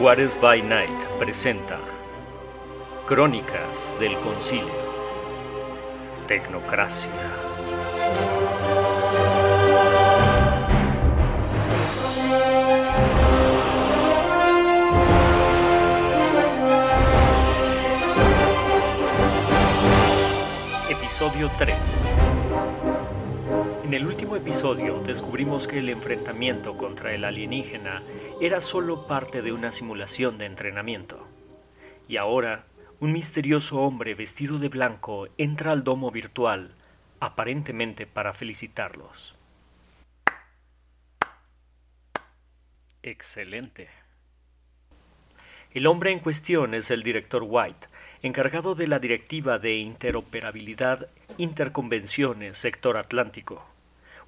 Juárez by Night presenta Crónicas del Concilio. Tecnocracia. Episodio 3. En el último episodio descubrimos que el enfrentamiento contra el alienígena era solo parte de una simulación de entrenamiento. Y ahora, un misterioso hombre vestido de blanco entra al domo virtual, aparentemente para felicitarlos. Excelente. El hombre en cuestión es el director White, encargado de la Directiva de Interoperabilidad Interconvenciones Sector Atlántico,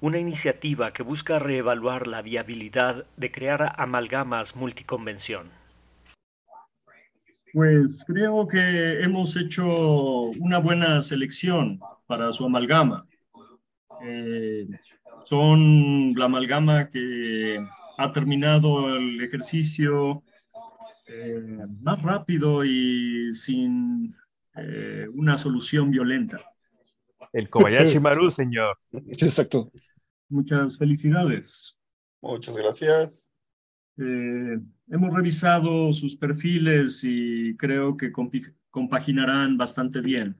una iniciativa que busca reevaluar la viabilidad de crear amalgamas multiconvención. Pues creo que hemos hecho una buena selección para su amalgama. Eh, son la amalgama que ha terminado el ejercicio eh, más rápido y sin eh, una solución violenta. El Kobayashi Maru, señor. Exacto. Muchas felicidades. Muchas gracias. Eh, hemos revisado sus perfiles y creo que compaginarán bastante bien.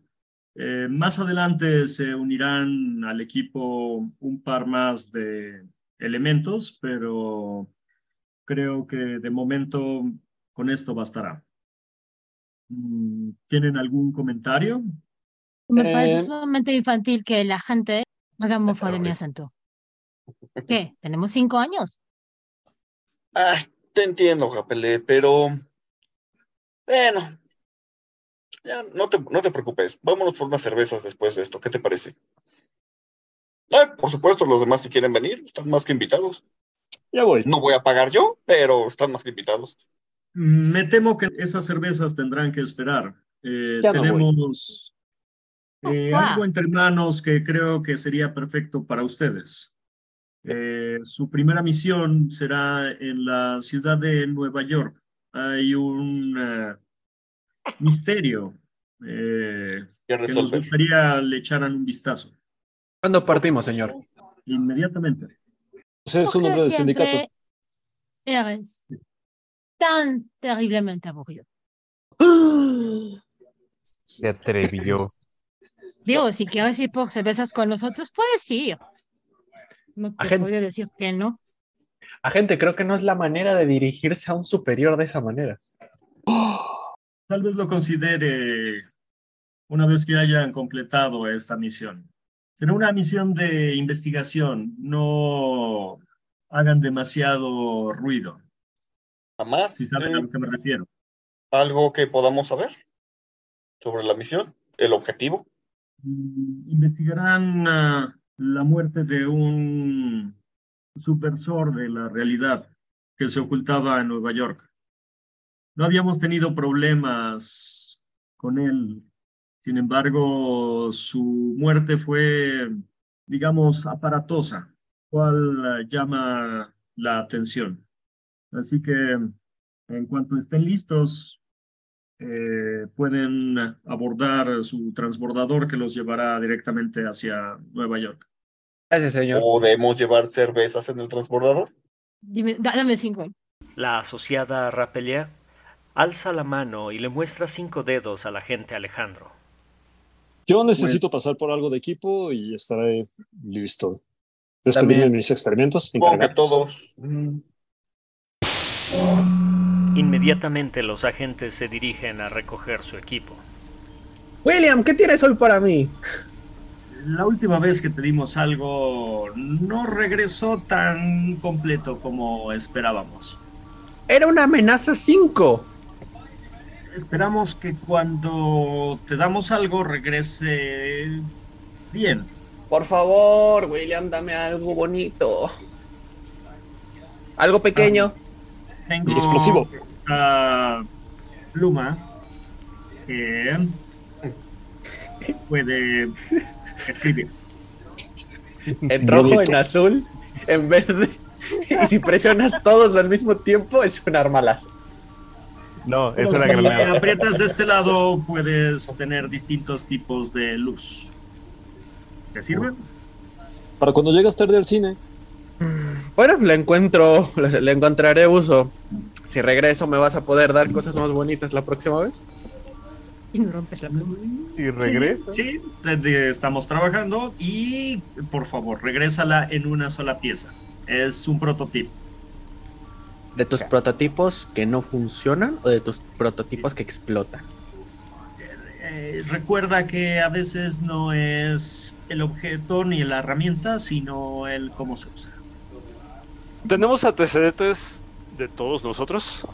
más adelante se unirán al equipo un par más de elementos, pero creo que de momento con esto bastará. Mm, ¿Tienen algún comentario? Me parece eh, sumamente infantil que la gente haga mofa de mi acento. ¿Qué? ¿Tenemos cinco años? Ah, te entiendo, Japele, pero bueno, ya no te, no te preocupes. Vámonos por unas cervezas después de esto. ¿Qué te parece? por supuesto, los demás si quieren venir, están más que invitados. Ya voy. No voy a pagar yo, pero están más que invitados. Me temo que esas cervezas tendrán que esperar. Eh, tenemos eh, algo entre manos que creo que sería perfecto para ustedes. Eh, su primera misión será en la ciudad de Nueva York. Hay un misterio que nos gustaría le echaran un vistazo. ¿Cuándo partimos, señor? Inmediatamente. Usted es un hombre del sindicato tan terriblemente aburrido. Se atrevió. Digo, si quieres ir por cervezas con nosotros, puedes ir. No te Agente, decir que no. Agente, creo que no es la manera de dirigirse a un superior de esa manera. Tal vez lo considere una vez que hayan completado esta misión. Será una misión de investigación. No hagan demasiado ruido. Jamás. Si saben a lo que me refiero. ¿Algo que podamos saber sobre la misión? ¿El objetivo? Mm, investigarán ah, la muerte de un supersor de la realidad que se ocultaba en Nueva York. No habíamos tenido problemas con él. Sin embargo, su muerte fue, digamos, aparatosa, cual llama la atención. Así que en cuanto estén listos, eh, pueden abordar su transbordador que los llevará directamente hacia Nueva York. Gracias, señor. ¿Podemos llevar cervezas en el transbordador? Dime, dame cinco. La asociada Rapelier alza la mano y le muestra cinco dedos al agente Alejandro. Yo necesito pues pasar por algo de equipo y estaré listo. Despedir de mis experimentos. Que todos. Inmediatamente los agentes se dirigen a recoger su equipo. William, ¿qué tienes hoy para mí? La última vez que te dimos algo no regresó tan completo como esperábamos. Era una amenaza 5. Esperamos que cuando te damos algo regrese bien. Por favor, William, dame algo bonito. Algo pequeño. Tengo explosivo. Esta pluma que puede escribir. En rojo, en azul, en verde. Y si presionas todos al mismo tiempo, es un arma láser. No, es una si granada. aprietas de este lado, puedes tener distintos tipos de luz. ¿Te sirve? Para cuando llegas tarde al cine. Bueno, le encuentro, le, encontraré uso. Si regreso, ¿me vas a poder dar cosas más bonitas la próxima vez? Y no rompes la pluma. Y regresa. Sí, estamos trabajando y por favor, regrésala en una sola pieza. Es un prototipo. ¿De tus prototipos que no funcionan o de tus prototipos que explotan? Eh, recuerda que a veces no es el objeto ni la herramienta, sino el cómo se usa. ¿Tenemos antecedentes de todos nosotros?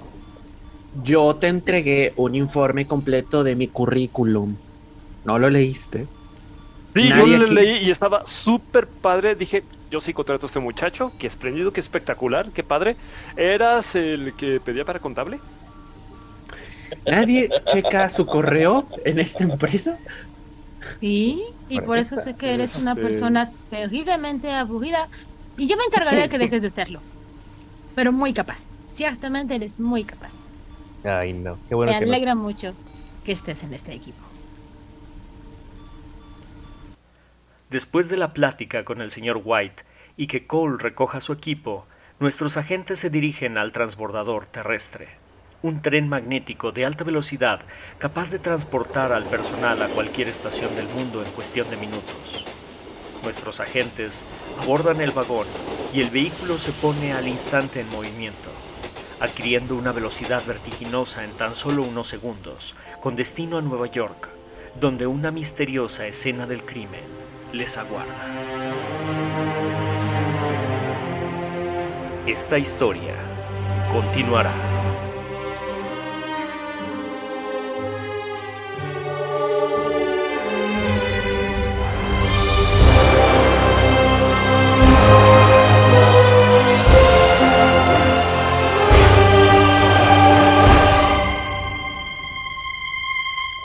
Yo te entregué un informe completo de mi currículum. ¿No lo leíste? Sí, yo Nadie lo aquí- leí y estaba súper padre. Dije, yo sí contrato a este muchacho, que espléndido, que espectacular, qué padre. ¿Eras el que pedía para contable? ¿Nadie checa su correo en esta empresa? Sí, y por eso sé que eres una Este- persona terriblemente aburrida. Y yo me encargaré de que dejes de serlo. Pero muy capaz. Ciertamente eres muy capaz. Ay, no. Qué bueno me que no. alegra mucho que estés en este equipo. Después de la plática con el señor White y que Cole recoja su equipo, nuestros agentes se dirigen al transbordador terrestre, un tren magnético de alta velocidad capaz de transportar al personal a cualquier estación del mundo en cuestión de minutos. Nuestros agentes abordan el vagón y el vehículo se pone al instante en movimiento, adquiriendo una velocidad vertiginosa en tan solo unos segundos, con destino a Nueva York, donde una misteriosa escena del crimen les aguarda. Esta historia continuará.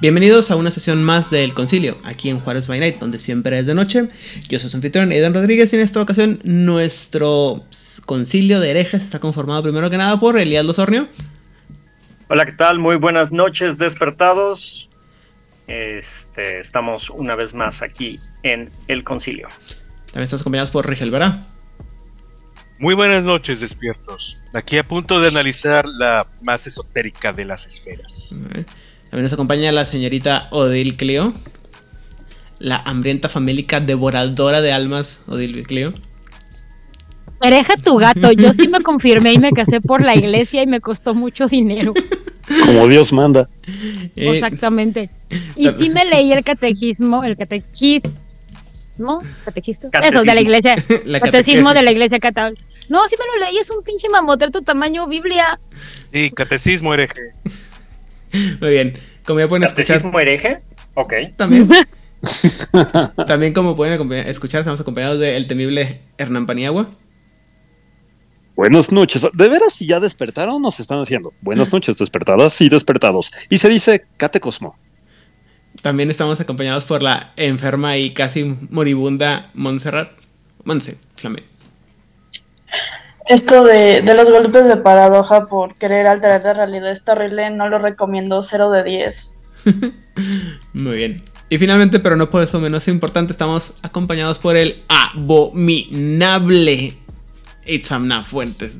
Bienvenidos a una sesión más del Concilio, aquí en Juárez by Night, donde siempre es de noche. Yo soy su anfitrión, Aidan Rodríguez, y en esta ocasión nuestro concilio de herejes está conformado primero que nada por Elías Losornio. Hola, ¿qué tal? Muy buenas noches, despertados. Este, estamos una vez más aquí en el concilio. También estamos acompañados por Rigel Vera. Muy buenas noches, despiertos. Aquí a punto de analizar la más esotérica de las esferas. También nos acompaña la señorita Odil Clio. La hambrienta famélica devoradora de almas, Odil Clio. Hereje tu gato. Yo sí me confirmé y me casé por la iglesia y me costó mucho dinero. Como Dios manda. Eh, Exactamente. Y sí me leí el catequismo, el catequismo. ¿Catequismo? Eso, de la iglesia. la Catecismo de la iglesia católica. No, sí me lo leí, es un pinche mamotreto tamaño Biblia. Sí, catecismo hereje. Muy bien. Como ya pueden escuchar, ¿Catecismo hereje? Ok. también. también como pueden escuchar, estamos acompañados del temible Hernán Paniagua. Buenas noches. ¿De veras si ya despertaron nos están haciendo? Buenas noches, despertadas y despertados. Y se dice Cate Cosmo. También estamos acompañados por la enferma y casi moribunda Montserrat. Monse, Flamet. Esto de, de los golpes de paradoja por querer alterar la realidad es terrible, no lo recomiendo, 0 de 10. Muy bien. Y finalmente, pero no por eso menos importante, estamos acompañados por el abominable Itzamna Fuentes.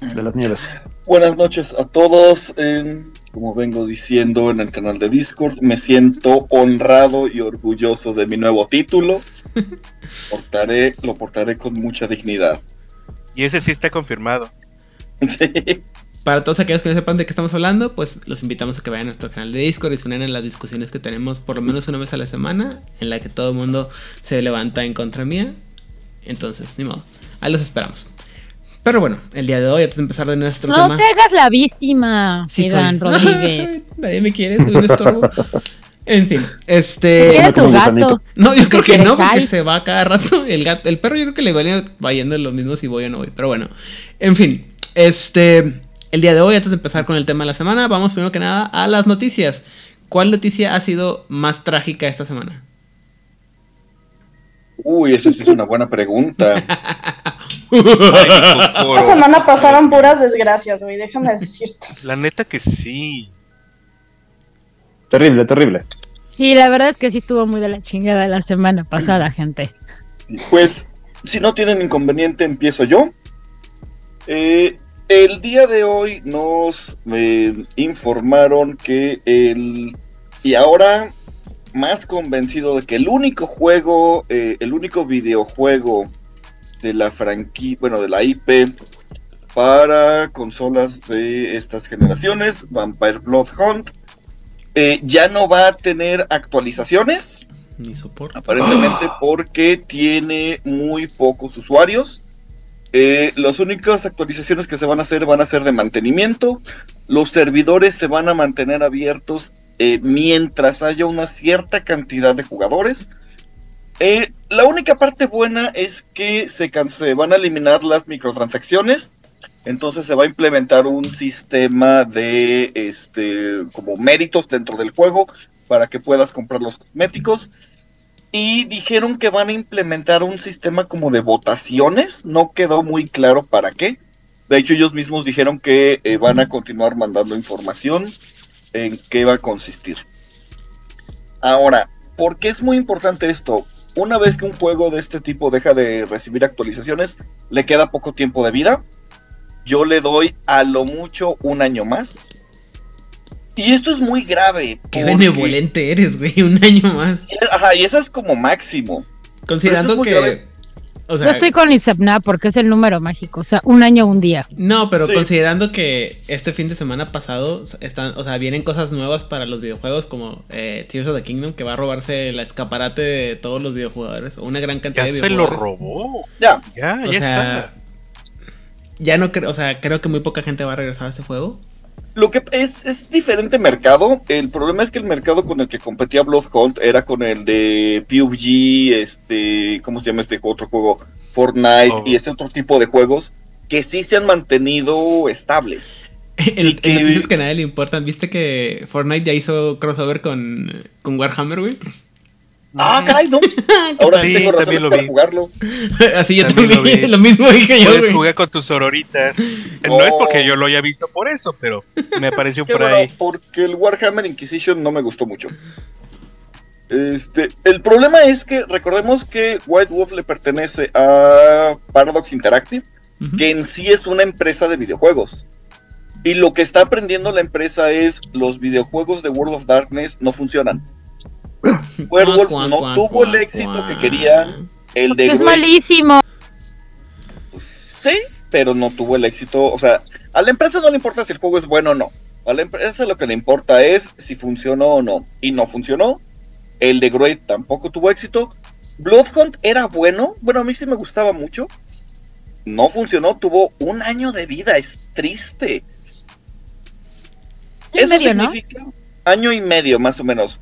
De las nieves. Buenas noches a todos. eh, como vengo diciendo en el canal de Discord, me siento honrado y orgulloso de mi nuevo título. Portaré, lo portaré con mucha dignidad. Y ese sí está confirmado. Sí. Para todos aquellos que no sepan de qué estamos hablando, pues los invitamos a que vayan a nuestro canal de Discord y se unan a las discusiones que tenemos por lo menos una vez a la semana, en la que todo el mundo se levanta en contra mía. Entonces, ni modo. Ahí los esperamos. Pero bueno, el día de hoy, antes de empezar de nuestro No tema. te hagas la víctima, Sí Iván soy. Rodríguez. Nadie me quiere, soy un estorbo. En fin, este. Quiere tu como gato. gusanito. No, yo creo que no, porque se va cada rato. El gato, el perro yo creo que le va va yendo lo mismo si voy o no voy. Pero bueno. En fin. Este. El día de hoy, antes de empezar con el tema de la semana, vamos primero que nada a las noticias. ¿Cuál noticia ha sido más trágica esta semana? Uy, esa sí es una buena pregunta. La semana pasaron puras desgracias, güey, déjame decirte. La neta que sí. Terrible, terrible. Sí, la verdad es que sí tuvo muy de la chingada la semana pasada, gente. Pues, si no tienen inconveniente, empiezo yo. Eh, el día de hoy nos eh, informaron que el... Y ahora más convencido de que el único juego, eh, el único videojuego de la franquicia, bueno, de la IP para consolas de estas generaciones, Vampire Blood Hunt, eh, ya no va a tener actualizaciones Ni soporte. aparentemente porque tiene muy pocos usuarios. Eh, las únicas actualizaciones que se van a hacer van a ser de mantenimiento. Los servidores se van a mantener abiertos eh, mientras haya una cierta cantidad de jugadores. Eh, la única parte buena es que se van a eliminar las microtransacciones. Entonces se va a implementar un sistema de este como méritos dentro del juego para que puedas comprar los cosméticos. Y dijeron que van a implementar un sistema como de votaciones. No quedó muy claro para qué. De hecho, ellos mismos dijeron que eh, van a continuar mandando información en qué va a consistir. Ahora, ¿por qué es muy importante esto? Una vez que un juego de este tipo deja de recibir actualizaciones, le queda poco tiempo de vida. Yo le doy a lo mucho un año más. Y esto es muy grave. Qué porque- benevolente eres, güey. Un año más. Ajá, y eso es como máximo. Considerando es que. O sea, Yo estoy con Isepna porque es el número mágico, o sea, un año, un día. No, pero Sí. considerando que este fin de semana pasado están, o sea, vienen cosas nuevas para los videojuegos como eh, Tears of the Kingdom que va a robarse el escaparate de todos los videojugadores o una gran cantidad Ya de se lo robó. Ya, Ya, O ya sea, está. Ya no creo, o sea, creo que muy poca gente va a regresar a este juego. Lo que es, es diferente mercado. El problema es que el mercado con el que competía Bloodhunt era con el de PUBG, este, ¿cómo se llama este otro juego? Fortnite Oh. y este otro tipo de juegos que sí se han mantenido estables. En, Y en que- noticias que a nadie le importan, ¿viste que Fortnite ya hizo crossover con, con Warhammer, güey? Ah, caray, no. Ahora sí, tengo razones también lo para vi. jugarlo. Así yo También también, lo lo, vi. mismo dije yo, Puedes jugar con tus sororitas. No es Oh. porque yo lo haya visto por eso, pero me apareció Qué por bueno, ahí. porque el Warhammer Inquisition no me gustó mucho. Este, el problema es que recordemos que White Wolf le pertenece a Paradox Interactive, que en sí es una empresa de videojuegos. Y lo que está aprendiendo la empresa es los videojuegos de World of Darkness no funcionan. Werewolf no tuvo el éxito que querían. El de es Grey, malísimo. sí, pero no tuvo el éxito. O sea, a la empresa no le importa si el juego es bueno o no. A la empresa lo que le importa es si funcionó o no. Y no funcionó. El de Great tampoco tuvo éxito. Bloodhunt era bueno. Bueno, a mí sí me gustaba mucho. No funcionó. Tuvo un año de vida. Es triste. En medio, ¿no? significa año y medio, más o menos.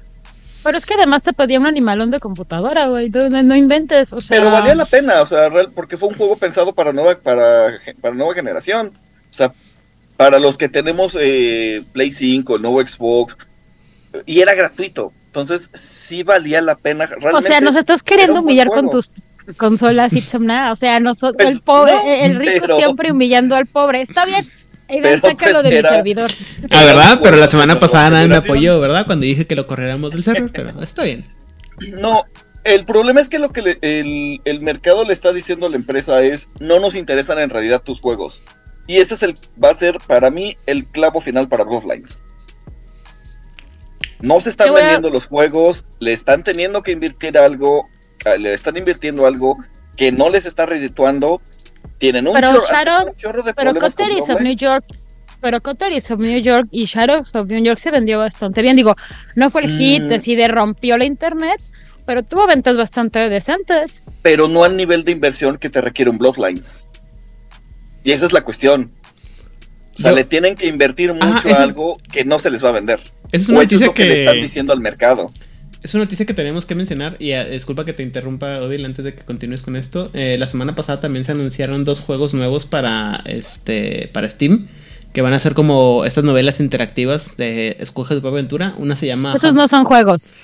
Pero es que además te pedía un animalón de computadora, güey. No, no- inventes, o sea. Pero valía la pena, o sea, real- porque fue un juego pensado para nueva, para, para nueva generación. O sea, para los que tenemos eh, Play 5, el nuevo Xbox, y era gratuito. Entonces, sí valía la pena. O Realmente, sea, nos estás queriendo humillar con tus consolas Itzamna. O sea, nosotros, Pues, el pobre, no, el rico pero- siempre humillando al pobre. Está bien. Pero, sácalo pues, de mi servidor. Ah, ¿verdad? Pero la semana pasada nadie me apoyó, ¿verdad? Cuando dije que lo corriéramos del server, pero está bien. No, el problema es que lo que le- el, el mercado le está diciendo a la empresa es, no nos interesan en realidad tus juegos. Y ese es el, va a ser para mí el clavo final para Bloodlines. No se están a- vendiendo los juegos, le están teniendo que invertir algo, ah, le están invirtiendo algo que no les está redituando. Tienen un, Pero chorro, Shadow- un chorro de Pero problemas con Coteries of New. York. Pero Coteries of New York y Shadows of New York se vendió bastante bien. Digo, no fue el hit, Mm. decide rompió la internet, pero tuvo ventas bastante decentes. pero no al nivel de inversión que te requiere un Bloodlines. Y esa es la cuestión. O sea, Yo- le tienen que invertir mucho a es- algo que no se les va a vender. Esa es o una eso es lo que... le están diciendo al mercado. Es una noticia que tenemos que mencionar y eh, disculpa que te interrumpa, Odil, antes de que continúes con esto. Eh, la semana pasada también se anunciaron dos juegos nuevos para este para Steam que van a ser como estas novelas interactivas de escoge tu propia aventura. Una se llama Esos no son juegos.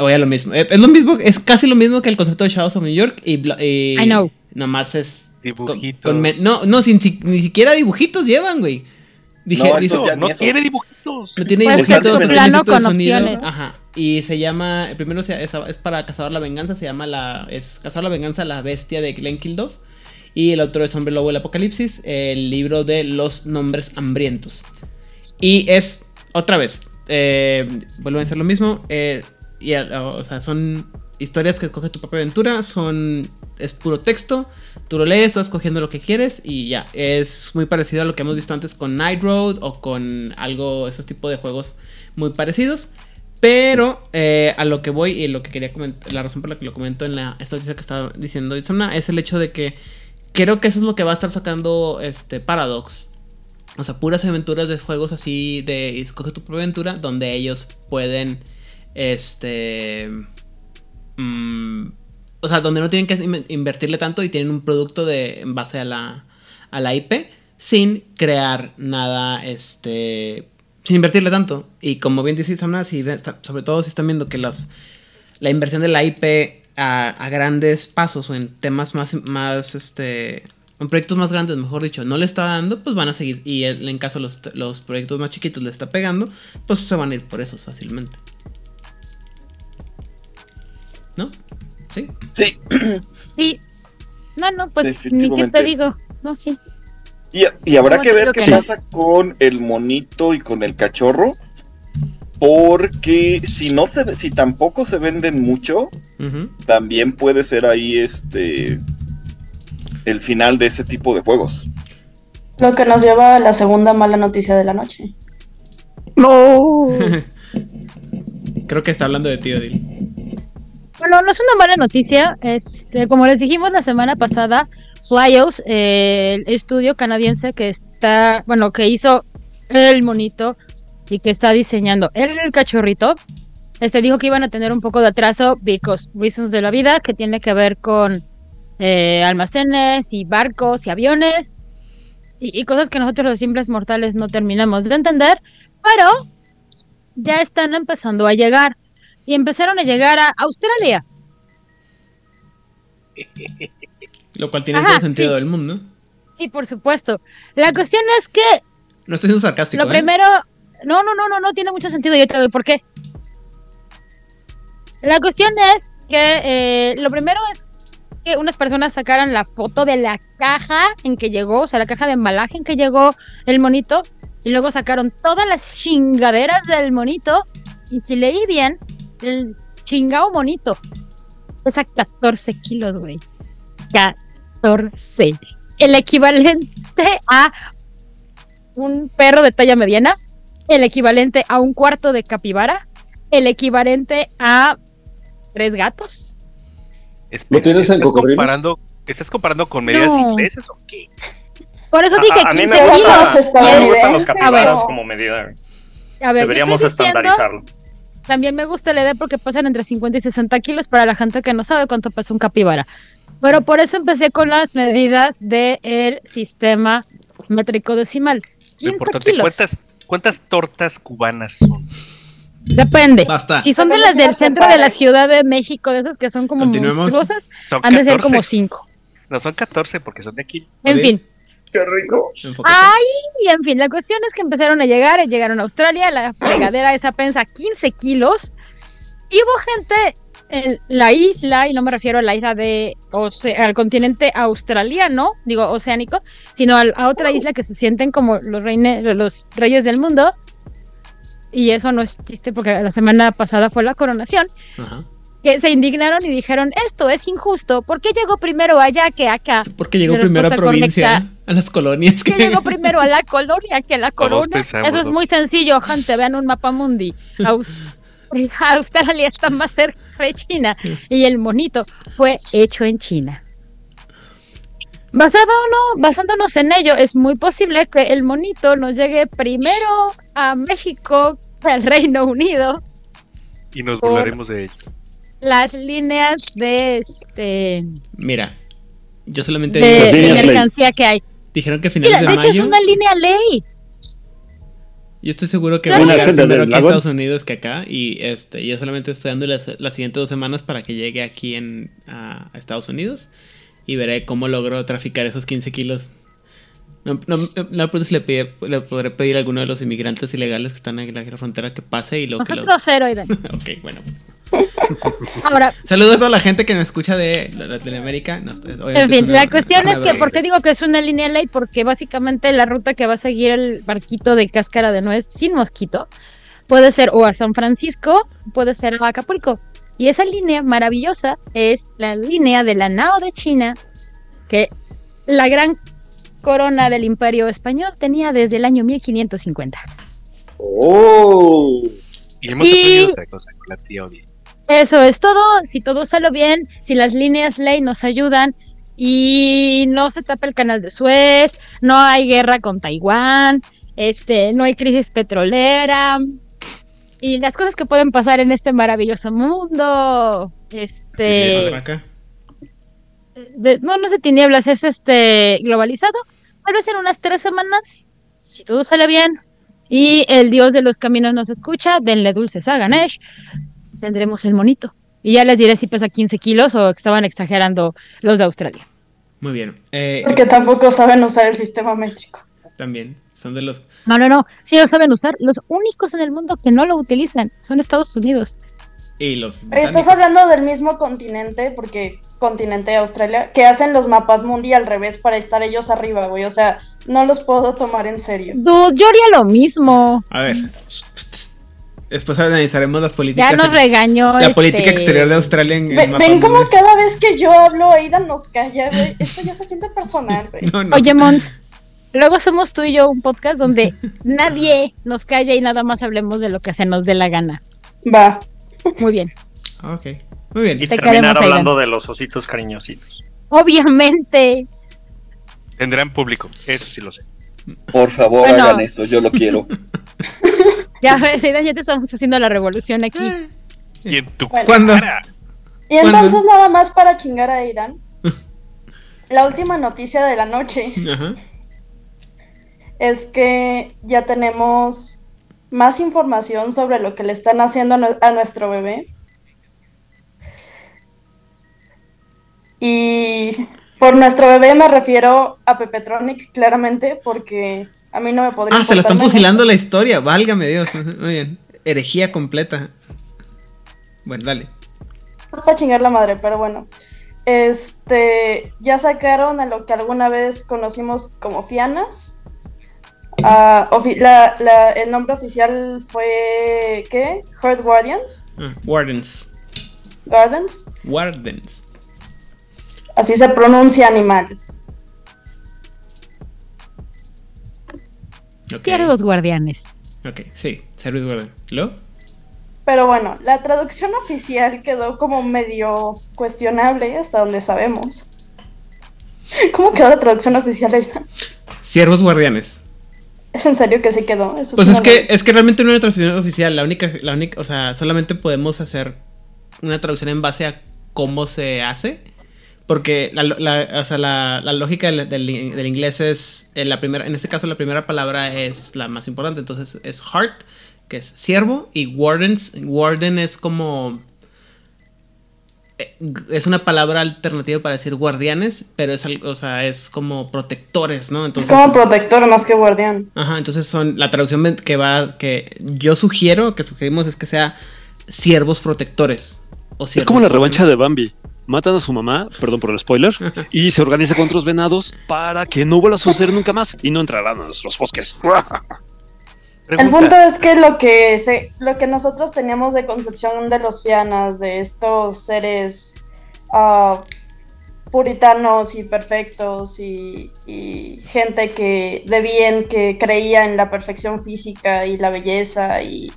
Oye, lo mismo. Eh, Es lo mismo, es casi lo mismo que el concepto de Shadows of New York y, I know. nomás es Dibujitos. con no, no, sin, si- ni siquiera dibujitos llevan, güey. Dije, No, dice- eso No tiene dibujitos. no tiene Pues que dibujitos, es plano con sonido. opciones. Ajá. Y se llama, el primero se- es, es para cazador la venganza, se llama la es cazador la venganza la bestia de Glenn Kildoff y el otro es Hombre Lobo del Apocalipsis, el libro de los nombres hambrientos. Y es otra vez, eh, vuelven a ser lo mismo, eh, y a- o sea, son historias que escoge tu propia aventura, son es puro texto, tú lo lees, vas escogiendo lo que quieres y ya, es muy parecido a lo que hemos visto antes con Night Road o con algo, esos tipos de juegos muy parecidos. Pero eh, a lo que voy y lo que quería comentar, la razón por la que lo comento en la esta que estaba diciendo Itzamna es el hecho de que creo que eso es lo que va a estar sacando este Paradox. O sea, puras aventuras de juegos así de escoge tu propia aventura donde ellos pueden este mm, o sea, donde no tienen que in- invertirle tanto y tienen un producto de en base a la a la IP sin crear nada este sin invertirle tanto. Y como bien dice Samna, si sobre todo si están viendo que los, la inversión de la IP a, a grandes pasos o en temas más, más este, en proyectos más grandes, mejor dicho, no le está dando, pues van a seguir. Y en caso los, los proyectos más chiquitos le está pegando, pues se van a ir por esos fácilmente. ¿No? ¿Sí? Sí. Sí. No, no, pues ni qué te digo. No, sí. Y, y habrá que ver qué que- pasa con el monito y con el cachorro. Porque si no se si tampoco se venden mucho, también puede ser ahí este el final de ese tipo de juegos. Lo que nos lleva a la segunda mala noticia de la noche. No. Creo que está hablando de ti, Odil. Bueno, no es una mala noticia. Este, como les dijimos la semana pasada, Flyos, eh, el estudio canadiense que está, bueno, que hizo el monito y que está diseñando el, cachorrito, este dijo que iban a tener un poco de atraso because reasons de la vida que tiene que ver con eh, almacenes y barcos y aviones y cosas que nosotros los simples mortales no terminamos de entender, pero ya están empezando a llegar y empezaron a llegar a Australia. Lo cual tiene Ajá, todo sentido sí. del mundo. Sí, por supuesto. La cuestión es que No estoy siendo sarcástico. lo ¿eh? primero, no, no, no, no, no tiene mucho sentido. Yo te doy por qué. La cuestión es que eh, lo primero es que unas personas sacaran la foto de la caja en que llegó, o sea, la caja de embalaje en que llegó el monito, y luego sacaron todas las chingaderas del monito, y si leí bien, el chingado monito pesa 14 kilos, güey. 14. El equivalente a un perro de talla mediana, el equivalente a un cuarto de capibara, el equivalente a tres gatos. Espera, tienes en ¿estás cocodrilos? comparando, ¿Estás comparando con medidas No. inglesas o qué? Por eso dije a, a mí 15 me gustan, me los capibaras como medida. A ver, Deberíamos estoy diciendo- estandarizarlo. También me gusta la idea porque pesan entre 50 y 60 kilos para la gente que no sabe cuánto pesa un capibara. Pero por eso empecé con las medidas del sistema métrico decimal. Lo 15 importante, kilos. ¿cuántas, ¿cuántas tortas cubanas son? Depende. Basta. Si son de las del centro de la. Ciudad de México, de esas que son como monstruosas, Son han de ser 14. como 5. No, son 14 porque son de aquí. En fin. Qué rico. Ay, y en fin, la cuestión es que empezaron a llegar, llegaron a Australia, la fregadera esa pensa 15 kilos, y hubo gente en la isla, y no me refiero a la isla de, oce- al continente australiano, digo oceánico, sino a, otra isla que se sienten como los, reine- los reyes del mundo, y eso no es chiste porque la semana pasada fue la coronación, Ajá. Que se indignaron y dijeron, esto es injusto, ¿por qué llegó primero allá que acá? Porque llegó primero a provincia, correcta. a las colonias. ¿Qué que- llegó primero a la colonia que a la corona? pensamos, Eso es muy sencillo, gente. Vean un mapa mundi. Aus- Australia está más cerca de China y el monito fue hecho en China. Basado no, basándonos en ello, es muy posible que el monito nos llegue primero a México, al Reino Unido, Y nos Por- burlaremos de ello. Las líneas de este Mira, yo solamente de, ley. mercancía que hay. dijeron que a Sí, finales de de hecho es mayo. una línea ley. Yo estoy seguro que Claro. va a llegar primero aquí a. Estados Unidos que acá. Y este, yo solamente estoy dando las, las siguientes dos semanas para que llegue aquí en, a, a Estados Unidos. Y veré cómo logro traficar esos 15 kilos. No, no, no pues le, pide- le podré pedir a alguno de los inmigrantes ilegales que están en la, la frontera que pase y lo No que lo... grosero, Aidan. ok, bueno. Ahora, Saludos a toda la gente que me escucha de Latinoamérica. No, en fin, una- la cuestión es que. ¿por qué digo que es una línea ley? Porque básicamente la ruta que va a seguir el barquito de cáscara de nuez sin mosquito puede ser o a San Francisco, puede ser a Acapulco. Y esa línea maravillosa es la línea de la Nao de China, que la gran corona del imperio español tenía desde el año 1550. Oh. Y hemos Y- aprendido otra cosa con la tía Odie. Eso es todo. Si todo sale bien, si las líneas ley nos ayudan y no se tapa el canal de Suez, no hay guerra con Taiwán, este, no hay crisis petrolera y las cosas que pueden pasar en este maravilloso mundo. Este, de- no, no es de tinieblas, es este globalizado. Tal vez en unas tres semanas, si todo sale bien y el dios de los caminos nos escucha, denle dulces a Ganesh, tendremos el monito. Y ya les diré si pesa 15 kilos o estaban exagerando los de Australia. Muy bien. Eh, Porque tampoco saben usar el sistema métrico. también son de los... No, no, no, sí lo saben usar. Los únicos en el mundo que no lo utilizan son Estados Unidos. Y los... Estás hablando del mismo continente, porque continente de Australia, que hacen los mapas mundi al revés para estar ellos arriba, güey. O sea, no los puedo tomar en serio. Dude, yo haría lo mismo. A ver. Después analizaremos las políticas. Ya nos regañó. la este, política exterior de Australia en, Ve- Ven como mundial. cada vez que yo hablo, Aidan nos calla, güey. Esto ya se siente personal, güey. No, no. Oye, Mons, luego somos tú y yo un podcast donde nadie nos calla y nada más hablemos de lo que se nos dé la gana. Va. Muy bien. Ok. Muy bien. Y Te terminar hablando de los ositos cariñositos. Obviamente. Tendrán público, eso sí lo sé. Por favor, Bueno. hagan esto, yo lo quiero. Ya, ya te estamos haciendo la revolución aquí. Y en tu Bueno. ¿Cuándo? cara. Y entonces, nada más para chingar a Aidan. La última noticia de la noche Ajá. es que ya tenemos más información sobre lo que le están haciendo a nuestro bebé. Y por nuestro bebé me refiero a Pepetronic, claramente, porque a mí no me podría Ah, se la están fusilando la historia. Válgame Dios. Muy bien. Herejía completa. Bueno, dale. Es para chingar la madre, pero bueno. Este, ya sacaron a lo que alguna vez conocimos como Fianas. Ah, ofi- la- la- el nombre oficial fue, ¿qué? Herd Guardians. Ah, Wardens. Gardens. Wardens. Así se pronuncia animal. Ok. Quiero los guardianes. Ok, sí. Service Warden. ¿Lo? Pero bueno, la traducción oficial quedó como medio cuestionable hasta donde sabemos. ¿Cómo quedó la traducción oficial? Leila? Siervos guardianes. ¿Es en serio que sí quedó? Eso Pues es que, es que realmente no hay una traducción oficial. La única, la única, o sea, solamente podemos hacer una traducción en base a cómo se hace. Porque la, la- o sea, la, la lógica del, del- del inglés es. En, la primera, en este caso, la primera palabra es la más importante. Entonces es heart, que es siervo. Y wardens. Warden es como. eh, Es una palabra alternativa para decir guardianes, pero es algo, o sea, es como protectores, ¿no? Es como protector más que guardián. Ajá, entonces son la traducción que va que yo sugiero, que sugerimos es que sea siervos protectores o Es siervos como la revancha de Bambi. Matan a su mamá, perdón por el spoiler, y se organiza con otros venados para que no vuelva a suceder nunca más y no entrarán a nuestros bosques. El punto es que lo que se, lo que nosotros teníamos de concepción de los fianas, de estos seres ah, puritanos y perfectos y, y gente que de bien que creía en la perfección física y la belleza y,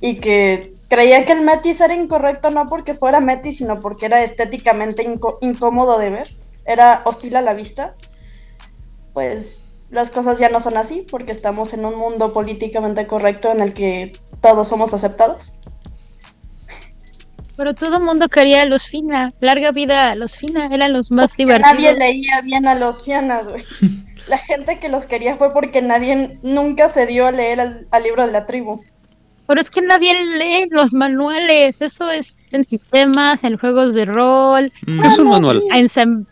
y que creía que el metis era incorrecto no porque fuera metis, sino porque era estéticamente inco- incómodo de ver, era hostil a la vista. pues las cosas ya no son así porque estamos en un mundo políticamente correcto en el que todos somos aceptados. Pero todo el mundo quería a los Fina. Larga vida a los Fina. Eran los más Porque divertidos. Nadie leía bien a los fianas, güey. La gente que los quería fue porque nadie nunca se dio a leer al, al libro de la tribu. Pero es que nadie lee los manuales. Eso es en sistemas, en juegos de rol. Mm. Es un manual.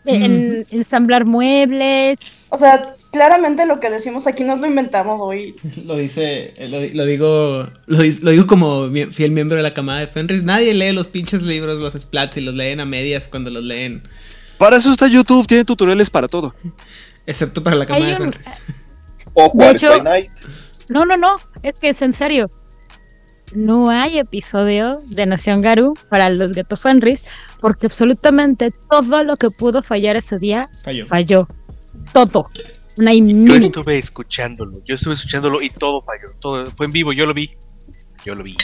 en ensamblar muebles. O sea, claramente lo que decimos aquí nos lo inventamos, güey. Lo dice, eh, lo, lo digo, lo, lo digo como fiel miembro de la camada de Fenris. Nadie lee los pinches libros, los splats y los leen a medias cuando los leen. Para eso está YouTube, tiene tutoriales para todo. Excepto para la camada de un- Fenris. O De Juárez hecho- by Night. No, no, no. Es que es en serio. No hay episodio de Nación Garú para los Gato Fenris porque absolutamente todo lo que pudo fallar ese día Falló. falló. Todo. No hay Yo estuve escuchándolo, yo estuve escuchándolo y todo falló. Todo fue en vivo, yo lo vi. Yo lo vi.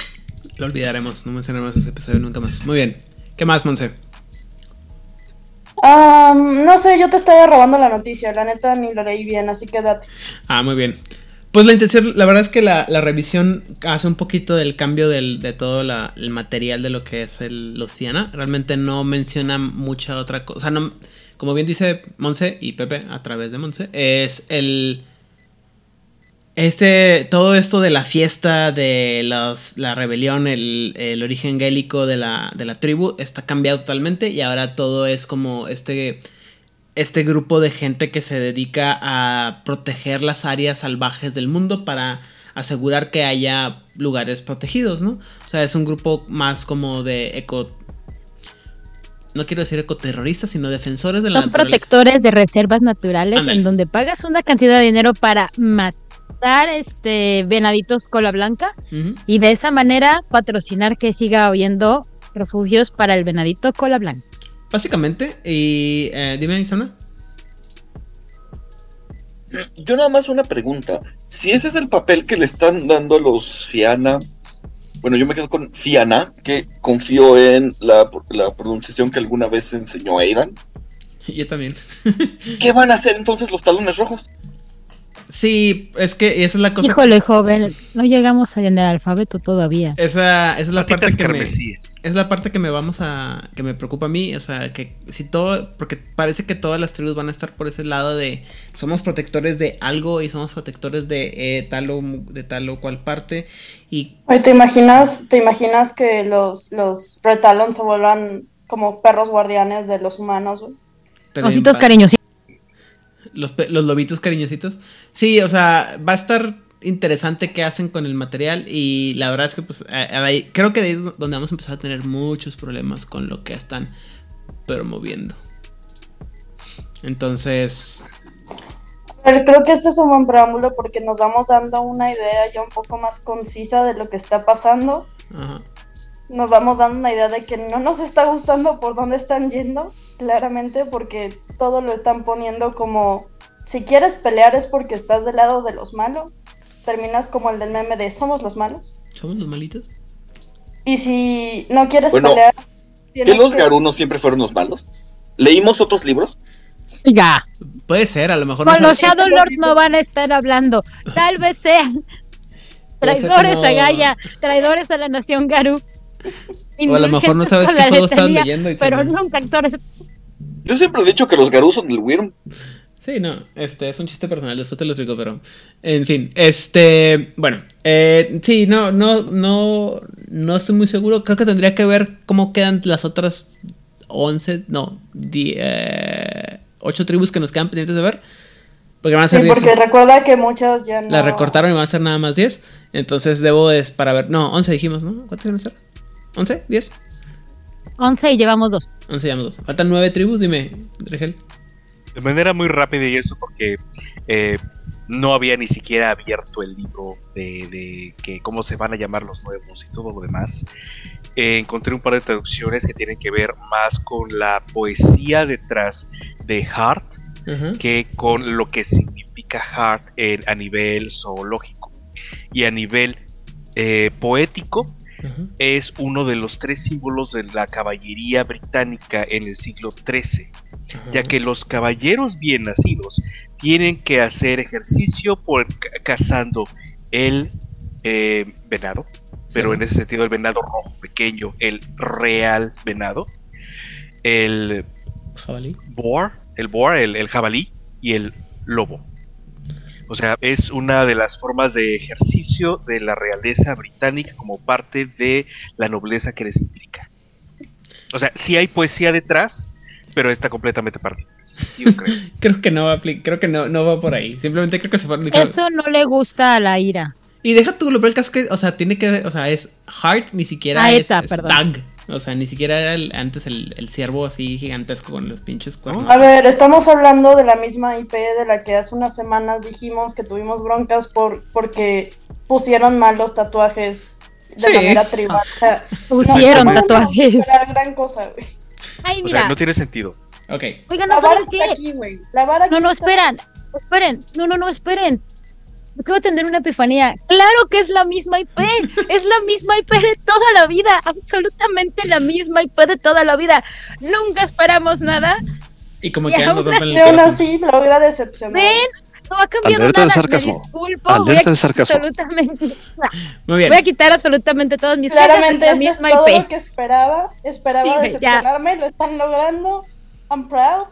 Lo olvidaremos, no mencionaremos ese episodio nunca más. Muy bien. ¿Qué más, Monse? Am, no sé, yo te estaba robando la noticia, la neta ni lo leí bien, así que date. Ah, muy bien. Pues la intención, la verdad es que la, la revisión hace un poquito del cambio del, de todo el material de lo que es el, los Fiana. Realmente no menciona mucha otra cosa. No, como bien dice Monse y Pepe a través de Monse, es el... Este, todo esto de la fiesta, de los- la rebelión, el, el origen gélico de la, de la tribu, está cambiado totalmente y ahora todo es como este este grupo de gente que se dedica a proteger las áreas salvajes del mundo para asegurar que haya lugares protegidos, ¿no? O sea, es un grupo más como de eco... No quiero decir ecoterroristas, sino defensores de la Son naturaleza. protectores de reservas naturales en donde pagas una cantidad de dinero para matar este venaditos cola blanca y de esa manera patrocinar que siga habiendo refugios para el venadito cola blanca. Básicamente, y eh, dime, Isana. Yo nada más una pregunta. Si ese es el papel que le están dando a los Fiana, bueno, yo me quedo con Fiana, que confío en la, la pronunciación que alguna vez enseñó Aidan. Yo también. ¿Qué van a hacer entonces los talones rojos? Sí, es que esa es la cosa. Híjole, joven, no llegamos en el alfabeto todavía. Esa, esa es la parte que me, es la parte que me vamos a que me preocupa a mí, o sea, que si todo porque parece que todas las tribus van a estar por ese lado de somos protectores de algo y somos protectores de eh, tal o de tal o cual parte y Oye, ¿te imaginas, te imaginas que los, los Red Talon se vuelvan como perros guardianes de los humanos, Ositos cariñositos. Los, los lobitos cariñositos. Sí, o sea, va a estar interesante qué hacen con el material y la verdad es que pues ahí- creo que de ahí es donde vamos a empezar a tener muchos problemas con lo que están promoviendo. Entonces, Pero creo que este es un buen preámbulo porque nos vamos dando una idea ya un poco más concisa de lo que está pasando. ajá. Nos vamos dando una idea de que no nos está gustando por dónde están yendo, claramente, porque todo lo están poniendo como, si quieres pelear es porque estás del lado de los malos. Terminas como el del meme de somos los malos. ¿Somos los malitos? Y si no quieres Bueno, pelear, ¿Que los que- garunos siempre fueron los malos? ¿Leímos otros libros? Ya. Puede ser, a lo mejor Con no los Shadow Lords no van a estar hablando. Tal vez sean traidores como- a Gaia, traidores a la nación Garu. O a lo mejor no sabes qué juego letanía, leyendo y Pero también- nunca actores. Yo siempre he dicho que los garus son del Wyrm. Sí, no, este es un chiste personal, después te lo explico, pero en fin, este, bueno, eh, sí, no, no, no, no estoy muy seguro, creo que tendría que ver cómo quedan las otras 11, no, 8 tribus que nos quedan pendientes de ver, porque van a ser Sí, 10. porque recuerda que muchas ya no... La recortaron y van a ser nada más 10, entonces debo es para ver, no, 11 dijimos, ¿no? ¿Cuántas van a ser? ¿11? ¿10? 11 y llevamos dos. 11 llevamos dos. Faltan 9 tribus, dime, Regel. De manera muy rápida y eso porque eh, no había ni siquiera abierto el libro de, de que cómo se van a llamar los nuevos y todo lo demás. Eh, encontré un par de traducciones que tienen que ver más con la poesía detrás de Heart Ajá. que con lo que significa Heart en- a nivel zoológico. Y a nivel eh, poético, Es uno de los tres símbolos de la caballería británica en el siglo XIII, ya que los caballeros bien nacidos tienen que hacer ejercicio por ca- cazando el eh, venado, pero en ese sentido el venado rojo pequeño, el real venado, el Jabalí. boar, el boar, el, el jabalí y el lobo. O sea, es una de las formas de ejercicio de la realeza británica como parte de la nobleza que les implica. O sea, sí hay poesía detrás, pero está completamente sentido, creo. Creo que no va a creo que no, no va por ahí. Simplemente creo que se fue. Eso no le gusta a la ira. Y deja tú lo peor del caso que, o sea, tiene que, o sea, es Heart, ni siquiera Ah, es. O sea, ni siquiera era el- antes el, el ciervo así gigantesco con los pinches cuernos. A ver, estamos hablando de la misma IP de la que hace unas semanas dijimos que tuvimos broncas por porque pusieron mal los tatuajes de Sí. manera tribal. O sea, Pusieron no tatuajes. esperar gran cosa, güey. Ay, O sea, no tiene sentido. Ok. Oigan, La ¿no vara saben está qué? aquí, güey. La vara No, aquí no, está. esperan. Esperen. No, no, no, esperen. Acabo de tener una epifanía. Claro que es la misma IP. Es la misma IP de toda la vida. Absolutamente la misma IP de toda la vida. Nunca esperamos nada. Y como Y que aún así logra decepcionar. ¿Ven? No ha cambiado Alerta de nada. sarcasmo. Me disculpo. Alerta voy a de sarcasmo. Absolutamente. Muy bien. Voy a quitar absolutamente todas mis Claramente es la esto es misma todo IP. lo que esperaba. Esperaba Sí, decepcionarme, lo están logrando. I'm proud.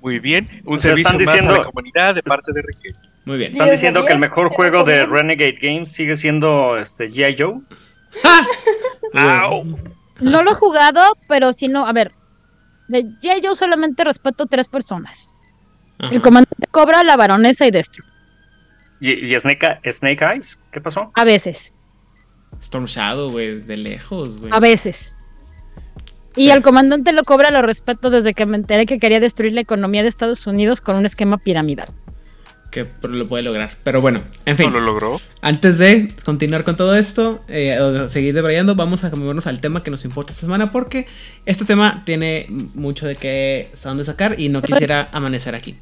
Muy bien. Un O sea, servicio están más a diciendo- la comunidad de parte de RG. Muy bien. Están diciendo que el mejor juego de. Renegade Games sigue siendo este G.I. Joe. ¡Au! No lo he jugado, pero si no, a ver. De J. Joe solamente respeto tres personas. Ajá. El comandante Cobra, la baronesa y Destro. ¿Y, y Snake, Snake Eyes? ¿Qué pasó? A veces, Storm Shadow, güey, de lejos, güey. a veces. Y al comandante lo cobra lo respeto desde que me enteré que quería destruir la economía de Estados Unidos con un esquema piramidal. Que pero lo puede lograr. Pero bueno, en fin. No lo logró. Antes de continuar con todo esto, eh, o seguir debrayando, vamos a movernos al tema que nos importa esta semana porque este tema tiene mucho de qué dónde sacar y no quisiera amanecer aquí.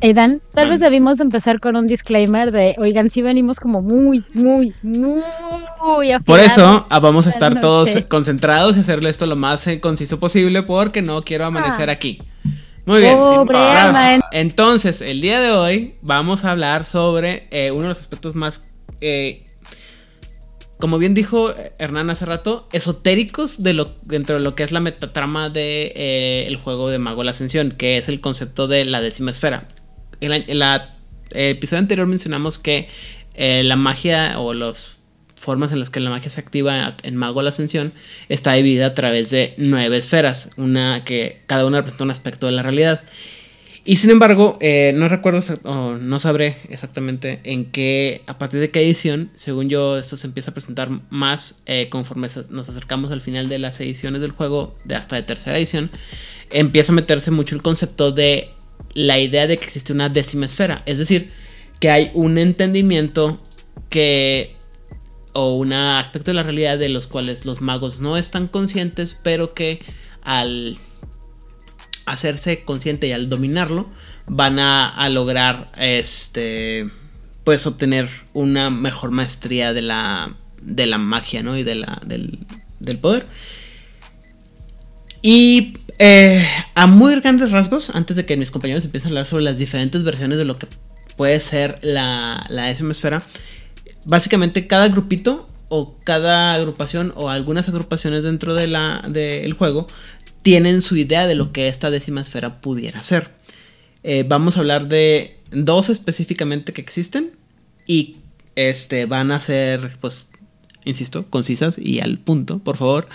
Aidan, tal Mande. vez debimos empezar con un disclaimer de, oigan, si venimos como muy, muy, muy Por afilados eso ah, vamos a esta estar todos concentrados y hacerle esto lo más eh, conciso posible porque no quiero amanecer Ah. aquí. Muy bien. Pobre Arman. entonces, el día de hoy vamos a hablar sobre eh, uno de los aspectos más, eh, como bien dijo Hernán hace rato, esotéricos de lo, dentro de lo que es la metatrama del de, eh, el juego de Mago la Ascensión, que es el concepto de la décima esfera. En, la- en la- el episodio anterior mencionamos que la magia o las formas en las que la magia se activa en Mago la Ascensión está dividida a través de nueve esferas, una que cada una representa un aspecto de la realidad. Y sin embargo, eh, no recuerdo o no sabré exactamente en qué, a partir de qué edición, según yo, esto se empieza a presentar más eh, conforme nos acercamos al final de las ediciones del juego, de hasta de tercera edición, empieza a meterse mucho el concepto de la idea de que existe una décima esfera, es decir, que hay un entendimiento que o un aspecto de la realidad de los cuales los magos no están conscientes, pero que al hacerse consciente y al dominarlo van a, lograr este pues obtener una mejor maestría de la de la magia ¿no? y de la, del, del poder y eh, a muy grandes rasgos antes de que mis compañeros empiecen a hablar sobre las diferentes versiones de lo que puede ser la, la esfera básicamente cada grupito o cada agrupación o algunas agrupaciones dentro de la, del juego tienen su idea de lo que esta décima esfera pudiera ser. Eh, vamos a hablar de dos específicamente que existen y este van a ser, pues, insisto, concisas y al punto, por favor,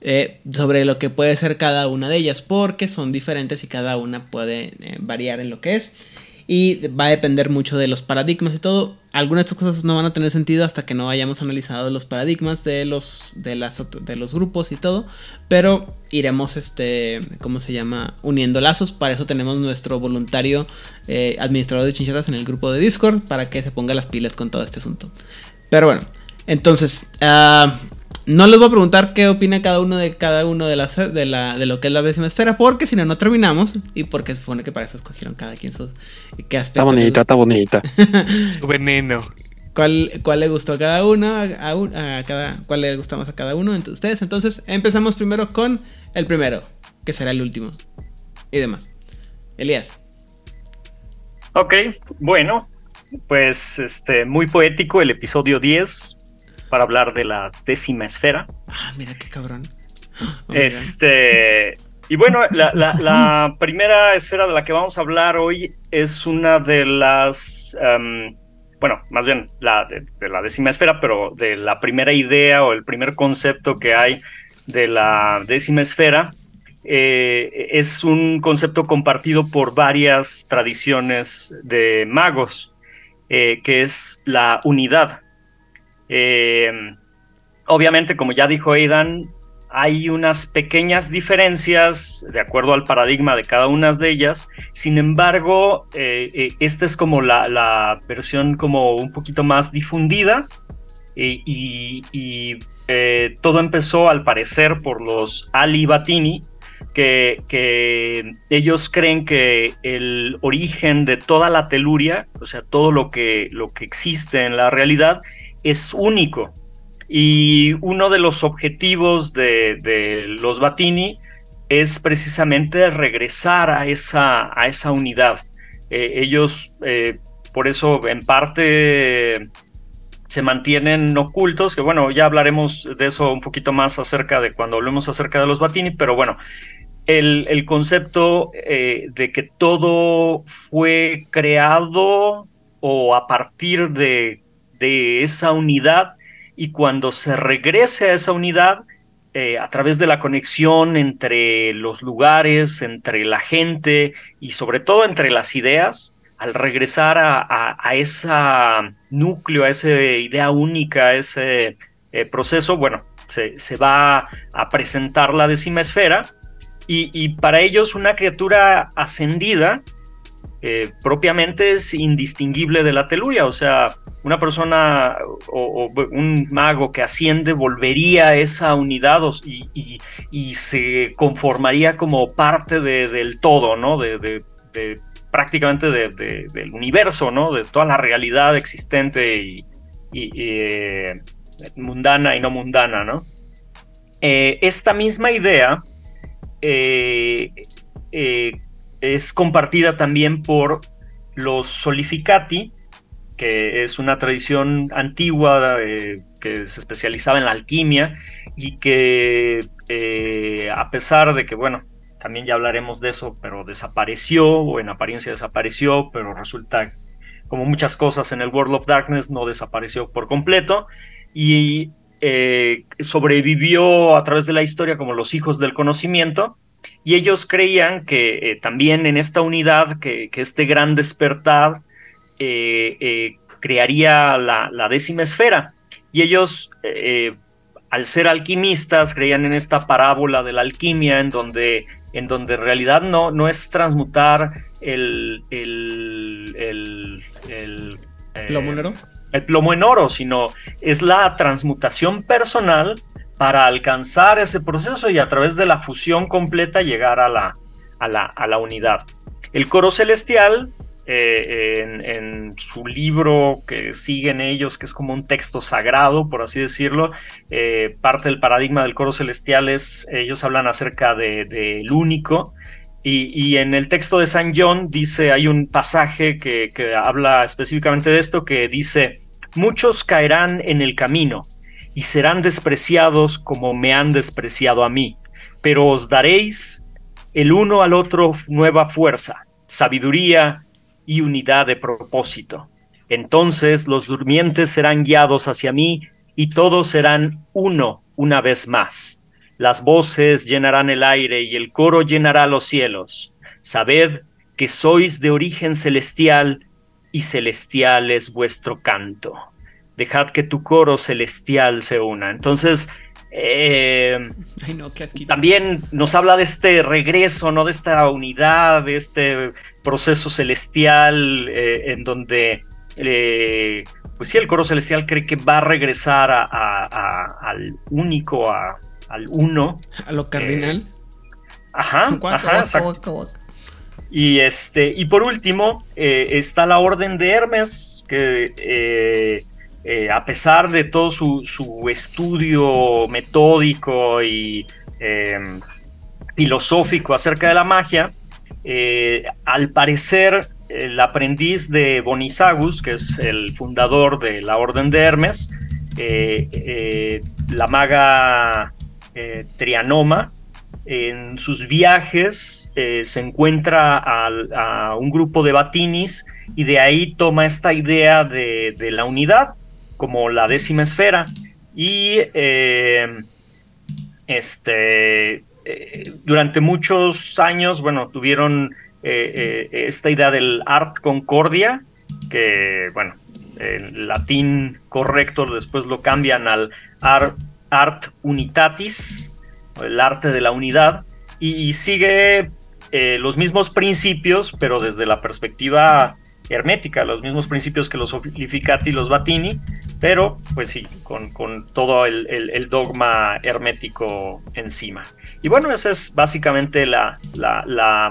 eh, sobre lo que puede ser cada una de ellas, porque son diferentes y cada una puede eh, variar en lo que es. Y va a depender mucho de los paradigmas y todo. Algunas de estas cosas no van a tener sentido hasta que no hayamos analizado los paradigmas de los, de las, de los grupos y todo. Pero iremos, este, ¿cómo se llama? Uniendo lazos. Para eso tenemos nuestro voluntario eh, administrador de chinchetas en el grupo de Discord para que se ponga las pilas con todo este asunto. Pero bueno, entonces, ah, no les voy a preguntar qué opina cada uno de cada uno de, las, de, la, de lo que es la décima esfera, porque si no, no terminamos. Y porque se supone que para eso escogieron cada quien sus. ¿Qué Está aspecto les bonita, está bonita. Su veneno. ¿Cuál, cuál le gustó a cada uno? A, a un- a cada, ¿Cuál le gusta más a cada uno de ustedes? Entonces, empezamos primero con el primero, que será el último. Y demás. Elías. Ok, bueno, pues este, muy poético el episodio 10 para hablar de la décima esfera. Ah, mira qué cabrón. Oh, Este, y bueno, la, la- la primera esfera de la que vamos a hablar hoy es una de las, em, bueno, más bien la de, de la décima esfera, pero de la primera idea o el primer concepto que hay de la décima esfera. eh, es un concepto compartido por varias tradiciones de magos, eh, que es la unidad. Eh, obviamente, como ya dijo Aidan, hay unas pequeñas diferencias de acuerdo al paradigma de cada una de ellas. Sin embargo, eh, eh, esta es como la, versión como un poquito más difundida y, todo empezó al parecer por los Ali Batini, que, que ellos creen que el origen de toda la teluria, o sea, todo lo que, lo que existe en la realidad, es único. Y uno de los objetivos de, los Batini es precisamente regresar a esa, a esa unidad. Eh, ellos, eh, por eso, en parte se mantienen ocultos, que bueno, ya hablaremos de eso un poquito más acerca de cuando hablemos acerca de los Batini, pero bueno, el, el concepto eh, de que todo fue creado o a partir de, de esa unidad y cuando se regrese a esa unidad, eh, a través de la conexión entre los lugares, entre la gente y sobre todo entre las ideas, al regresar a, ese núcleo, a esa idea única, a ese eh, proceso, bueno, se, se, va a presentar la décima esfera y, y para ellos una criatura ascendida eh, propiamente es indistinguible de la teluria, o sea, una persona o, un mago que asciende volvería a esa unidad y, y, y, se conformaría como parte de, del todo, ¿no? De, de, de prácticamente del universo, ¿no? De toda la realidad existente y, eh, mundana y no mundana, ¿no? Eh, esta misma idea eh, es compartida también por los solificati, que es una tradición antigua eh, que se especializaba en la alquimia y que eh, a pesar de que, bueno, también ya hablaremos de eso, pero desapareció o en apariencia desapareció, pero resulta como muchas cosas en el World of Darkness no desapareció por completo y eh, sobrevivió a través de la historia como los hijos del conocimiento. Y ellos creían que también en esta unidad, que, que este gran despertar, crearía la, la, décima esfera. Y ellos, eh, al ser alquimistas, creían en esta parábola de la alquimia, en donde, en donde en realidad no, no es transmutar el, el, el, el plomo en oro. El plomo en oro, sino es la transmutación personal para alcanzar ese proceso y a través de la fusión completa llegar a la, a la, a la unidad. El coro celestial eh, en, su libro que siguen ellos, que es como un texto sagrado, por así decirlo, eh, parte del paradigma del coro celestial es, ellos hablan acerca del de, de único. Y, y, en el texto de San John dice, hay un pasaje que, que habla específicamente de esto, que dice, muchos caerán en el camino y serán despreciados como me han despreciado a mí, pero os daréis el uno al otro nueva fuerza, sabiduría y unidad de propósito. Entonces los durmientes serán guiados hacia mí y todos serán uno una vez más. Las voces llenarán el aire y el coro llenará los cielos. Sabed que sois de origen celestial y celestial es vuestro canto. Dejad que tu coro celestial se una. Entonces, eh, Ay, no, también nos habla de este regreso, ¿no? De esta unidad, de este proceso celestial eh, en donde, eh, pues sí, el coro celestial cree que va a regresar a, a, a, al único, al uno. A lo cardinal. ajá, ajá, exacto. Y, este, y por último, está la Orden de Hermes, que eh, a pesar de todo su, su estudio metódico y eh, filosófico acerca de la magia, eh, al parecer el aprendiz de Bonisagus, que es el fundador de la Orden de Hermes, eh, eh, la maga Trianoma, en sus viajes se encuentra a un grupo de batinis y de ahí toma esta idea de, de la unidad como la décima esfera. Y este durante muchos años bueno tuvieron esta idea del art concordia que bueno el latín correcto, después lo cambian al art, unitatis, el arte de la unidad, y, sigue eh, los mismos principios, pero desde la perspectiva hermética, los mismos principios que los Solificati y los Batini, pero pues sí, con, todo el, dogma hermético encima. Y bueno, esa es básicamente la, la,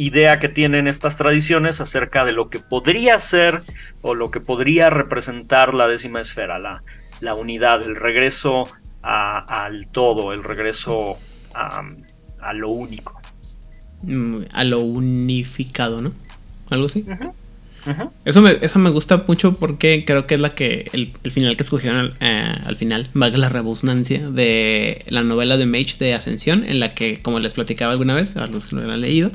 idea que tienen estas tradiciones acerca de lo que podría ser o lo que podría representar la décima esfera, la, la unidad, el regreso al todo, el regreso a, lo único. Mm, a lo unificado, ¿no? Algo así. Eso, me, me gusta mucho porque creo que es la que el, final que escogieron al, eh, al final, valga la rebusnancia, de la novela de Mage de Ascensión, en la que, como les platicaba alguna vez, a los que lo han leído,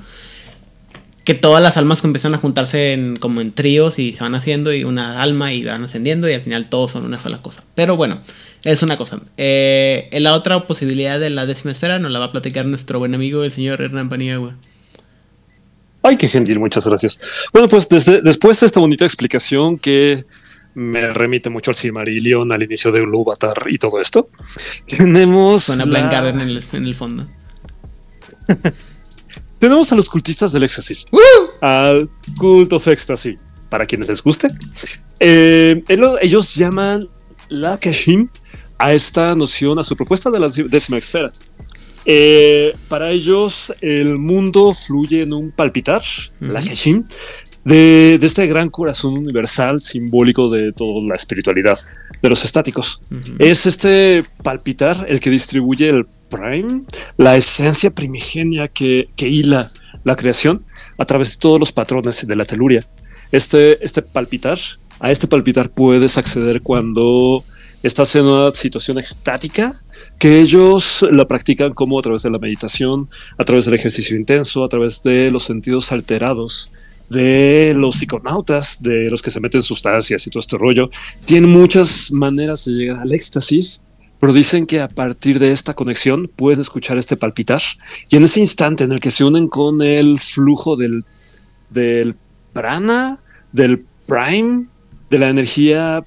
que todas las almas empiezan a juntarse en, como en tríos y se van haciendo y una alma y van ascendiendo y al final todos son una sola cosa. Pero bueno, es una cosa. Eh, la otra posibilidad de la décima esfera nos la va a platicar nuestro buen amigo el señor Hernán Paniagua. Ay, qué gentil, muchas gracias. Bueno, pues desde, después de esta bonita explicación que me remite mucho al Silmarillion, al inicio de Uluvatar y todo esto, tenemos... Suena la... en el, en el fondo. Tenemos a los cultistas del éxtasis. Al Cult of Ecstasy. Para quienes les guste. Eh, ellos llaman la Kashin a esta noción, a su propuesta de la décima esfera. Eh, para ellos, el mundo fluye en un palpitar, la Kashin, de, este gran corazón universal simbólico de toda la espiritualidad de los estáticos. Es este palpitar el que distribuye el prime, la esencia primigenia que, que hila la creación a través de todos los patrones de la teluria. Este, este palpitar, a este palpitar puedes acceder cuando estás en una situación estática que ellos la practican como a través de la meditación, a través del ejercicio intenso, a través de los sentidos alterados de los psiconautas, de los que se meten sustancias y todo este rollo. Tienen muchas maneras de llegar al éxtasis, pero dicen que a partir de esta conexión pueden escuchar este palpitar y en ese instante en el que se unen con el flujo del, del prana, del prime, de la energía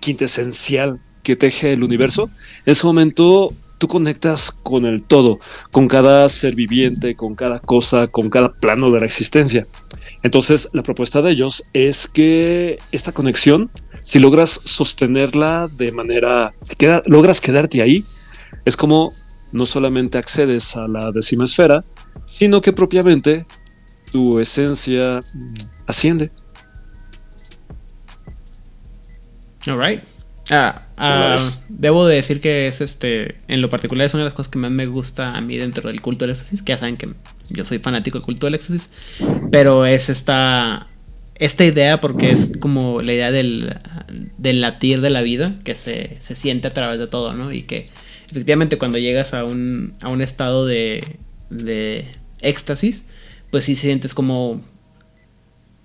quintesencial que teje el universo, en ese momento tú conectas con el todo, con cada ser viviente, con cada cosa, con cada plano de la existencia. Entonces, la propuesta de ellos es que esta conexión, si logras sostenerla de manera, si logras quedarte ahí, es como no solamente accedes a la décima esfera, sino que propiamente tu esencia asciende. All right. Ah, ah, debo de decir que es este, en lo particular es una de las cosas que más me gusta a mí dentro del culto del éxtasis, que ya saben que yo soy fanático del culto del éxtasis, pero es esta, esta idea porque es como la idea del, del latir de la vida que se, se, siente a través de todo, ¿no? Y que efectivamente cuando llegas a un, a un estado de, de éxtasis, pues sí sientes como,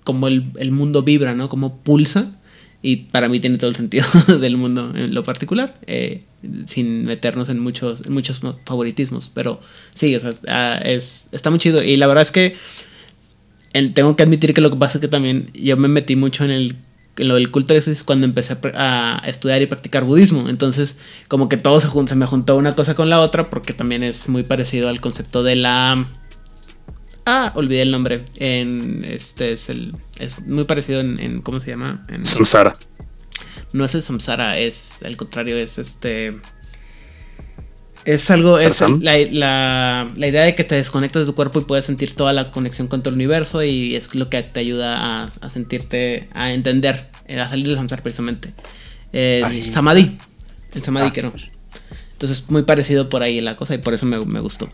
como el, el mundo vibra, ¿no? Como pulsa y para mí tiene todo el sentido del mundo en lo particular, eh, sin meternos en muchos, muchos favoritismos. Pero sí, o sea, ah, es, está muy chido. Y la verdad es que tengo que admitir que lo que pasa es que también yo me metí mucho en el lo del culto de es cuando empecé a, estudiar y practicar budismo. Entonces, como que todo se, se me juntó una cosa con la otra porque también es muy parecido al concepto de la Ah, olvidé el nombre. En este es el. Es muy parecido en. ¿Cómo se llama? En, Samsara. No es el Samsara, es. Al contrario, es este. Es algo. Es la, la, la, idea de que te desconectas de tu cuerpo y puedes sentir toda la conexión con todo el universo. Y es lo que te ayuda a, a sentirte. A entender. A salir del Samsara precisamente. El Samadhi. El Samadhi, ah. Entonces, muy parecido por ahí la cosa. Y por eso me, me gustó.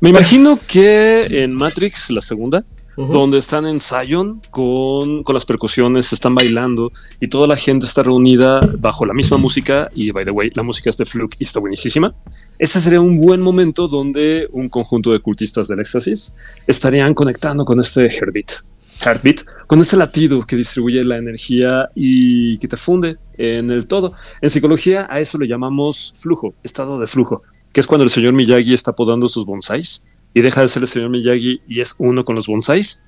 Me imagino que en Matrix, la segunda, donde están en Zion con, con las percusiones, están bailando y toda la gente está reunida bajo la misma música. Y by the way, la música es de Fluke y está buenísima. Ese sería un buen momento donde un conjunto de cultistas del éxtasis estarían conectando con este heartbeat. Heartbeat, con este latido que distribuye la energía y que te funde en el todo. En psicología a eso le llamamos flujo, estado de flujo, que es cuando el señor Miyagi está podando sus bonsáis y deja de ser el señor Miyagi y es uno con los bonsáis.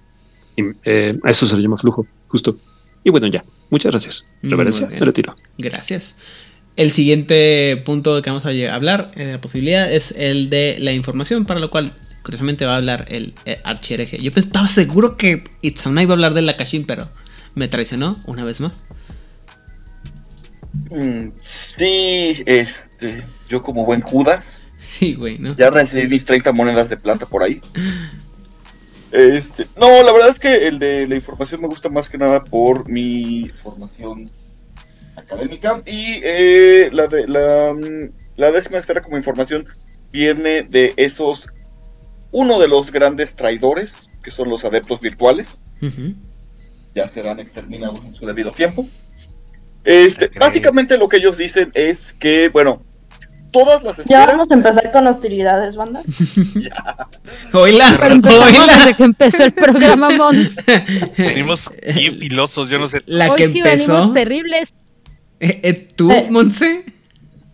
Y, eh, a eso se le llama flujo, justo. Y bueno, ya. Muchas gracias. Muy Reverencia, me retiro. Gracias. El siguiente punto que vamos a hablar eh, de la posibilidad es el de la información, para lo cual curiosamente va a hablar el eh, archiereje. Yo estaba seguro que Itzamna iba a hablar de la Kashin, pero me traicionó una vez más. Mm, sí, este, yo como buen Judas, Sí, güey, ¿no? ya recibí mis 30 monedas de plata por ahí. Este, no, la verdad es que el de la información me gusta más que nada por mi formación académica y eh, la de la, la décima esfera como información viene de esos uno de los grandes traidores que son los adeptos virtuales ya serán exterminados en su debido tiempo. Este, básicamente lo que ellos dicen es que, bueno, todas las Ya esferas vamos a empezar con hostilidades, banda. Oíla, Pero empezamos oíla. desde que empezó el programa, Mons. Venimos bien filosos, yo no sé. La Hoy que sí empezó. venimos terribles. Eh, eh, ¿Tú, Eh. Monse?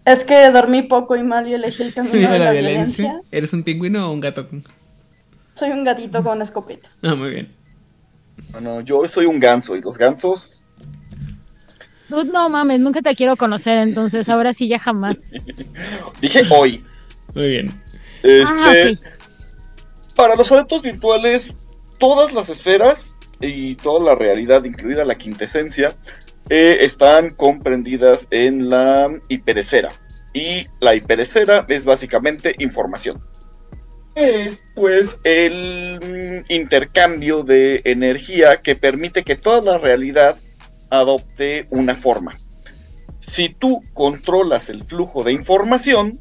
Es que dormí poco y mal y elegí el camino Mira de la la violencia. violencia. ¿Eres un pingüino o un gato? Soy un gatito con escopeta. Ah, muy bien. Bueno, yo soy un ganso y los gansos. No mames, nunca te quiero conocer, entonces ahora sí ya jamás. Dije hoy. Muy bien. Este, Ah, ok. Para los adeptos virtuales, todas las esferas y toda la realidad, incluida la quintesencia, eh, están comprendidas en la hiperesfera. Y la hiperesfera es básicamente información. Es pues el mm, intercambio de energía que permite que toda la realidad adopte una forma. Si tú controlas el flujo de información,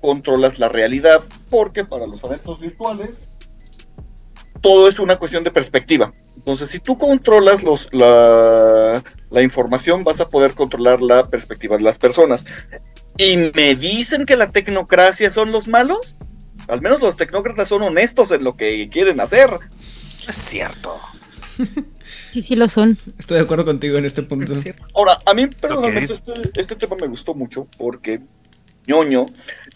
controlas la realidad, porque para los adeptos virtuales todo es una cuestión de perspectiva. Entonces, si tú controlas los, la, la información, vas a poder controlar la perspectiva de las personas. ¿Y me dicen que la tecnocracia son los malos? Al menos los tecnócratas son honestos en lo que quieren hacer. Es cierto. Sí, sí lo son. Estoy de acuerdo contigo en este punto. Ahora, a mí personalmente este, este tema me gustó mucho porque ñoño.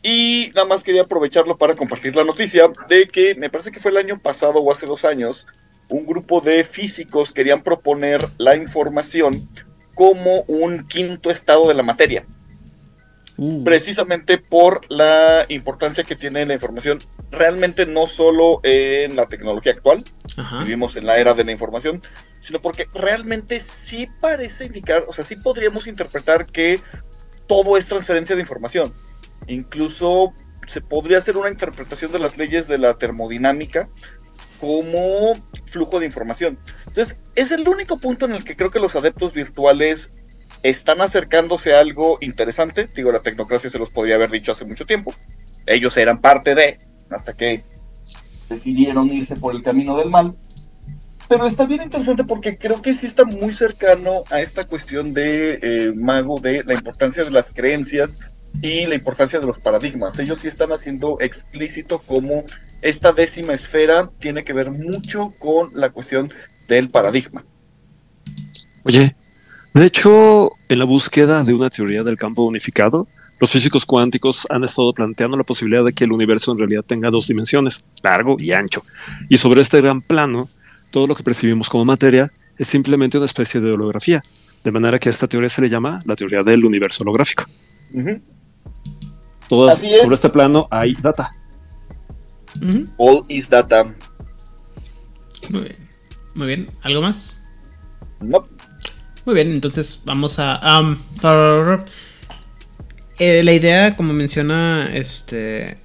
Y nada más quería aprovecharlo para compartir la noticia de que me parece que fue el año pasado o hace dos años, un grupo de físicos querían proponer la información como un quinto estado de la materia. Uh, Precisamente por la importancia que tiene la información, realmente no solo en la tecnología actual, Ajá. vivimos en la era de la información, sino porque realmente sí parece indicar, o sea, sí podríamos interpretar que todo es transferencia de información. Incluso se podría hacer una interpretación de las leyes de la termodinámica como flujo de información. Entonces, es el único punto en el que creo que los adeptos virtuales están acercándose a algo interesante. Digo, la tecnocracia se los podría haber dicho hace mucho tiempo. Ellos eran parte de, hasta que decidieron irse por el camino del mal. Pero está bien interesante porque creo que sí está muy cercano a esta cuestión de eh, mago, de la importancia de las creencias y la importancia de los paradigmas. Ellos sí están haciendo explícito cómo esta décima esfera tiene que ver mucho con la cuestión del paradigma. Oye, de hecho, en la búsqueda de una teoría del campo unificado, los físicos cuánticos han estado planteando la posibilidad de que el universo en realidad tenga dos dimensiones, largo y ancho. Y sobre este gran plano, todo lo que percibimos como materia es simplemente una especie de holografía. De manera que a esta teoría se le llama la teoría del universo holográfico. Ujú. Todas, Así es. sobre este plano hay data. All is data. Muy bien. Muy bien. ¿Algo más? No. Muy bien, entonces vamos a. par- eh, la idea, como menciona este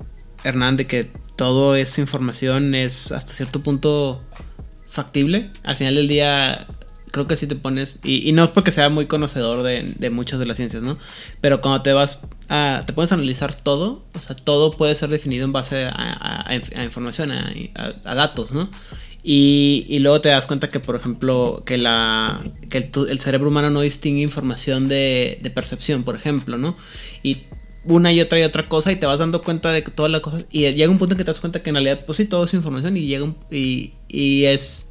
Hernán, de que todo es información es hasta cierto punto factible. Al final del día, creo que si te pones. Y, y no es porque sea muy conocedor de, muchas de las ciencias, ¿no? Pero cuando te vas a. Te puedes analizar todo. O sea, todo puede ser definido en base a, a- a inf- a información, a datos, ¿no? Y, y luego te das cuenta que, por ejemplo, que, la, que el, el cerebro humano no distingue información de, percepción, por ejemplo, ¿no? Y una y otra y otra cosa y te vas dando cuenta de que todas las cosas... Y llega un punto en que te das cuenta que en realidad, pues sí, todo es información y llega un- y, y es...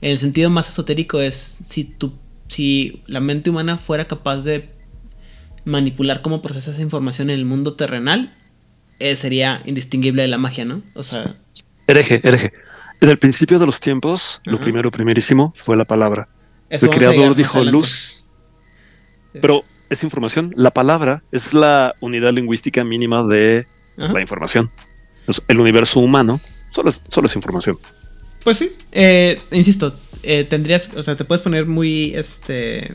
El sentido más esotérico es si, tu, si la mente humana fuera capaz de manipular cómo procesa esa información en el mundo terrenal, eh, sería indistinguible de la magia, ¿no? O sea, Hereje, hereje. En el principio de los tiempos, lo primero, primerísimo, fue la palabra. eso el creador dijo adelante. luz. Pero es información. La palabra es la unidad lingüística mínima de Ajá. la información. El universo humano solo es, solo es información. Pues sí, eh, insisto, eh, tendrías, o sea, te puedes poner muy, este,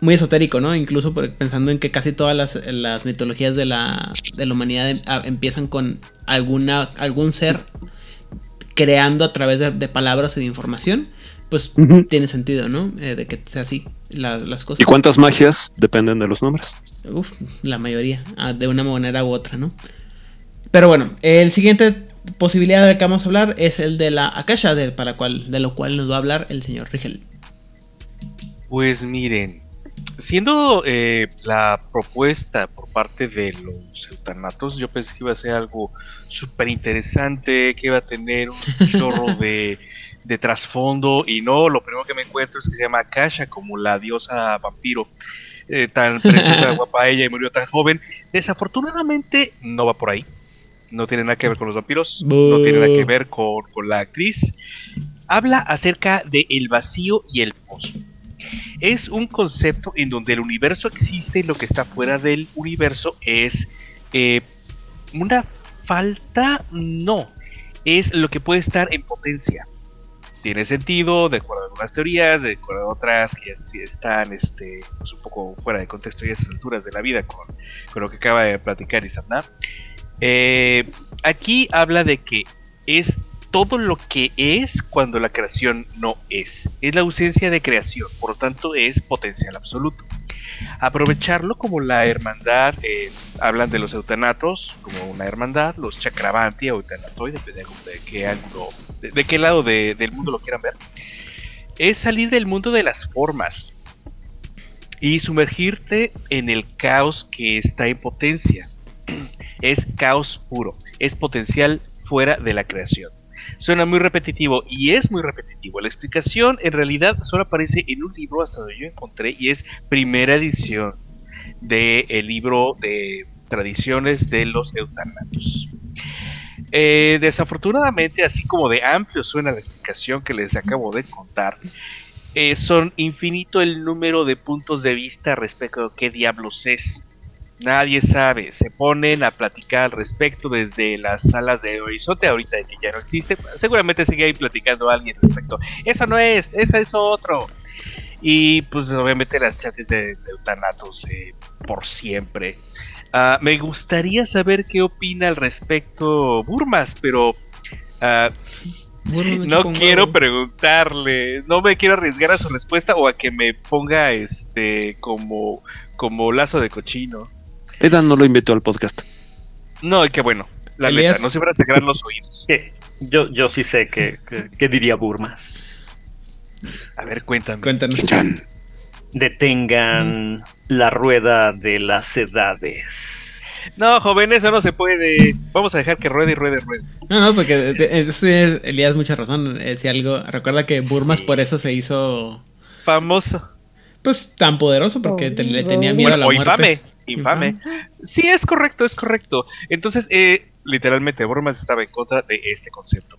muy esotérico, ¿no? Incluso por- pensando en que casi todas las, las mitologías de la, de la humanidad em- a- empiezan con alguna, algún ser creando a través de, de palabras y de información, pues tiene sentido, ¿no? Eh, de que sea así las, las cosas. ¿Y cuántas magias dependen de los nombres? Uf, la mayoría, ah, de una manera u otra, ¿no? Pero bueno, el siguiente posibilidad de la que vamos a hablar es el de la Akasha, de, para cual, de lo cual nos va a hablar el señor Rigel. Pues miren, siendo eh, la propuesta por parte de los eutanatos, yo pensé que iba a ser algo súper interesante, que iba a tener un chorro de, de trasfondo, y no, lo primero que me encuentro es que se llama Akasha, como la diosa vampiro. eh, tan preciosa, guapa ella y murió tan joven. Desafortunadamente no va por ahí. No tiene nada que ver con los vampiros, no tiene nada que ver con, con la actriz. Habla acerca de el vacío y el pozo. Es un concepto en donde el universo existe y lo que está fuera del universo es eh, una falta, no, es lo que puede estar en potencia. Tiene sentido, de acuerdo a algunas teorías, de acuerdo a otras que están este, pues un poco fuera de contexto y a esas alturas de la vida con, con lo que acaba de platicar Isamna. Eh, aquí habla de que es todo lo que es cuando la creación no es. Es la ausencia de creación, por lo tanto es potencial absoluto. Aprovecharlo como la hermandad, eh, hablan de los eutanatos como una hermandad, los chakravanti o eutanatoi, depende de, qué ángulo, de, qué lado de- del mundo lo quieran ver. Es salir del mundo de las formas y sumergirte en el caos que está en potencia. Es caos puro, es potencial fuera de la creación. Suena muy repetitivo y es muy repetitivo. La explicación en realidad solo aparece en un libro hasta donde yo encontré y es primera edición del libro de tradiciones de los eutanatos. Eh, desafortunadamente, así como de amplio suena la explicación que les acabo de contar, eh, son infinito el número de puntos de vista respecto a qué diablos es. Nadie sabe, se ponen a platicar al respecto desde las salas de Horizonte, ahorita que ya no existe, seguramente sigue ahí platicando alguien respecto, eso no es, eso es otro. Y pues obviamente las chates de, de eutanatos eh, por siempre. Ah, me gustaría saber qué opina al respecto Burmas, pero ah, no quiero preguntarle, no me quiero arriesgar a su respuesta o a que me ponga este como, como lazo de cochino. Edan no lo invitó al podcast. No, y qué bueno. La Elías. neta, no se van a sangrar los oídos. Yo, yo sí sé que, que- que diría Burmas. A ver, cuéntame. Cuéntanos. Detengan la rueda de las edades. No, joven, eso no se puede. Vamos a dejar que ruede y ruede, ruede. No, no, porque Elías mucha razón. eh, si algo, recuerda que Burmas Sí. por eso se hizo Famoso. pues tan poderoso porque te- le tenía miedo Bueno, a la o muerte. Infame. Infame. Sí, es correcto, es correcto. Entonces, eh, literalmente, Burmas estaba en contra de este concepto.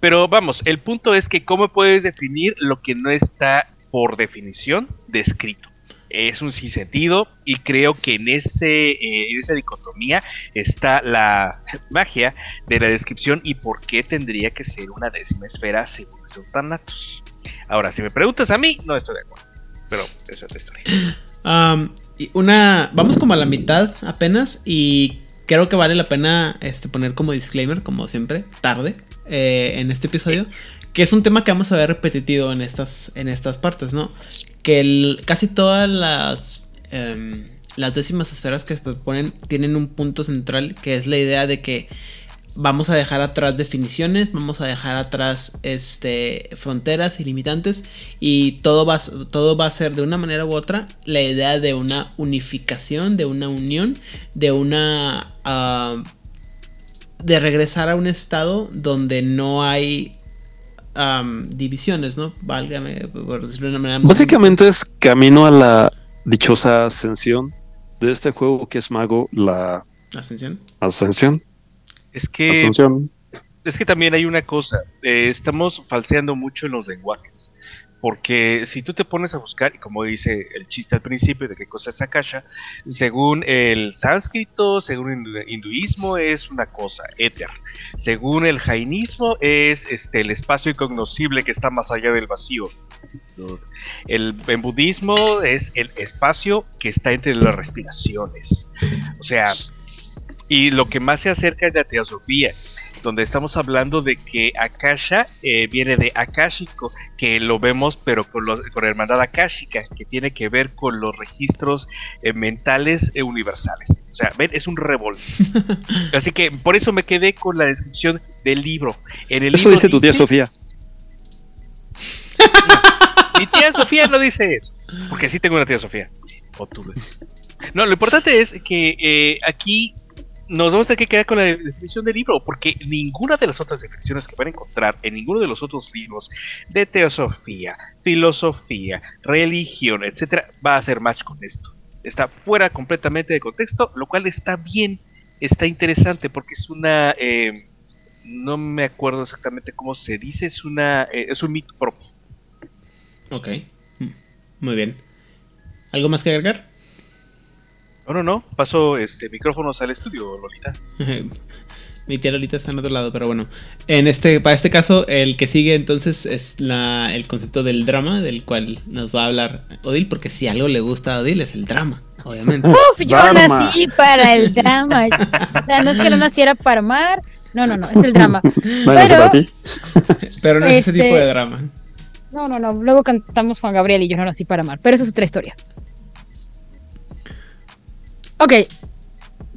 Pero vamos, el punto es que cómo puedes definir lo que no está por definición descrito. Es un sinsentido y creo que en, ese, eh, en esa dicotomía está la magia de la descripción y por qué tendría que ser una décima esfera según los eutanatos. Ahora, si me preguntas a mí, no estoy de acuerdo. Pero esa es otra historia. Y una, vamos como a la mitad apenas y creo que vale la pena este, poner como disclaimer, como siempre, tarde, eh, en este episodio, que es un tema que vamos a ver repetitivo en estas, en estas partes, ¿no? Que casi todas las, em, las décimas esferas que se proponen tienen un punto central, que es la idea de que vamos a dejar atrás definiciones, vamos a dejar atrás este, fronteras y limitantes y todo va, todo va a ser de una manera u otra la idea de una unificación, de una unión, de una... ah, de regresar a un estado donde no hay am, divisiones, ¿no? Válgame, por decirlo de una manera muy- Básicamente es camino a la dichosa ascensión de este juego que es Mago, la Ascensión. ascensión. Es que Asunción. Es que también hay una cosa, eh, estamos falseando mucho en los lenguajes, porque si tú te pones a buscar, y como dice el chiste al principio de qué cosa es Akasha, según el sánscrito, según el hindu- hinduismo es una cosa, éter, según el jainismo es este, el espacio incognoscible que está más allá del vacío, el, en budismo es el espacio que está entre las respiraciones, o sea, y lo que más se acerca es la teosofía, donde estamos hablando de que Akasha eh, viene de Akashico, que lo vemos pero con, los, con la hermandad Akashica, que tiene que ver con los registros eh, mentales eh, universales. O sea, ven, es un revolver. Así que por eso me quedé con la descripción del libro. En el Eso libro dice tu tía Sofía. Mi tía Sofía no dice eso, porque sí tengo una tía Sofía. O tú ves. No, lo importante es que eh, aquí nos vamos a tener que quedar con la definición del libro, porque ninguna de las otras definiciones que van a encontrar en ninguno de los otros libros de teosofía, filosofía, religión, etcétera, va a hacer match con esto. Está fuera completamente de contexto, lo cual está bien, está interesante, porque es una. eh, no me acuerdo exactamente cómo se dice, es una. eh, es un mito propio. Ok. Mm, Muy bien. ¿Algo más que agregar? No, no, no. Paso este micrófonos al estudio, Lolita. Mi tía Lolita está en otro lado, pero bueno. En este, para este caso, el que sigue entonces es la, el concepto del drama, del cual nos va a hablar Odil, porque si algo le gusta a Odil es el drama, obviamente. Uf, yo nací para el drama. O sea, no es que no naciera para amar. No, no, no, es el drama. Pero, Pero no es ese Este- tipo de drama. no, no, no. Luego cantamos Juan Gabriel y yo no nací para amar. Pero esa es otra historia. Ok.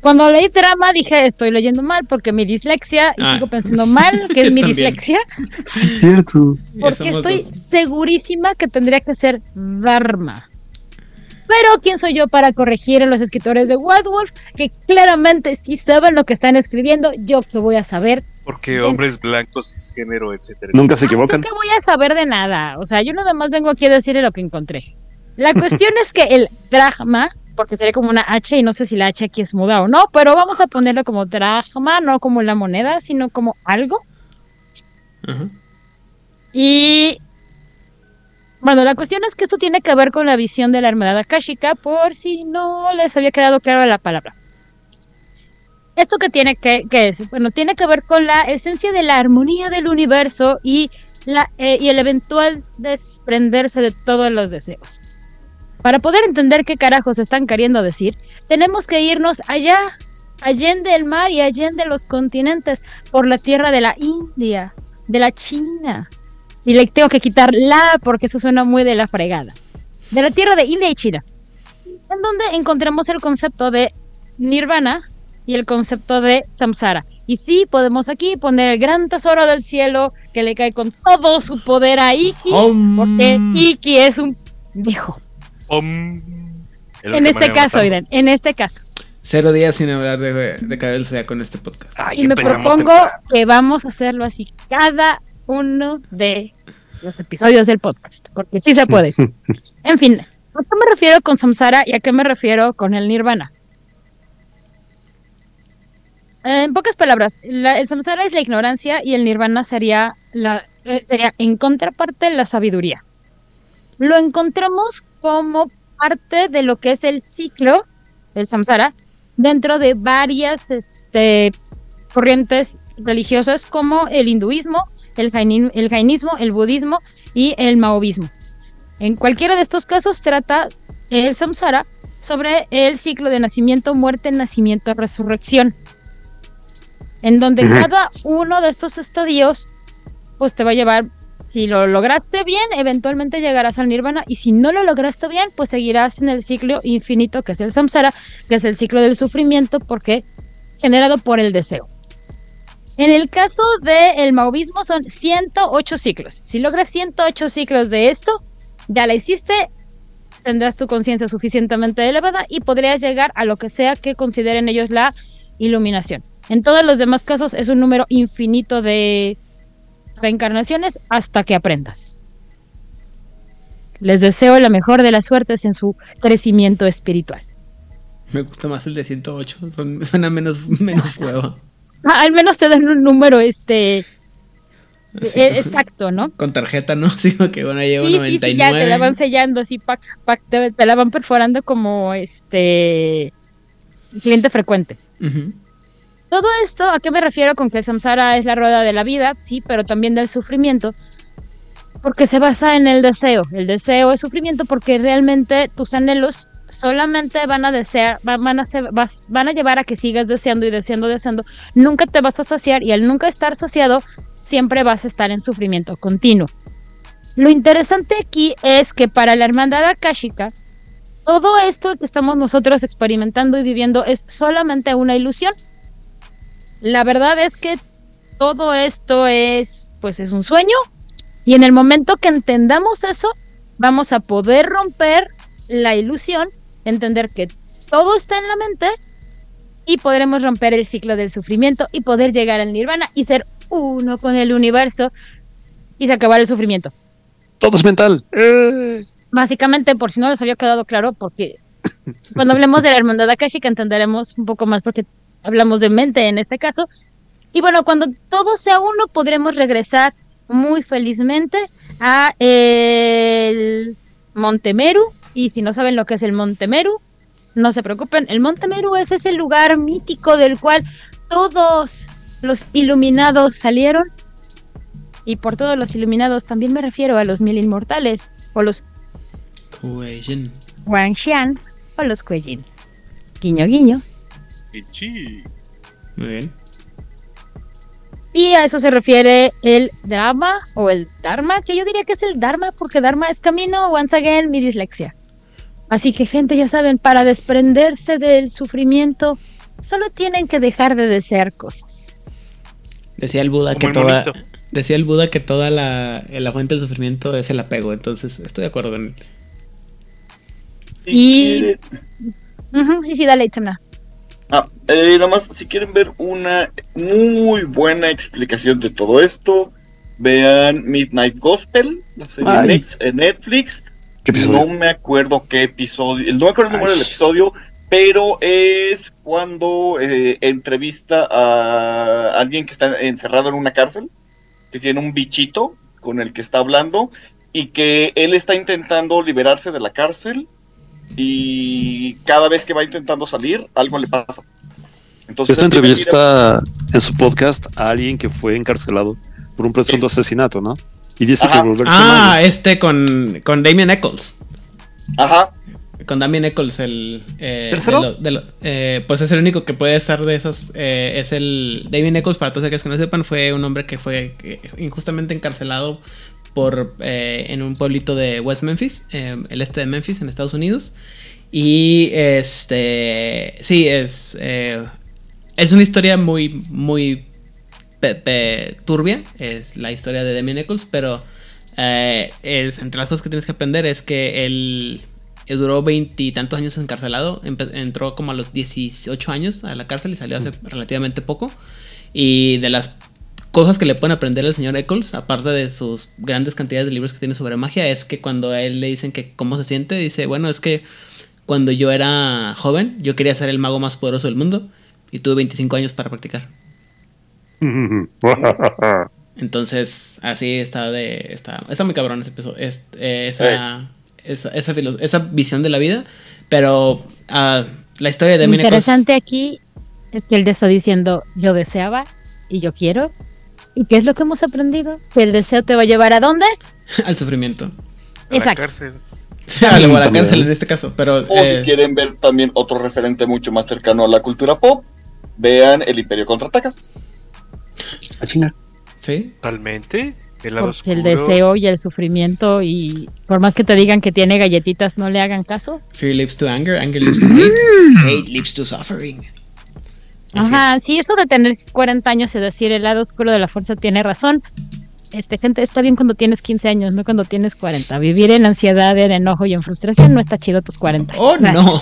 Cuando leí drama dije, estoy leyendo mal porque mi dislexia, y Ah. sigo pensando mal, que es mi dislexia, Cierto. porque estoy segurísima que tendría que ser Dharma. Pero ¿quién soy yo para corregir a los escritores de White Wolf? Que claramente sí saben lo que están escribiendo, yo que voy a saber. Porque hombres blancos, cisgénero, etcétera. Nunca se Yo equivocan. que voy a saber de nada. O sea, yo nada más vengo aquí a decirle lo que encontré. La cuestión es que el drachma, porque sería como una H y no sé si la H aquí es muda o no, pero vamos a ponerlo como drachma, no como la moneda, sino como algo. Y bueno, la cuestión es que esto tiene que ver con la visión de la hermandad akashica, por si no les había quedado clara la palabra. ¿Esto que tiene que, que es? Bueno, tiene que ver con la esencia de la armonía del universo y, la, eh, y el eventual desprenderse de todos los deseos. Para poder entender qué carajos están queriendo decir, tenemos que irnos allá, allende el mar y allende los continentes, por la tierra de la India, de la China. Y le tengo que quitar la porque eso suena muy de la fregada. De la tierra de India y China. En donde encontramos el concepto de nirvana y el concepto de samsara. Y sí, podemos aquí poner el gran tesoro del cielo que le cae con todo su poder a Iki, porque Iki es un viejo. Om. Es lo En este caso. Irene, en este caso. Cero días sin hablar de, de Cabello Zodiaco con este podcast. y me propongo que vamos a hacerlo así cada uno de los episodios del podcast, porque sí se puede. En fin, ¿a qué me refiero con samsara y a qué me refiero con el nirvana? En pocas palabras, la- el samsara es la ignorancia y el nirvana sería, la, eh, sería en contraparte la sabiduría. Lo encontramos como parte de lo que es el ciclo del samsara dentro de varias este, corrientes religiosas como el hinduismo, el, jaini- el jainismo, el budismo y el maoísmo. En cualquiera de estos casos trata el samsara sobre el ciclo de nacimiento, muerte, nacimiento, resurrección. En donde cada uno de estos estadios pues te va a llevar, si lo lograste bien, eventualmente llegarás al nirvana y si no lo lograste bien, pues seguirás en el ciclo infinito que es el samsara, que es el ciclo del sufrimiento porque generado por el deseo. En el caso del maovismo son 108 ciclos. Si logras 108 ciclos de esto, ya la hiciste, tendrás tu conciencia suficientemente elevada y podrías llegar a lo que sea que consideren ellos la iluminación. En todos los demás casos es un número infinito de reencarnaciones hasta que aprendas. Les deseo la mejor de las suertes en su crecimiento espiritual. Me gusta más el de 108, son, suena menos, menos fuego. Ah, al menos te dan un número este Así como- exacto, ¿no? Con tarjeta, ¿no? Sí, que bueno, llevo Sí, sí, 99. sí, ya te la van sellando así, pac, pac, te, te la van perforando como este cliente frecuente. Ujú. Todo esto, ¿a qué me refiero con que el samsara es la rueda de la vida? Sí, pero también del sufrimiento. Porque se basa en el deseo. El deseo es sufrimiento porque realmente tus anhelos solamente van a desear, van, a ser- van a llevar a que sigas deseando y deseando, deseando. Nunca te vas a saciar y al nunca estar saciado, siempre vas a estar en sufrimiento continuo. Lo interesante aquí es que para la hermandad akáshica, todo esto que estamos nosotros experimentando y viviendo es solamente una ilusión. La verdad es que todo esto es, pues es un sueño. Y en el momento que entendamos eso, vamos a poder romper la ilusión, entender que todo está en la mente y podremos romper el ciclo del sufrimiento y poder llegar al nirvana y ser uno con el universo y se acabar el sufrimiento. Todo es mental. Básicamente, por si no les había quedado claro, porque cuando hablemos de la hermandad akashica entenderemos un poco más porque hablamos de mente en este caso. Y bueno, cuando todo sea uno, podremos regresar muy felizmente a el Monte Meru. Y si no saben lo que es el Monte Meru, no se preocupen. El Monte Meru es ese lugar mítico del cual todos los iluminados salieron. Y por todos los iluminados también me refiero a los mil inmortales o los. Wangshan o los Kuejin. Guiño, guiño. Muy bien. Y a eso se refiere el drama o el dharma, que yo diría que es el dharma porque dharma es camino, once again, mi dislexia. Así que gente, ya saben, para desprenderse del sufrimiento, solo tienen que dejar de desear cosas. Decía el Buda Como que toda. monito. Decía el Buda que toda la, la fuente del sufrimiento es el apego, entonces estoy de acuerdo con él. Y- sí, sí, dale, Itzamna. Ah, eh, nada más, si quieren ver una muy buena explicación de todo esto, vean Midnight Gospel, la serie en Netflix. ¿Qué episodio? No me acuerdo qué episodio, no me acuerdo el número del episodio, pero es cuando eh, entrevista a alguien que está encerrado en una cárcel, que tiene un bichito con el que está hablando y que él está intentando liberarse de la cárcel y cada vez que va intentando salir, algo le pasa. Entonces, Esta entrevista en su podcast a alguien que fue encarcelado por un presunto asesinato, ¿no? Y dice Ajá. que volverse Ah, malo. este con, con Damien Eccles. Ajá, Con Damien Eccles, el. eh, de lo- de lo- eh, pues es el único que puede estar de esos. eh, es el. Damien Eccles, para todos aquellos que no sepan, fue un hombre que fue injustamente encarcelado por eh, en un pueblito de West Memphis, eh, el este de Memphis, en Estados Unidos. Y este. Sí, es. eh, es una historia muy, muy pe- pe- turbia. Es la historia de Damien Eccles, pero. eh, es, entre las cosas que tienes que aprender es que él duró veintitantos años encarcelado. empe- entró como a los 18 años a la cárcel y salió hace relativamente poco. Y de las cosas que le pueden aprender al señor Eccles, aparte de sus grandes cantidades de libros que tiene sobre magia, es que cuando a él le dicen que cómo se siente, dice, bueno, es que cuando yo era joven, yo quería ser el mago más poderoso del mundo y tuve 25 años para practicar. Entonces, así está de. Está, está muy cabrón ese episodio. es- eh, esa, esa, esa, esa visión de la vida. Pero ah, la historia de Lo interesante aquí es que él te está diciendo yo deseaba y yo quiero. ¿Y qué es lo que hemos aprendido? Que el deseo te va a llevar a dónde? al sufrimiento. A la Exacto. cárcel. a la, o a la También. cárcel en este caso. Pero. o eh, si quieren ver también otro referente mucho más cercano a la cultura pop, vean El Imperio Contraataca. Ah, chinga. sí. Totalmente. El lado Porque el deseo y el sufrimiento y por más que te digan que tiene galletitas, no le hagan caso. Fear leads to anger, anger leads to hate, hate leads to suffering. Ajá, sí, eso de tener 40 años y decir el lado oscuro de la fuerza tiene razón. Este, gente, está bien cuando tienes 15 años, no cuando tienes 40. Vivir en ansiedad, en enojo y en frustración no está chido a tus 40. Oh, Gracias. no.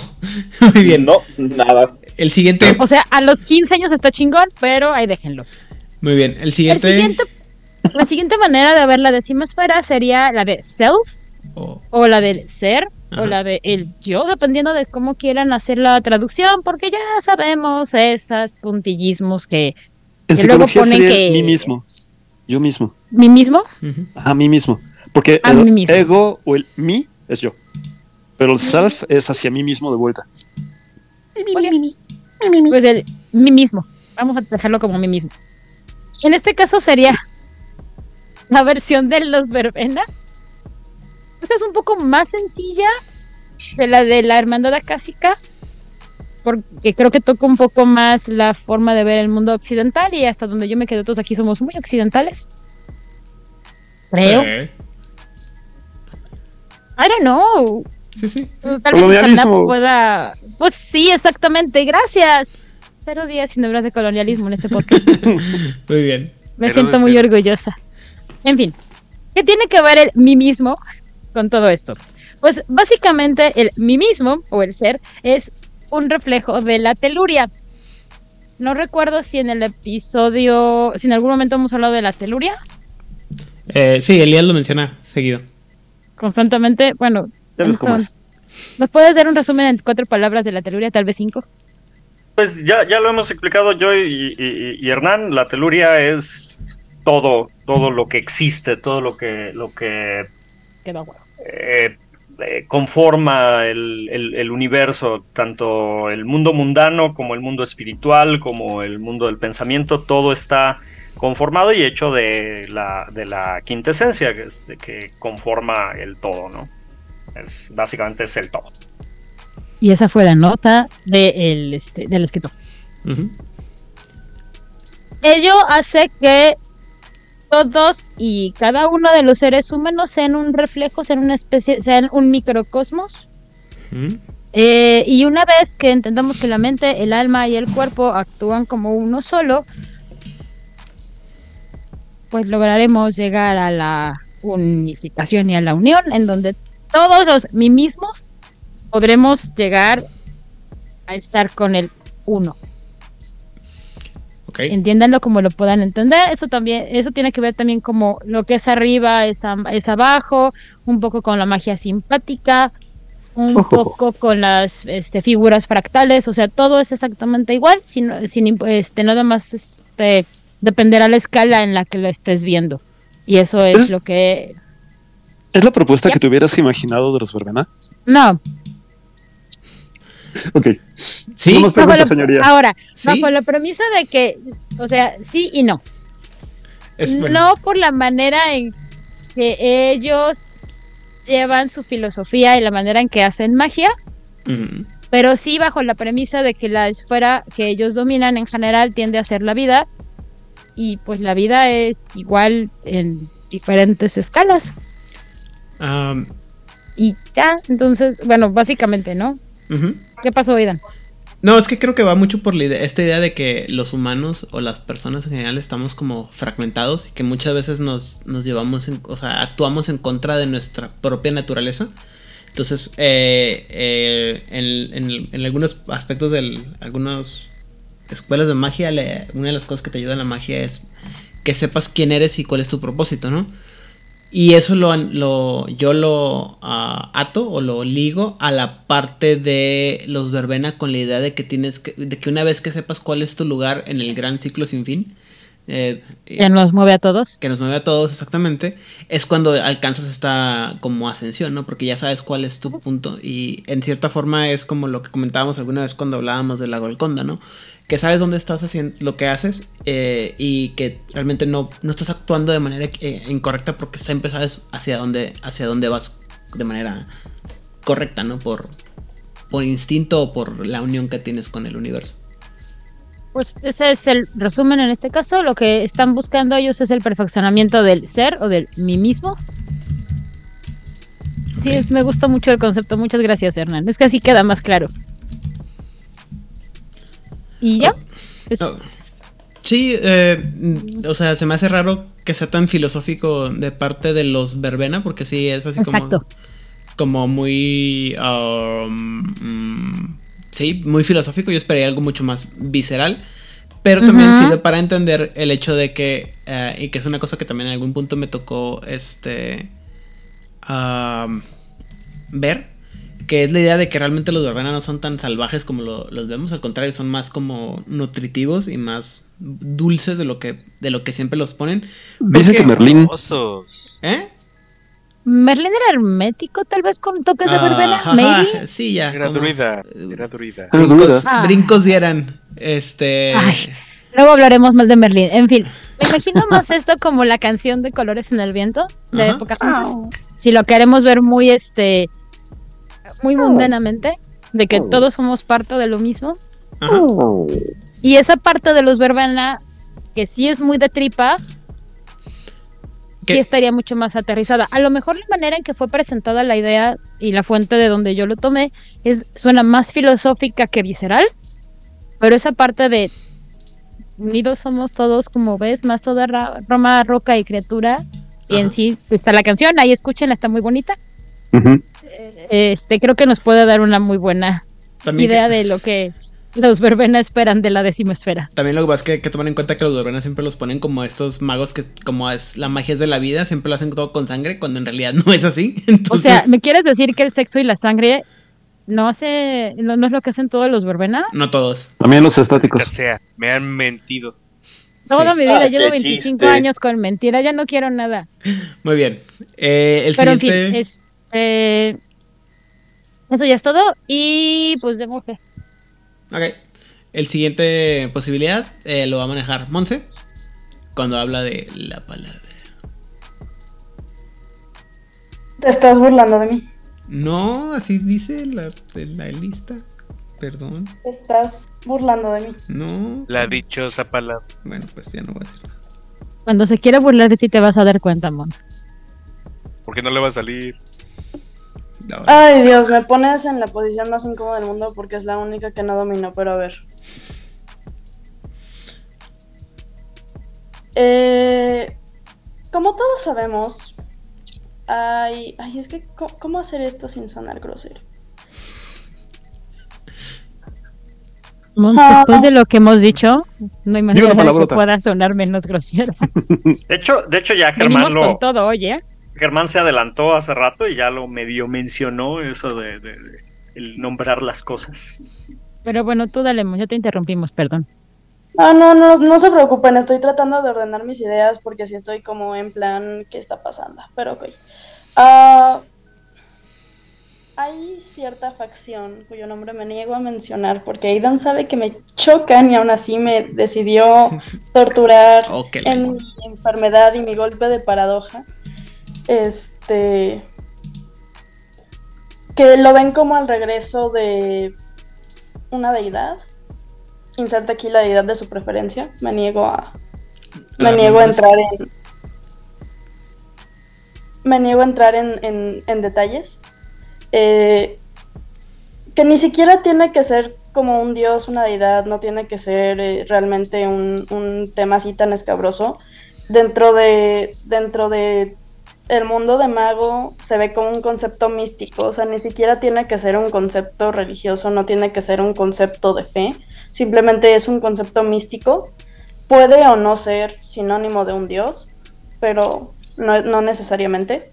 Muy bien. No, nada. El siguiente. O sea, a los 15 años está chingón, pero ahí déjenlo. Muy bien. El El siguiente. siguiente, la siguiente manera de ver la decimosfera sería la de self, Oh, o la del ser, Ajá. o la de el yo, dependiendo de cómo quieran hacer la traducción, porque ya sabemos esos puntillismos que En Que luego psicología ponen sería que- mí mismo. Yo mismo. mí mismo. A mí mismo. Porque A el mismo. ego o el mí es yo. Pero el self es hacia mí mismo de vuelta. pues el mí mismo. Vamos a dejarlo como mí mismo. En este caso sería la versión de los verbena. Esta es un poco más sencilla de la de la hermandad acásica, porque creo que toca un poco más la forma de ver el mundo occidental y hasta donde yo me quedo todos aquí somos muy occidentales. Creo. Eh, I don't know. Sí, sí. Tal vez pueda. Pues sí, exactamente. Gracias. Cero días sin hablar de colonialismo en este podcast. Muy bien. Me Pero siento muy orgullosa. En fin, ¿qué tiene que ver el mí mismo con todo esto? Pues básicamente el mí mismo o el ser es un reflejo de la teluria. No recuerdo si en el episodio, si en algún momento hemos hablado de la teluria Eh, sí, Elías lo menciona seguido. constantemente. Bueno, Ya ves cómo es. ¿nos puedes dar un resumen en cuatro palabras de la teluria, tal vez cinco? Pues ya, ya lo hemos explicado yo y, y- y Hernán, la teluria es todo, todo lo que existe, todo lo que, lo que Quedó guau. eh, eh, conforma el, el- el universo, tanto el mundo mundano como el mundo espiritual, como el mundo del pensamiento, todo está conformado y hecho de la, de la quintesencia que, es- de que conforma el todo, ¿no? Es, básicamente es el todo. Y esa fue la nota de el, este, del escritor. Ello hace que todos y cada uno de los seres humanos sean un reflejo, sean una especie, sean un microcosmos. Ujú. Eh, y una vez que entendamos que la mente, el alma y el cuerpo actúan como uno solo, pues lograremos llegar a la unificación y a la unión, en donde todos los mí mismos podremos llegar a estar con el uno. Ok. Entiéndanlo como lo puedan entender. Eso también, eso tiene que ver también como lo que es arriba es, es abajo, un poco con la magia simpática, un poco con las este, figuras fractales, o sea, todo es exactamente igual, sin, sin este, nada más este, dependerá la escala en la que lo estés viendo. Y eso es Es- lo que... ¿Es la propuesta Ya. que te hubieras imaginado de los verbena? No, Ok. Sí, No nos bajo pregunte, la- señoría. ahora, Sí. bajo la premisa de que, o sea, sí y no. es bueno. No por la manera en que ellos llevan su filosofía y la manera en que hacen magia, Ujú. pero sí bajo la premisa de que la esfera que ellos dominan en general tiende a ser la vida y pues la vida es igual en diferentes escalas y ya, entonces, bueno, básicamente, ¿no? ¿Qué pasó, Aidan? No, es que creo que va mucho por la idea- esta idea de que los humanos o las personas en general estamos como fragmentados y que muchas veces nos, nos llevamos, en, o sea, actuamos en contra de nuestra propia naturaleza. Entonces, eh, eh, en, algunos aspectos de algunas escuelas de magia, le- una de las cosas que te ayuda en la magia es que sepas quién eres y cuál es tu propósito, ¿no? Y eso lo, lo yo lo ah, ato o lo ligo a la parte de los verbena con la idea de que tienes que, de que una vez que sepas cuál es tu lugar en el gran ciclo sin fin, eh, Que nos mueve a todos. que nos mueve a todos exactamente, es cuando alcanzas esta como ascensión, ¿no? Porque ya sabes cuál es tu punto y en cierta forma es como lo que comentábamos alguna vez cuando hablábamos de la Golconda, ¿no? Que sabes dónde estás haciendo lo que haces eh, y que realmente no, no estás actuando de manera eh, incorrecta porque siempre sabes hacia dónde, hacia dónde vas de manera correcta, ¿no? Por, por instinto o por la unión que tienes con el universo. Pues ese es el resumen en este caso. Lo que están buscando ellos es el perfeccionamiento del ser o del mí mismo. Sí, es- me gusta mucho el concepto. Muchas gracias, Hernán. Es que así queda más claro. Y ya, Es- No. Sí, eh, o sea, se me hace raro que sea tan filosófico de parte de los verbena, porque sí, es así como, Exacto. como muy... um, mm, sí, muy filosófico. Yo esperaría algo mucho más visceral. Pero también Ujú. sirve para entender el hecho de que, eh, y que es una cosa que también en algún punto me tocó este am, ver, que es la idea de que realmente los verbena no son tan salvajes como lo- los vemos, al contrario, son más como nutritivos y más dulces de lo que, de lo que siempre los ponen. Dicen que Merlín. Osos. ¿Eh? Merlin era hermético, tal vez con toques de verbena. Ajá, Maybe. sí, ya. Era como- druida. Era druida. Era Brincos. Ah. brincos dieran. Este. Ay. Luego hablaremos más de Merlin. En fin, me imagino más esto como la canción de Colores en el Viento de Ajá. Pocahontas. Si lo queremos ver muy este muy mundanamente, de que todos somos parte de lo mismo. Ajá. Y esa parte de los verbena, que sí es muy de tripa, sí estaría mucho más aterrizada. A lo mejor la manera en que fue presentada la idea y la fuente de donde yo lo tomé es suena más filosófica que visceral, pero esa parte de unidos somos todos, como ves, más toda ra- Roma, roca y criatura. Y en Ajá. sí pues, está la canción, ahí escúchenla, está muy bonita. Ujú. Este, creo que nos puede dar una muy buena También, idea que- de lo que los verbena esperan de la décima esfera. también lo que pasa es que hay que tomar en cuenta que los verbena siempre los ponen como estos magos que, como es la magia es de la vida, siempre lo hacen todo con sangre, cuando en realidad no es así. O sea, ¿me quieres decir que el sexo y la sangre no hace, no, no es lo que hacen todos los verbena? no todos. También los Que estáticos. sea, me han mentido. Toda Sí. mi vida Ah, llevo qué 25 chiste. años con mentira, ya no quiero nada. Muy bien. Eh, el Pero en siguiente. fin, es, eh, eso ya es todo. Y pues de mujer. Ok. El siguiente posibilidad eh, lo va a manejar Monse cuando habla de la palabra. Te estás burlando de mí. No, así dice la, la lista. Perdón. Te estás burlando de mí. No. La dichosa palabra. Bueno, pues ya no voy a decir nada. Cuando se quiere burlar de ti te vas a dar cuenta, Mons. Porque no le va a salir. No, Ay, Dios, me pones en la posición más incómoda del mundo porque es la única que no domino, pero a ver. Eh, como todos sabemos, ay, ay, es que, ¿cómo, hacer esto sin sonar grosero? Ah. después de lo que hemos dicho, no hay manera de que pueda sonar menos grosero. De hecho, de hecho ya Germán Venimos lo, con todo, oye. Germán se adelantó hace rato y ya lo medio mencionó eso de, de- de el nombrar las cosas. Pero bueno, tú dale, ya te interrumpimos, perdón. No, no, no, no se preocupen, estoy tratando de ordenar mis ideas porque si estoy como en plan, ¿qué está pasando? Pero ok. Ah, hay cierta facción cuyo nombre me niego a mencionar porque Aidan sabe que me chocan y aún así me decidió torturar la- en mi enfermedad y mi golpe de paradoja. Este. Que lo ven como el regreso de una deidad. Inserta aquí la deidad de su preferencia. Me niego a. Me niego a entrar en. Me niego a entrar en, en- en detalles. Eh, que ni siquiera tiene que ser como un dios, una deidad, no tiene que ser eh, realmente un, un tema así tan escabroso. Dentro de, dentro de el mundo de mago se ve como un concepto místico, o sea, ni siquiera tiene que ser un concepto religioso, no tiene que ser un concepto de fe, simplemente es un concepto místico. Puede o no ser sinónimo de un dios, pero no, no necesariamente.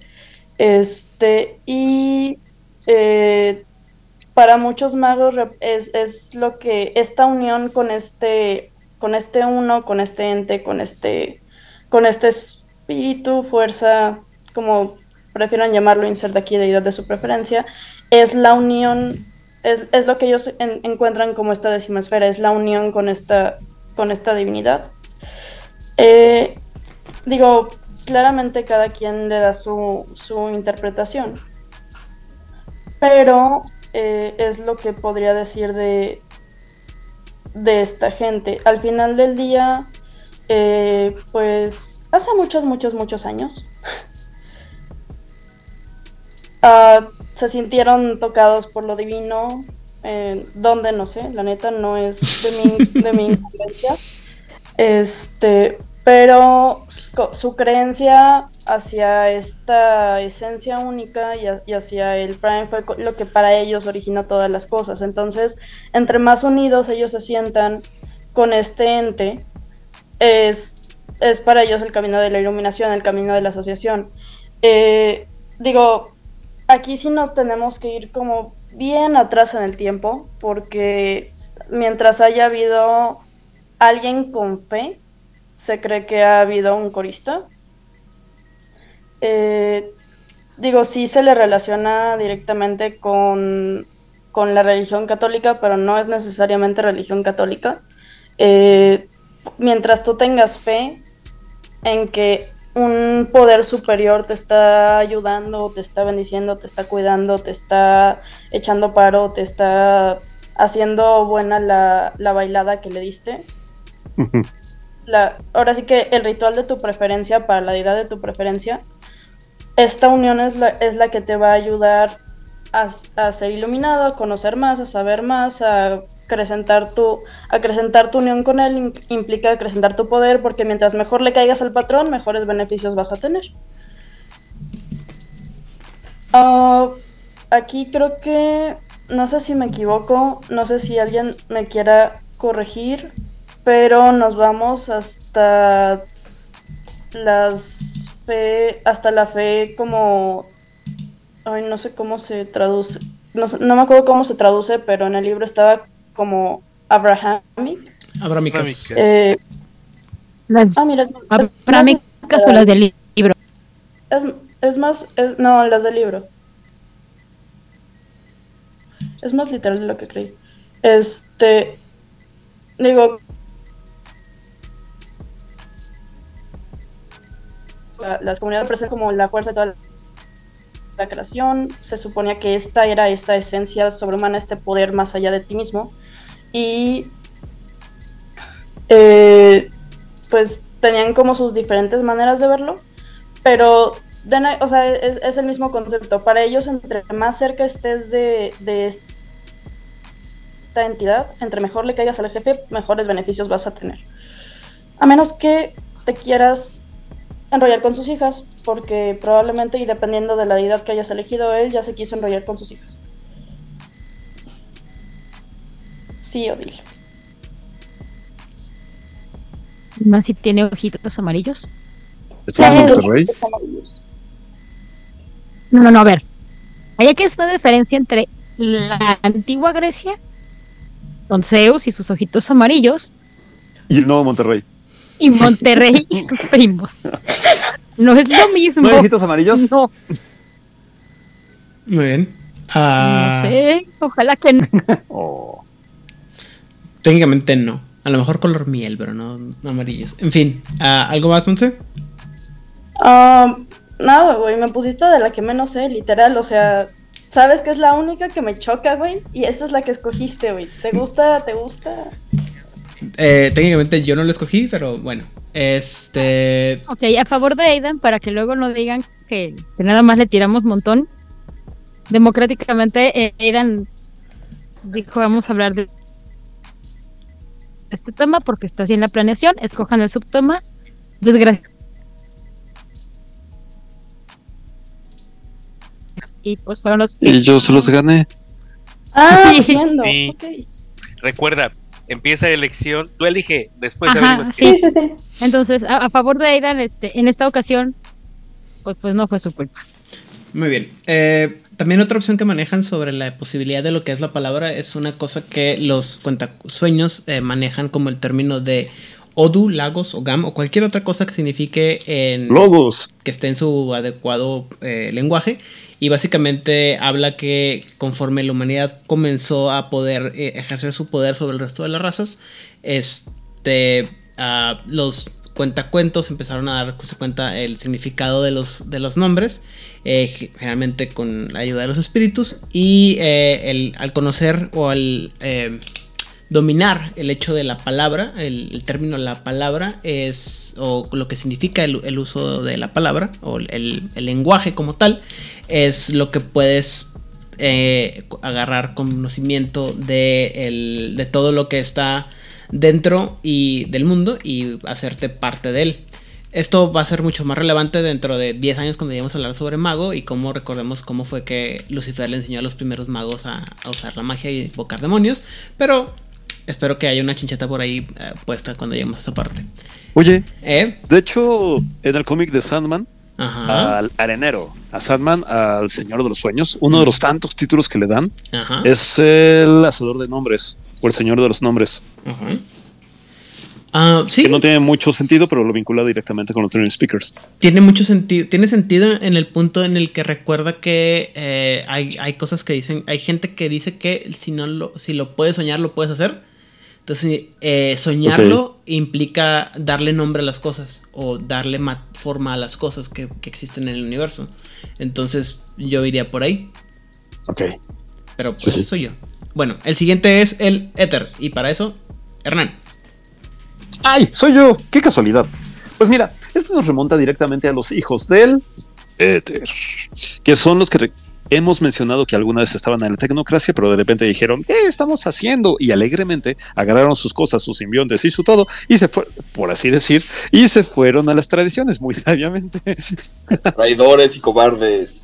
Este, y eh, para muchos magos es, es lo que esta unión con este, con este uno, con este ente, con este, con este espíritu, fuerza, como prefieran llamarlo, insert aquí deidad de su preferencia, es la unión, es, es lo que ellos en- encuentran como esta décima esfera, es la unión con esta, con esta divinidad. Eh, digo, claramente cada quien le da su, su interpretación, pero eh, es lo que podría decir de, de esta gente. Al final del día, eh, pues hace muchos, muchos, muchos años, ah, se sintieron tocados por lo divino, eh, dónde, no sé, la neta no es de mi, de mi incumbencia. Este, pero su, creencia hacia esta esencia única y, hacia el Prime fue lo que para ellos originó todas las cosas. Entonces, entre más unidos ellos se sientan con este ente, es, es para ellos el camino de la iluminación, el camino de la asociación. Eh, digo, aquí sí nos tenemos que ir como bien atrás en el tiempo, porque mientras haya habido alguien con fe, se cree que ha habido un corista. Eh, digo, sí se le relaciona directamente con, con la religión católica, pero no es necesariamente religión católica. Eh, mientras tú tengas fe en que un poder superior te está ayudando, te está bendiciendo, te está cuidando, te está echando paro, te está haciendo buena la, la bailada que le diste. La, ahora sí que el ritual de tu preferencia para la deidad de tu preferencia, esta unión es la, es la que te va a ayudar a, a ser iluminado, a conocer más, a saber más, a acrecentar tu, acrecentar tu unión con él im- implica acrecentar tu poder, porque mientras mejor le caigas al patrón, mejores beneficios vas a tener. Ah, aquí creo que, no sé si me equivoco, no sé si alguien me quiera corregir, pero nos vamos hasta las fe, hasta la fe como, ay, no sé cómo se traduce, no me acuerdo cómo se traduce, pero en el libro estaba como Abrahamic. Abramicas. Eh, Las ah, mira, es, es- abramicas o las del libro. Es, es más, es- no, las del libro. Es más literal de lo que creí. Este, digo, la- las comunidades presentan como la fuerza de toda la, la creación. Se suponía que esta era esa esencia sobrehumana, este poder más allá de ti mismo. Y eh, pues tenían como sus diferentes maneras de verlo, pero o sea, es, es el mismo concepto. Para ellos, entre más cerca estés de, de esta entidad, entre mejor le caigas al jefe, mejores beneficios vas a tener. A menos que te quieras enrollar con sus hijas, porque probablemente, y dependiendo de la deidad que hayas elegido, él ya se quiso enrollar con sus hijas. Sí, Odile. Más si tiene ojitos amarillos. ¿Estás Sí. en Monterrey? Es amarillos. No, no, no, a ver. Hay que hacer una diferencia entre la antigua Grecia, con Zeus y sus ojitos amarillos, Y el nuevo Monterrey. y Monterrey y sus primos. No es lo mismo. ¿No hay ojitos amarillos? No, Muy bien. Ah, no sé. Ojalá que no. Oh. Técnicamente no. A lo mejor color miel, pero no, no amarillos. En fin, ah, ¿algo más, Monse? Ah, nada, güey, me pusiste de la que menos sé, literal, o sea, sabes que es la única que me choca, güey, y esa es la que escogiste, güey. ¿Te gusta? ¿Te gusta? Eh, técnicamente yo no lo escogí, pero bueno. Este. Ok, a favor de Aidan, para que luego no digan que, que nada más le tiramos montón. Democráticamente, eh, Aidan dijo: Vamos a hablar de este tema porque está así en la planeación. Escojan el subtema. Desgracia. Y pues fueron los. Y yo se los gané. Ah, Sí. entiendo. Sí. ok. Recuerda, empieza la elección. Tú elige, después Ajá. Sí, sí, sí. Entonces, a, a favor de Aidan, este, en esta ocasión, pues, pues no fue su culpa. Muy bien. Eh, también otra opción que manejan sobre la posibilidad de lo que es la palabra es una cosa que los cuentasueños eh, manejan como el término de Odu, Lagos o Gam o cualquier otra cosa que signifique en Logos. que esté en su adecuado eh, lenguaje. Y básicamente habla que conforme la humanidad comenzó a poder eh, ejercer su poder sobre el resto de las razas, este, ah, los cuentacuentos empezaron a darse cuenta el significado de los, de los nombres, eh, ge- generalmente con la ayuda de los espíritus, y eh, el- al conocer o al eh, dominar el hecho de la palabra, el, término la palabra es, o lo que significa el, uso de la palabra, o el, lenguaje como tal, es lo que puedes agarrar conocimiento de, de todo lo que está dentro y del mundo y hacerte parte de él. Esto va a ser mucho más relevante dentro de 10 años cuando lleguemos a hablar sobre mago y cómo recordemos cómo fue que Lucifer le enseñó a los primeros magos a, a usar la magia y invocar demonios. Pero espero que haya una chincheta por ahí eh, puesta cuando lleguemos a esa parte. Oye, ¿Eh? de hecho, en el cómic de Sandman, Ajá. al arenero, a Sandman, al Señor de los Sueños, uno de los tantos títulos que le dan Ajá. es el Hacedor de Nombres, o el Señor de los Nombres. Ajá. Ah, sí, Que no tiene mucho sentido, pero lo vincula directamente con los Dream Speakers. tiene mucho sentido. Tiene sentido en el punto en el que recuerda que eh, hay, hay cosas que dicen. Hay gente que dice que si no lo, si lo puedes soñar, lo puedes hacer. Entonces, eh, soñarlo implica darle nombre a las cosas o darle más forma a las cosas que, que existen en el universo. Entonces, yo iría por ahí, Ok. pero pues Sí, sí. soy yo. Bueno, el siguiente es el Ether. Y para eso, Hernán. ¡Ay! ¡Soy yo! ¡Qué casualidad! Pues mira, esto nos remonta directamente a los hijos del Éter, que son los que hemos mencionado que alguna vez estaban en la tecnocracia, pero de repente dijeron, ¿qué estamos haciendo? Y alegremente agarraron sus cosas, sus simbiontes y su todo, y se fueron, por así decir, y se fueron a las tradiciones, muy sabiamente. Traidores y cobardes.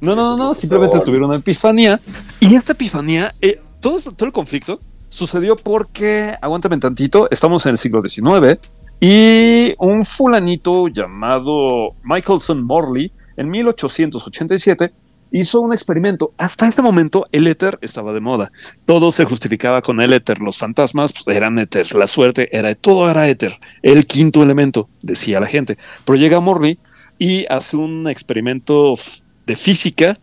No, no, no, simplemente tuvieron una epifanía. Y esta epifanía, eh, todo, todo el conflicto sucedió porque, aguántame tantito, estamos en el siglo XIX y un fulanito llamado Michelson Morley en 1887 hizo un experimento. Hasta este momento el éter estaba de moda. Todo se justificaba con el éter. Los fantasmas pues, eran éter. La suerte era, todo era éter. El quinto elemento, decía la gente. Pero llega Morley y hace un experimento de física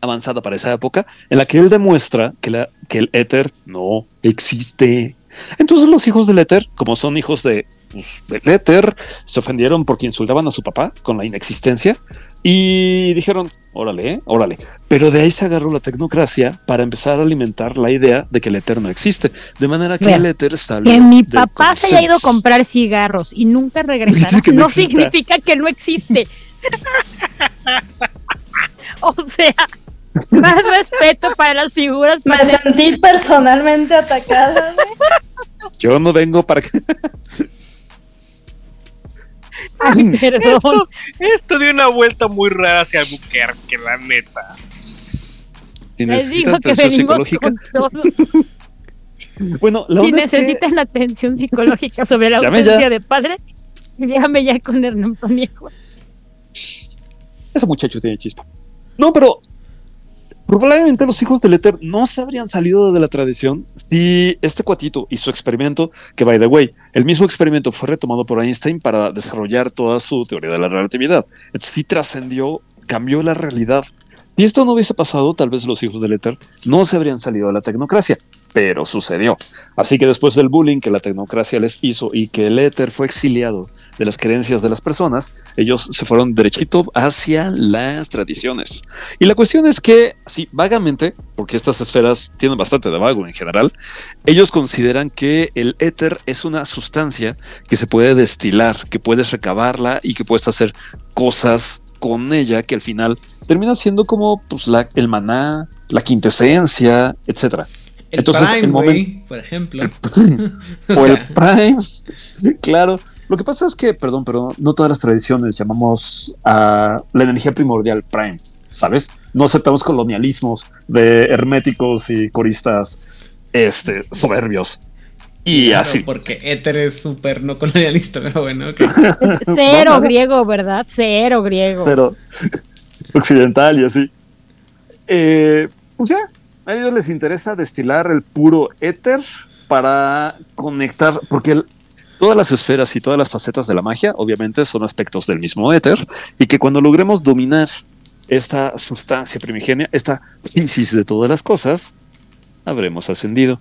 avanzada para esa época, en la que él demuestra que, la, que el éter no existe. Entonces los hijos del éter, como son hijos de, pues, del éter, se ofendieron porque insultaban a su papá con la inexistencia y dijeron, órale, ¿eh? órale. Pero de ahí se agarró la tecnocracia para empezar a alimentar la idea de que el éter no existe. De manera que el éter salió Que mi papá se haya ido a comprar cigarros y nunca regresará no significa que no existe. o sea, más respeto para las figuras. Me paternas. sentí personalmente atacada. güey. Yo no vengo para que... Ay, perdón. Esto, esto dio una vuelta muy rara hacia Albuquerque, la neta. Les digo que venimos psicológica. con todo. Bueno, la Si es que- necesitan atención psicológica sobre la Llame ausencia ya. de padre, llame ya con Hernán Paniejo. Ese muchacho tiene chispa. No, pero probablemente los hijos del éter no se habrían salido de la tradición si este cuatito y su experimento, que by the way, el mismo experimento fue retomado por Einstein para desarrollar toda su teoría de la relatividad. Entonces sí trascendió, cambió la realidad. Si esto no hubiese pasado, tal vez los hijos del éter no se habrían salido de la tecnocracia, pero sucedió. Así que después del bullying que la tecnocracia les hizo y que el éter fue exiliado de las creencias de las personas, ellos se fueron derechito hacia las tradiciones. Y la cuestión es que, así vagamente, porque estas esferas tienen bastante de vago en general, ellos consideran que el éter es una sustancia que se puede destilar, que puedes recabarla y que puedes hacer cosas con ella que al final termina siendo como pues, la- el maná, la quintesencia, etcétera. El Entonces, Prime, el por ejemplo. o el Prime. claro. Lo que pasa es que, perdón, pero no todas las tradiciones llamamos a la energía primordial Prime, ¿sabes? No aceptamos colonialismos de herméticos y coristas este, soberbios. Y Claro, así. Porque Ether es súper no colonialista, pero bueno, ok. Cero griego, ¿verdad? Cero griego. Cero. Occidental y así. Eh, pues ya, a ellos les interesa destilar el puro éter para conectar, porque el- todas las esferas y todas las facetas de la magia, obviamente, son aspectos del mismo éter, y que cuando logremos dominar esta sustancia primigenia, esta crisis de todas las cosas, habremos ascendido.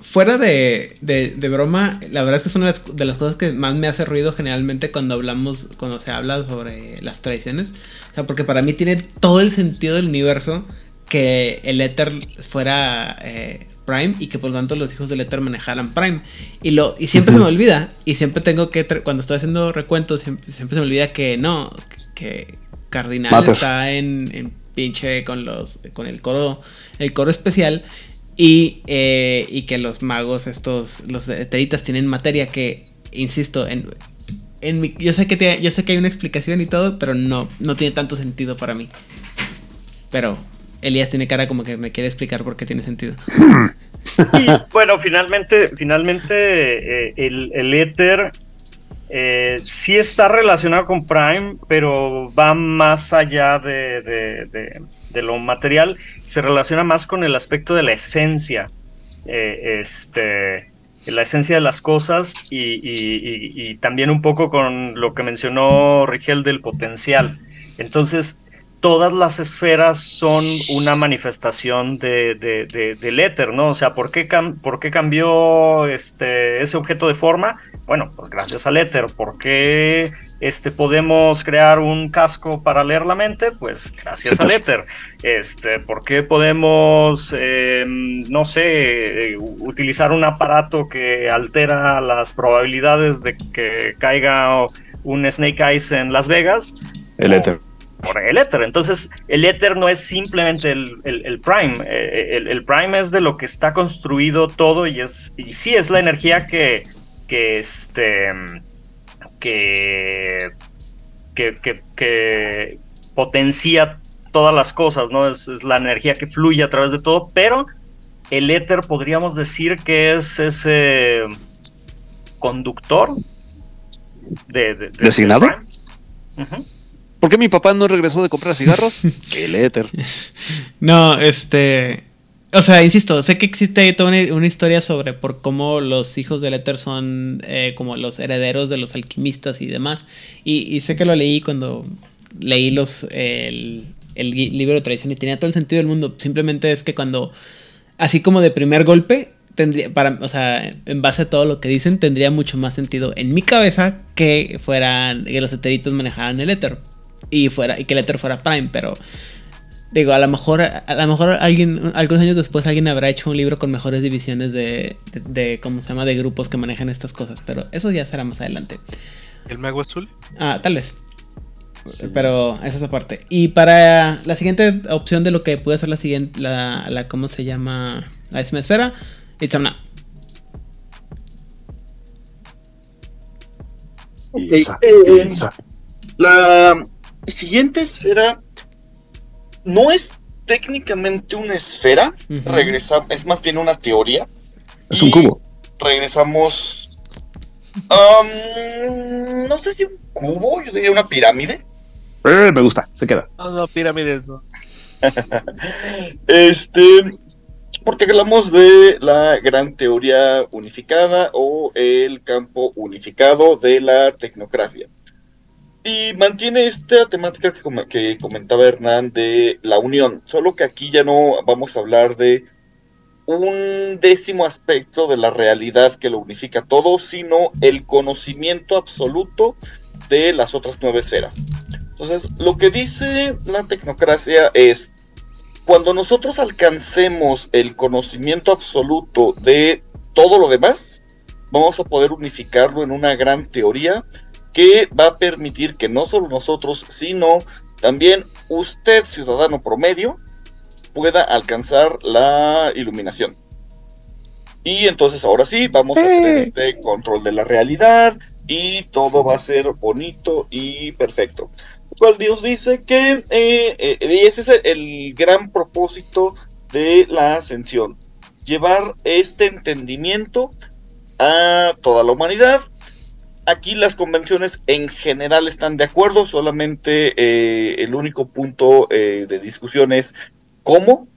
Fuera de, de- broma, la verdad es que es una de las, cosas que más me hace ruido generalmente cuando hablamos, cuando se habla sobre las tradiciones. O sea, porque para mí tiene todo el sentido del universo que el Ether fuera eh, Prime y que por lo tanto los hijos del Ether manejaran Prime. Y, lo, y siempre se me olvida, y siempre tengo que, cuando estoy haciendo recuentos, siempre, siempre se me olvida que no, que Cardinal está en, en pinche con los con el coro el coro especial y, eh, y que los magos estos los eteritas tienen materia que insisto en en mi- yo sé que te- yo sé que hay una explicación y todo pero no no tiene tanto sentido para mí. Pero Elías tiene cara como que me quiere explicar por qué tiene sentido Y bueno, finalmente, finalmente eh, el, el éter eh, sí está relacionado con Prime, pero va más allá de, de- de- lo material, se relaciona más con el aspecto de la esencia, eh, este, la esencia de las cosas y, y- y- y también un poco con lo que mencionó Rigel del potencial. Entonces, todas las esferas son una manifestación de, de- de- del éter, ¿no? O sea, ¿por qué, cam- por qué cambió este, ese objeto de forma? Bueno, pues gracias al éter. ¿Por qué este, podemos crear un casco para leer la mente? Pues gracias al éter. Este, ¿Por qué podemos, eh, no sé, eh, utilizar un aparato que altera las probabilidades de que caiga un Snake Eyes en Las Vegas? El éter. Por el éter. Entonces, el éter no es simplemente el, el- el prime. Eh, El, el prime es de lo que está construido todo y es y sí es la energía que que este que que, que- que potencia todas las cosas, ¿no? Es, es la energía que fluye a través de todo, pero el éter podríamos decir que es ese conductor de, de- de- ¿Designado? del prime. Ujú. ¿Por qué mi papá no regresó de comprar cigarros? el éter. No, este. O sea, insisto, sé que existe toda una, una historia sobre por cómo los hijos del éter son eh, como los herederos de los alquimistas y demás. Y, y sé que lo leí cuando leí los el, el libro de tradición y tenía todo el sentido del mundo. Simplemente es que cuando, así como de primer golpe, tendría, para, o sea, en base a todo lo que dicen, tendría mucho más sentido en mi cabeza que fueran, que los eteritos manejaran el éter. Y fuera, y que el éter fuera Prime, pero Digo, a lo mejor, a lo mejor alguien, algunos años después alguien habrá hecho un libro con mejores divisiones de, de, de, ¿cómo se llama? De grupos que manejan estas cosas, pero eso ya será más adelante. ¿El mago azul? Ah, tal vez. Pero esa es aparte. Y para la siguiente opción de lo que puede ser la siguiente, la, la ¿cómo se llama? La décima esfera, Itzamna. Ok, eh, la siguiente esfera no es técnicamente una esfera, Ujú. regresa, es más bien una teoría. Es un cubo. Regresamos. am, no sé si un cubo, yo diría una pirámide. Eh, me gusta, se queda. No, no, pirámides no. Este, porque hablamos de la gran teoría unificada o el campo unificado de la tecnocracia. Y mantiene esta temática que, com- que comentaba Hernán de la unión, solo que aquí ya no vamos a hablar de un décimo aspecto de la realidad que lo unifica todo, sino el conocimiento absoluto de las otras nueve esferas. Entonces, lo que dice la tecnocracia es, cuando nosotros alcancemos el conocimiento absoluto de todo lo demás, vamos a poder unificarlo en una gran teoría que va a permitir que no solo nosotros, sino también usted, ciudadano promedio, pueda alcanzar la iluminación. Y entonces ahora sí, vamos a tener este control de la realidad y todo va a ser bonito y perfecto. Cual Dios dice que eh, eh, ese es el gran propósito de la ascensión. Llevar este entendimiento a toda la humanidad. Aquí las convenciones en general están de acuerdo, solamente eh, el único punto eh, de discusión es cómo.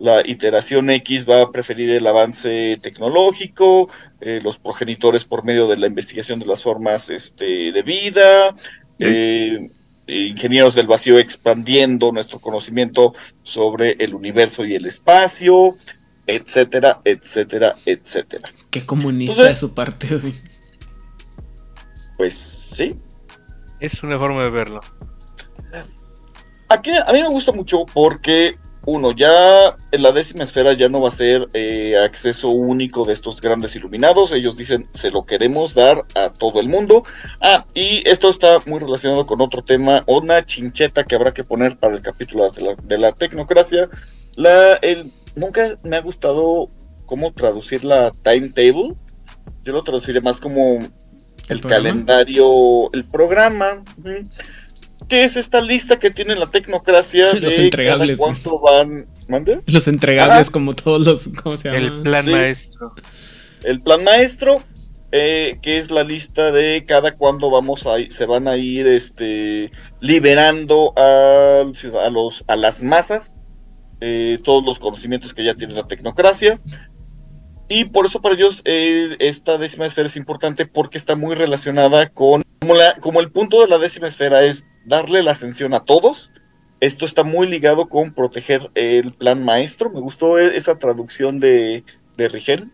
La iteración X va a preferir el avance tecnológico, eh, los progenitores por medio de la investigación de las formas este, de vida, eh, ingenieros del vacío expandiendo nuestro conocimiento sobre el universo y el espacio, etcétera, etcétera, etcétera. Qué comunista Entonces- de su parte, güey. Pues sí. Es una forma de verlo. Aquí a mí me gusta mucho porque uno, ya en la décima esfera ya no va a ser eh, acceso único de estos grandes iluminados. Ellos dicen, se lo queremos dar a todo el mundo. Ah, y esto está muy relacionado con otro tema, una chincheta que habrá que poner para el capítulo de la, de la tecnocracia. La, el, nunca me ha gustado cómo traducir la timetable. Yo lo traduciré más como el, programa? calendario, el programa. que es esta lista que tiene la tecnocracia Los de entregables, cada cuánto van. ¿Mande? Los entregables, Ajá. como todos los. ¿Cómo se llama? El plan Sí. maestro. El plan maestro, eh, que es la lista de cada cuándo vamos a ir- se van a ir este, liberando al ciudad- a, los, a las masas eh, todos los conocimientos que ya tiene la tecnocracia. Y por eso para ellos eh, esta décima esfera es importante porque está muy relacionada con, como, la- como el punto de la décima esfera es darle la ascensión a todos. Esto está muy ligado con proteger el plan maestro. Me gustó e- esa traducción de, de Rigel.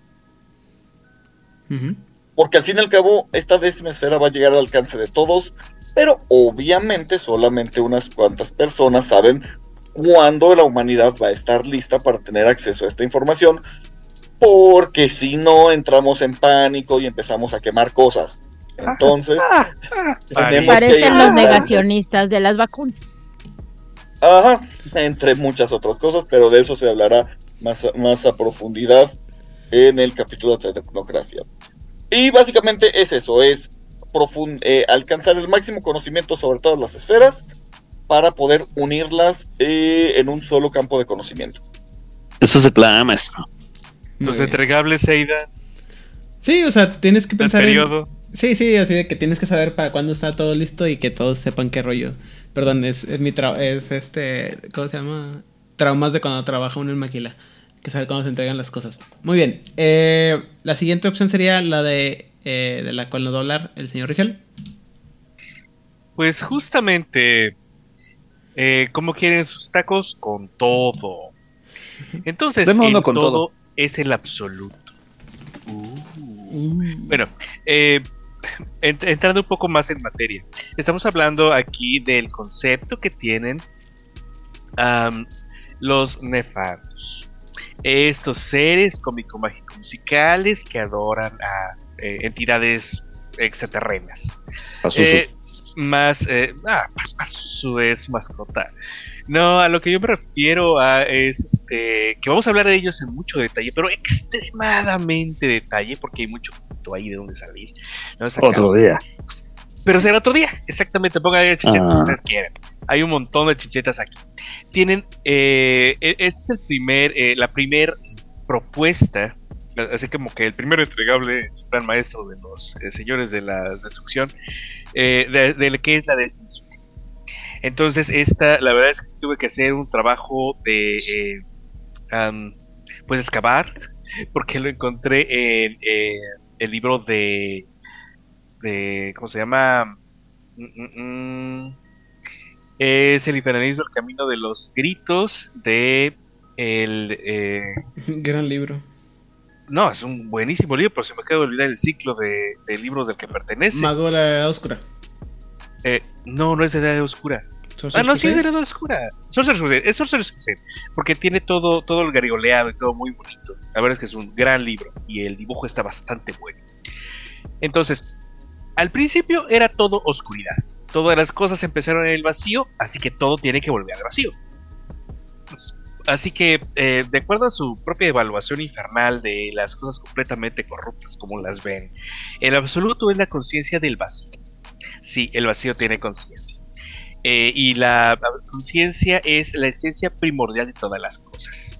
Porque al fin y al cabo, esta décima esfera va a llegar al alcance de todos, pero obviamente solamente unas cuantas personas saben cuándo la humanidad va a estar lista para tener acceso a esta información, porque si no entramos en pánico y empezamos a quemar cosas. Entonces, tenemos que Parecen los negacionistas de las vacunas. Ajá, entre muchas otras cosas, pero de eso se hablará más a, más a profundidad en el capítulo de tecnocracia. Y básicamente es eso, es eh, alcanzar el máximo conocimiento sobre todas las esferas para poder unirlas eh, en un solo campo de conocimiento. Ese es el plan, maestro. Los bien. entregables, Eida, Sí, o sea, tienes que el pensar en. periodo. Sí, sí, así de que tienes que saber para cuándo está todo listo y que todos sepan qué rollo. Perdón, es, es mi tra es este, ¿cómo se llama? Traumas de cuando trabaja uno en maquila. Que saber cuándo se entregan las cosas. Muy bien. eh, la siguiente opción sería la de, eh, de la cual nos va a hablar el señor Rigel. Pues justamente, eh, ¿cómo quieren sus tacos? Con todo. Entonces, el con todo, todo. Es el absoluto. Bueno, eh, ent- entrando un poco más en materia, estamos hablando aquí del concepto que tienen los nefados. Estos seres cómico-mágico-musicales que adoran a eh, entidades extraterrenas. Pazuzu. Eh, más, eh, ah, es su mascota. No, a lo que yo me refiero a es este que vamos a hablar de ellos en mucho detalle, pero extremadamente detalle, porque hay mucho punto ahí de donde salir. Otro día. pero será otro día, exactamente, pongan ahí chichetas si Ah. ustedes quieren. Hay un montón de chichetas aquí. Tienen, eh, e- este es el primer, eh, la primer propuesta, así como que el primer entregable, plan maestro de los eh, señores de la destrucción, eh, de, de lo que es la destrucción. Entonces, esta, la verdad es que sí tuve que hacer un trabajo de, eh, am, pues, excavar, porque lo encontré en eh, el libro de, de, ¿cómo se llama? Mm, mm, mm. Es el infernalismo, el camino de los gritos de el... eh, Gran libro. no, es un buenísimo libro, pero se me acaba de olvidar el ciclo de, de libros del que pertenece. Mago de la Edad Oscura. Eh, no, no es de Edad Oscura. Ah, no, sí es de. Edad Oscura. Sorcerer's Crusade, es Sorcerer's Crusade, porque tiene todo, todo el garigoleado y todo muy bonito. La verdad es que es un gran libro y el dibujo está bastante bueno. Entonces, al principio era todo oscuridad. Todas las cosas empezaron en el vacío, así que todo tiene que volver al vacío. Así que, eh, de acuerdo a su propia evaluación infernal de las cosas completamente corruptas como las ven, el absoluto es la conciencia del vacío. Sí, el vacío tiene conciencia. Eh, y la conciencia es la esencia primordial de todas las cosas.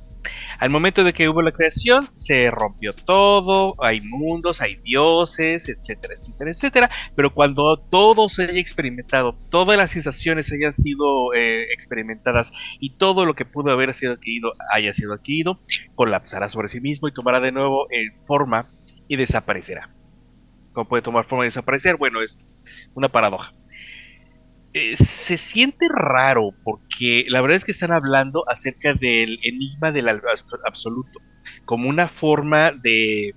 Al momento de que hubo la creación, se rompió todo, hay mundos, hay dioses, etcétera, etcétera, etcétera. Pero cuando todo se haya experimentado, todas las sensaciones hayan sido eh, experimentadas y todo lo que pudo haber sido adquirido haya sido adquirido, colapsará sobre sí mismo y tomará de nuevo eh, forma y desaparecerá. ¿Cómo puede tomar forma y desaparecer? Bueno, es una paradoja. Eh, se siente raro porque la verdad es que están hablando acerca del enigma del absoluto como una forma de,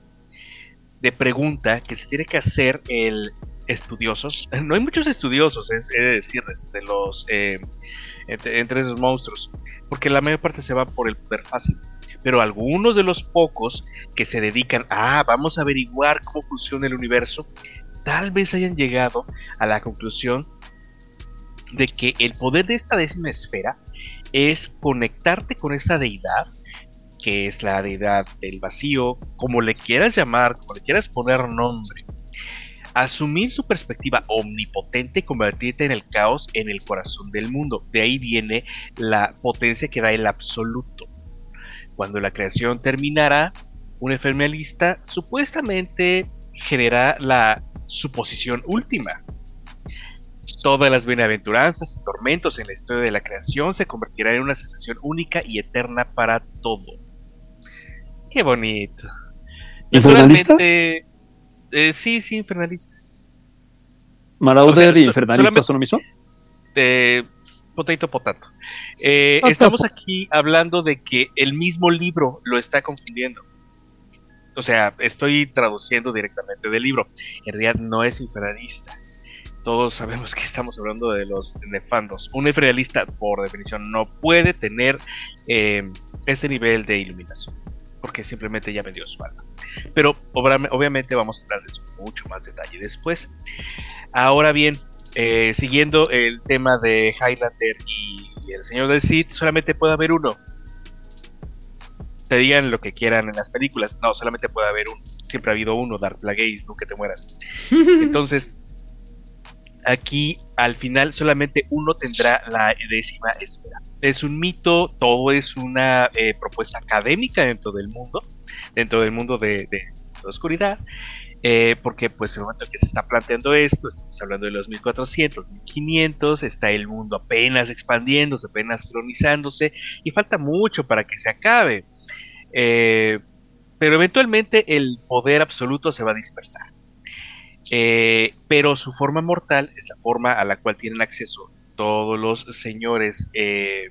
de pregunta que se tiene que hacer el estudioso. No hay muchos estudiosos, es, he de decirles, de los eh, entre, entre esos monstruos, porque la mayor parte se va por el poder fácil. Pero algunos de los pocos que se dedican a, ah, vamos a averiguar cómo funciona el universo, tal vez hayan llegado a la conclusión de que el poder de esta décima esfera es conectarte con esa deidad, que es la deidad del vacío, como le quieras llamar, como le quieras poner nombre. Asumir su perspectiva omnipotente y convertirte en el caos en el corazón del mundo. De ahí viene la potencia que da el absoluto. Cuando la creación terminará, un enfermialista supuestamente genera la suposición última. Todas las bienaventuranzas y tormentos en la historia de la creación se convertirán en una sensación única y eterna para todo. Qué bonito. ¿Infernalista? Eh, sí, sí, infernalista. ¿Marauder O sea, y infernalista son lo mismo? potato potato. Eh, Potato. estamos aquí hablando de que el mismo libro lo está confundiendo. O sea, estoy traduciendo directamente del libro. En realidad no es infernalista. Todos sabemos que estamos hablando de los nefandos. Un infernalista, por definición, no puede tener eh, ese nivel de iluminación. Porque simplemente ya me dio su alma. Pero obviamente vamos a hablar de eso mucho más detalle después. Ahora bien, eh, siguiendo el tema de Highlander y el Señor del Sith, solamente puede haber uno. Te digan lo que quieran en las películas. No, solamente puede haber uno. Siempre ha habido uno, Darth Plagueis, nunca te mueras. Entonces, aquí al final solamente uno tendrá la décima esfera. Es un mito, todo es una eh, propuesta académica dentro del mundo, dentro del mundo de, la oscuridad. Eh, porque pues en el momento en que se está planteando esto, estamos hablando de los 1400, 1500, está el mundo apenas expandiéndose, apenas colonizándose y falta mucho para que se acabe. Eh, pero eventualmente el poder absoluto se va a dispersar. Eh, pero su forma mortal es la forma a la cual tienen acceso todos los señores eh,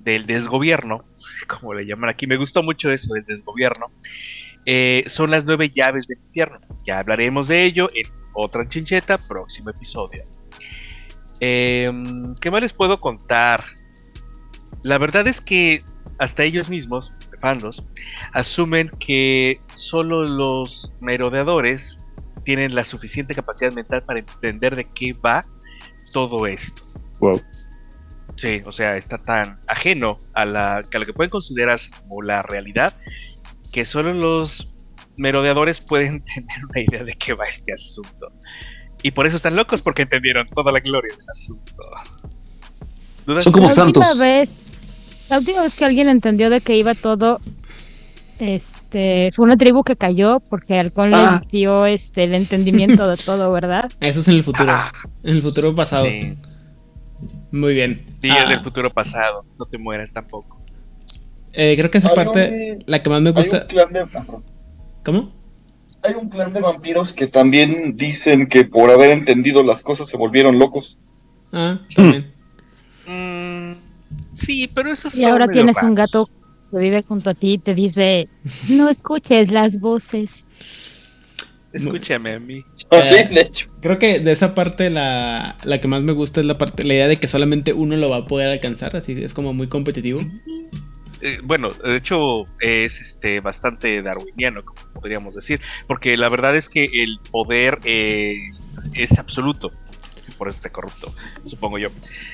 del desgobierno, como le llaman aquí. Me gustó mucho eso del desgobierno. Eh, son las nueve llaves del infierno. Ya hablaremos de ello en otra chincheta, próximo episodio. Em, ¿Qué más les puedo contar? La verdad es que hasta ellos mismos, fandos, asumen que solo los merodeadores tienen la suficiente capacidad mental para entender de qué va todo esto. Wow. Sí, o sea, está tan ajeno a, la, a lo que pueden considerarse como la realidad que solo los merodeadores pueden tener una idea de qué va este asunto. Y por eso están locos, porque entendieron toda la gloria del asunto. ¿Dudas? Son como la santos. última vez, la última vez que alguien entendió de qué iba todo, este, fue una tribu que cayó porque Halcón Ah. les dio este el entendimiento de todo, ¿verdad? Eso es en el futuro. Ah, en el futuro pasado. sí. Muy bien. Días Ah, del futuro pasado. No te mueras tampoco. eh, creo que esa Hay parte, un- la que más me Hay gusta. un clan de, ¿Cómo? hay un clan de vampiros que también dicen que por haber entendido las cosas se volvieron locos. Ah, también. Mm, sí, pero eso Y ahora tienes un gato que vive junto a ti y te dice, no escuches las voces. Escúchame a mí. Eh, sí, de hecho. Creo que de esa parte la, la que más me gusta es la parte, la idea de que solamente uno lo va a poder alcanzar, así es como muy competitivo. Eh, bueno, de hecho es este bastante darwiniano, como podríamos decir, porque la verdad es que el poder eh, es absoluto, por eso está corrupto, supongo yo.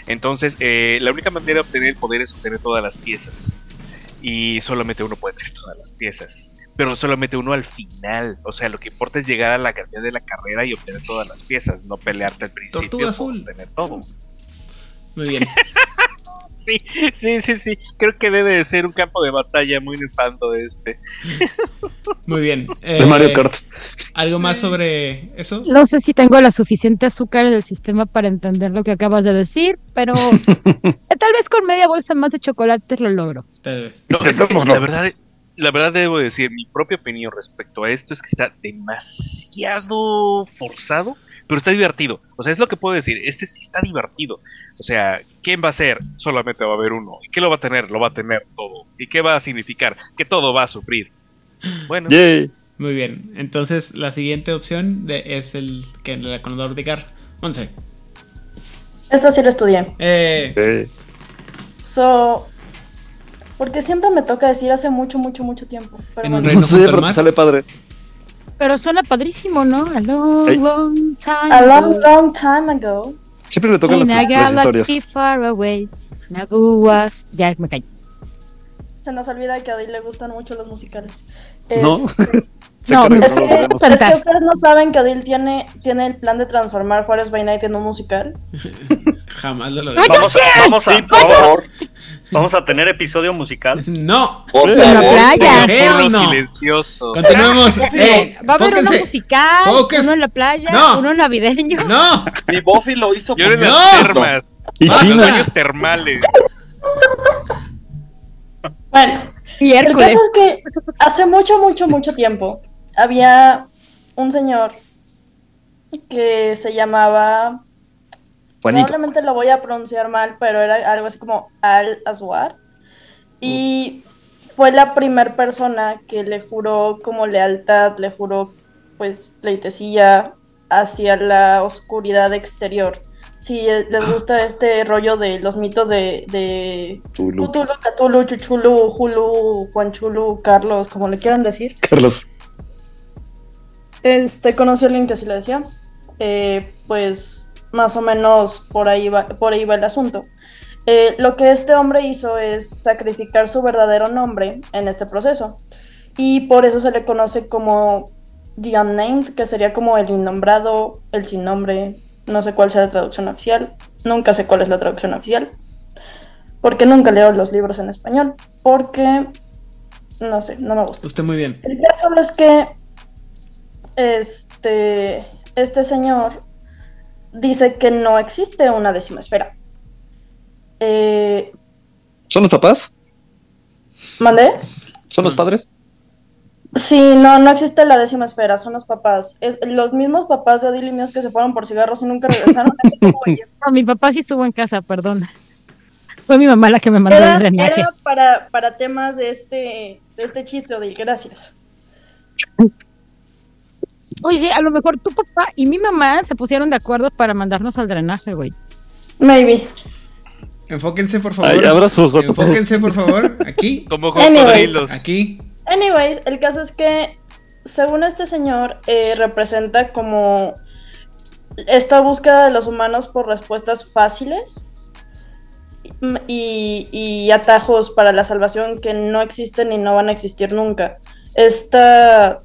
Entonces, eh, la única manera de obtener el poder es obtener todas las piezas, y solamente uno puede tener todas las piezas, pero solamente uno al final. O sea, lo que importa es llegar a la cantidad de la carrera y obtener todas las piezas, no pelearte al principio Tortuga por azul. obtener todo. Muy bien. Sí, sí, sí, sí. Creo que debe de ser un campo de batalla muy nefando este. Muy bien. De Eh, Mario Kart. ¿Algo más sobre eso? No sé si tengo la suficiente azúcar en el sistema para entender lo que acabas de decir, pero eh, tal vez con media bolsa más de chocolates lo logro. Tal vez. No, es que la verdad, la verdad debo decir, mi propia opinión respecto a esto es que está demasiado forzado, pero está divertido. O sea, es lo que puedo decir. Este sí está divertido. O sea, ¿quién va a ser? Solamente va a haber uno. ¿Y qué lo va a tener? Lo va a tener todo. ¿Y qué va a significar? Que todo va a sufrir. Bueno, Yay. Muy bien. Entonces, la siguiente opción de- es el que el conador de Gar. 11. Esta sí la estudié. Eh, So, porque siempre me toca decir hace mucho, mucho, mucho tiempo. Pero bueno. No sé, pero te sale padre. Pero suena padrísimo, ¿no? A long, long time A long, ago, long time ago. Siempre le tocan las, las historias. far away, was... Ya, me callo. Se nos olvida que a Adil le gustan mucho los musicales. No. Se No, no es, que, veremos. es que ustedes no saben que Adil tiene, tiene el plan de transformar Juárez by Night en un musical. jamás lo ¡No, logré. Vamos a, vamos a, Sí, por favor. vamos a tener episodio musical. No. Por En la favor. playa. Hell no. silencioso. Continuemos. Eh, Va a haber uno musical, Focus. uno en la playa, No. uno navideño. No. Si Buffy lo hizo Yo en con- No. las termas. Y Basta. Los China. baños termales. Bueno, Y el caso es que hace mucho, mucho, mucho tiempo había un señor que se llamaba Juanito. Probablemente lo voy a pronunciar mal, pero era algo así como Al Aswar. Y fue la primera persona que le juró como lealtad, le juró pues pleitesía hacia la oscuridad exterior. Si eh, les gusta este rollo de los mitos de, de Tulu. Cthulhu, Cthulhu, Chuchulu, Hulu, Juanchulu, Carlos, como le quieran decir. Carlos. Este, conocí a alguien que así le decía. Eh, pues más o menos por ahí va, por ahí va el asunto. Eh, lo que este hombre hizo es sacrificar su verdadero nombre en este proceso. Y por eso se le conoce como The Unnamed, que sería como el innombrado, el sin nombre. No sé cuál sea la traducción oficial. Nunca sé cuál es la traducción oficial. Porque nunca leo los libros en español. Porque, no sé, no me gusta. Usted muy bien. El caso es que este, este señor dice que no existe una décima esfera. Eh, ¿Son los papás? ¿Mandé? ¿Son los padres? Sí, no, no existe la décima esfera, son los papás. Es, los mismos papás de Odile y míos que se fueron por cigarros y nunca regresaron. No, mi papá sí estuvo en casa, perdona. Fue mi mamá la que me mandó Era, el drenaje. era para, para temas de este, de este chiste, Odile, gracias. Oye, a lo mejor tu papá y mi mamá se pusieron de acuerdo para mandarnos al drenaje, güey. Maybe. Enfóquense, por favor. Ay, abrazos a todos. Enfóquense, por favor. Aquí. Como cocodrilos. Aquí. Anyways, el caso es que, según este señor, eh, representa como esta búsqueda de los humanos por respuestas fáciles y, y atajos para la salvación que no existen y no van a existir nunca. Esta.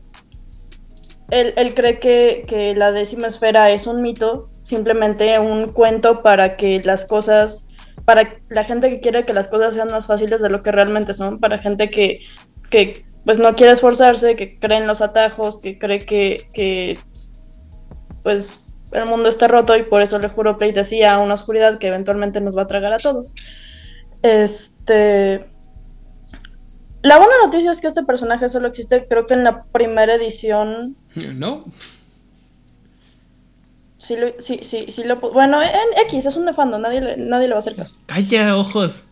Él, él cree que, que la décima esfera es un mito, simplemente un cuento para que las cosas. Para la gente que quiere que las cosas sean más fáciles de lo que realmente son, para gente que, que pues no quiere esforzarse, que cree en los atajos, que cree que, que pues el mundo está roto y por eso le juro pleitesía a una oscuridad que eventualmente nos va a tragar a todos. Este. La buena noticia es que este personaje solo existe, creo que en la primera edición. No. Sí, lo, sí, sí, sí lo Bueno, en X es un nefando, nadie, le- nadie le va a hacer caso. Calla, ojos.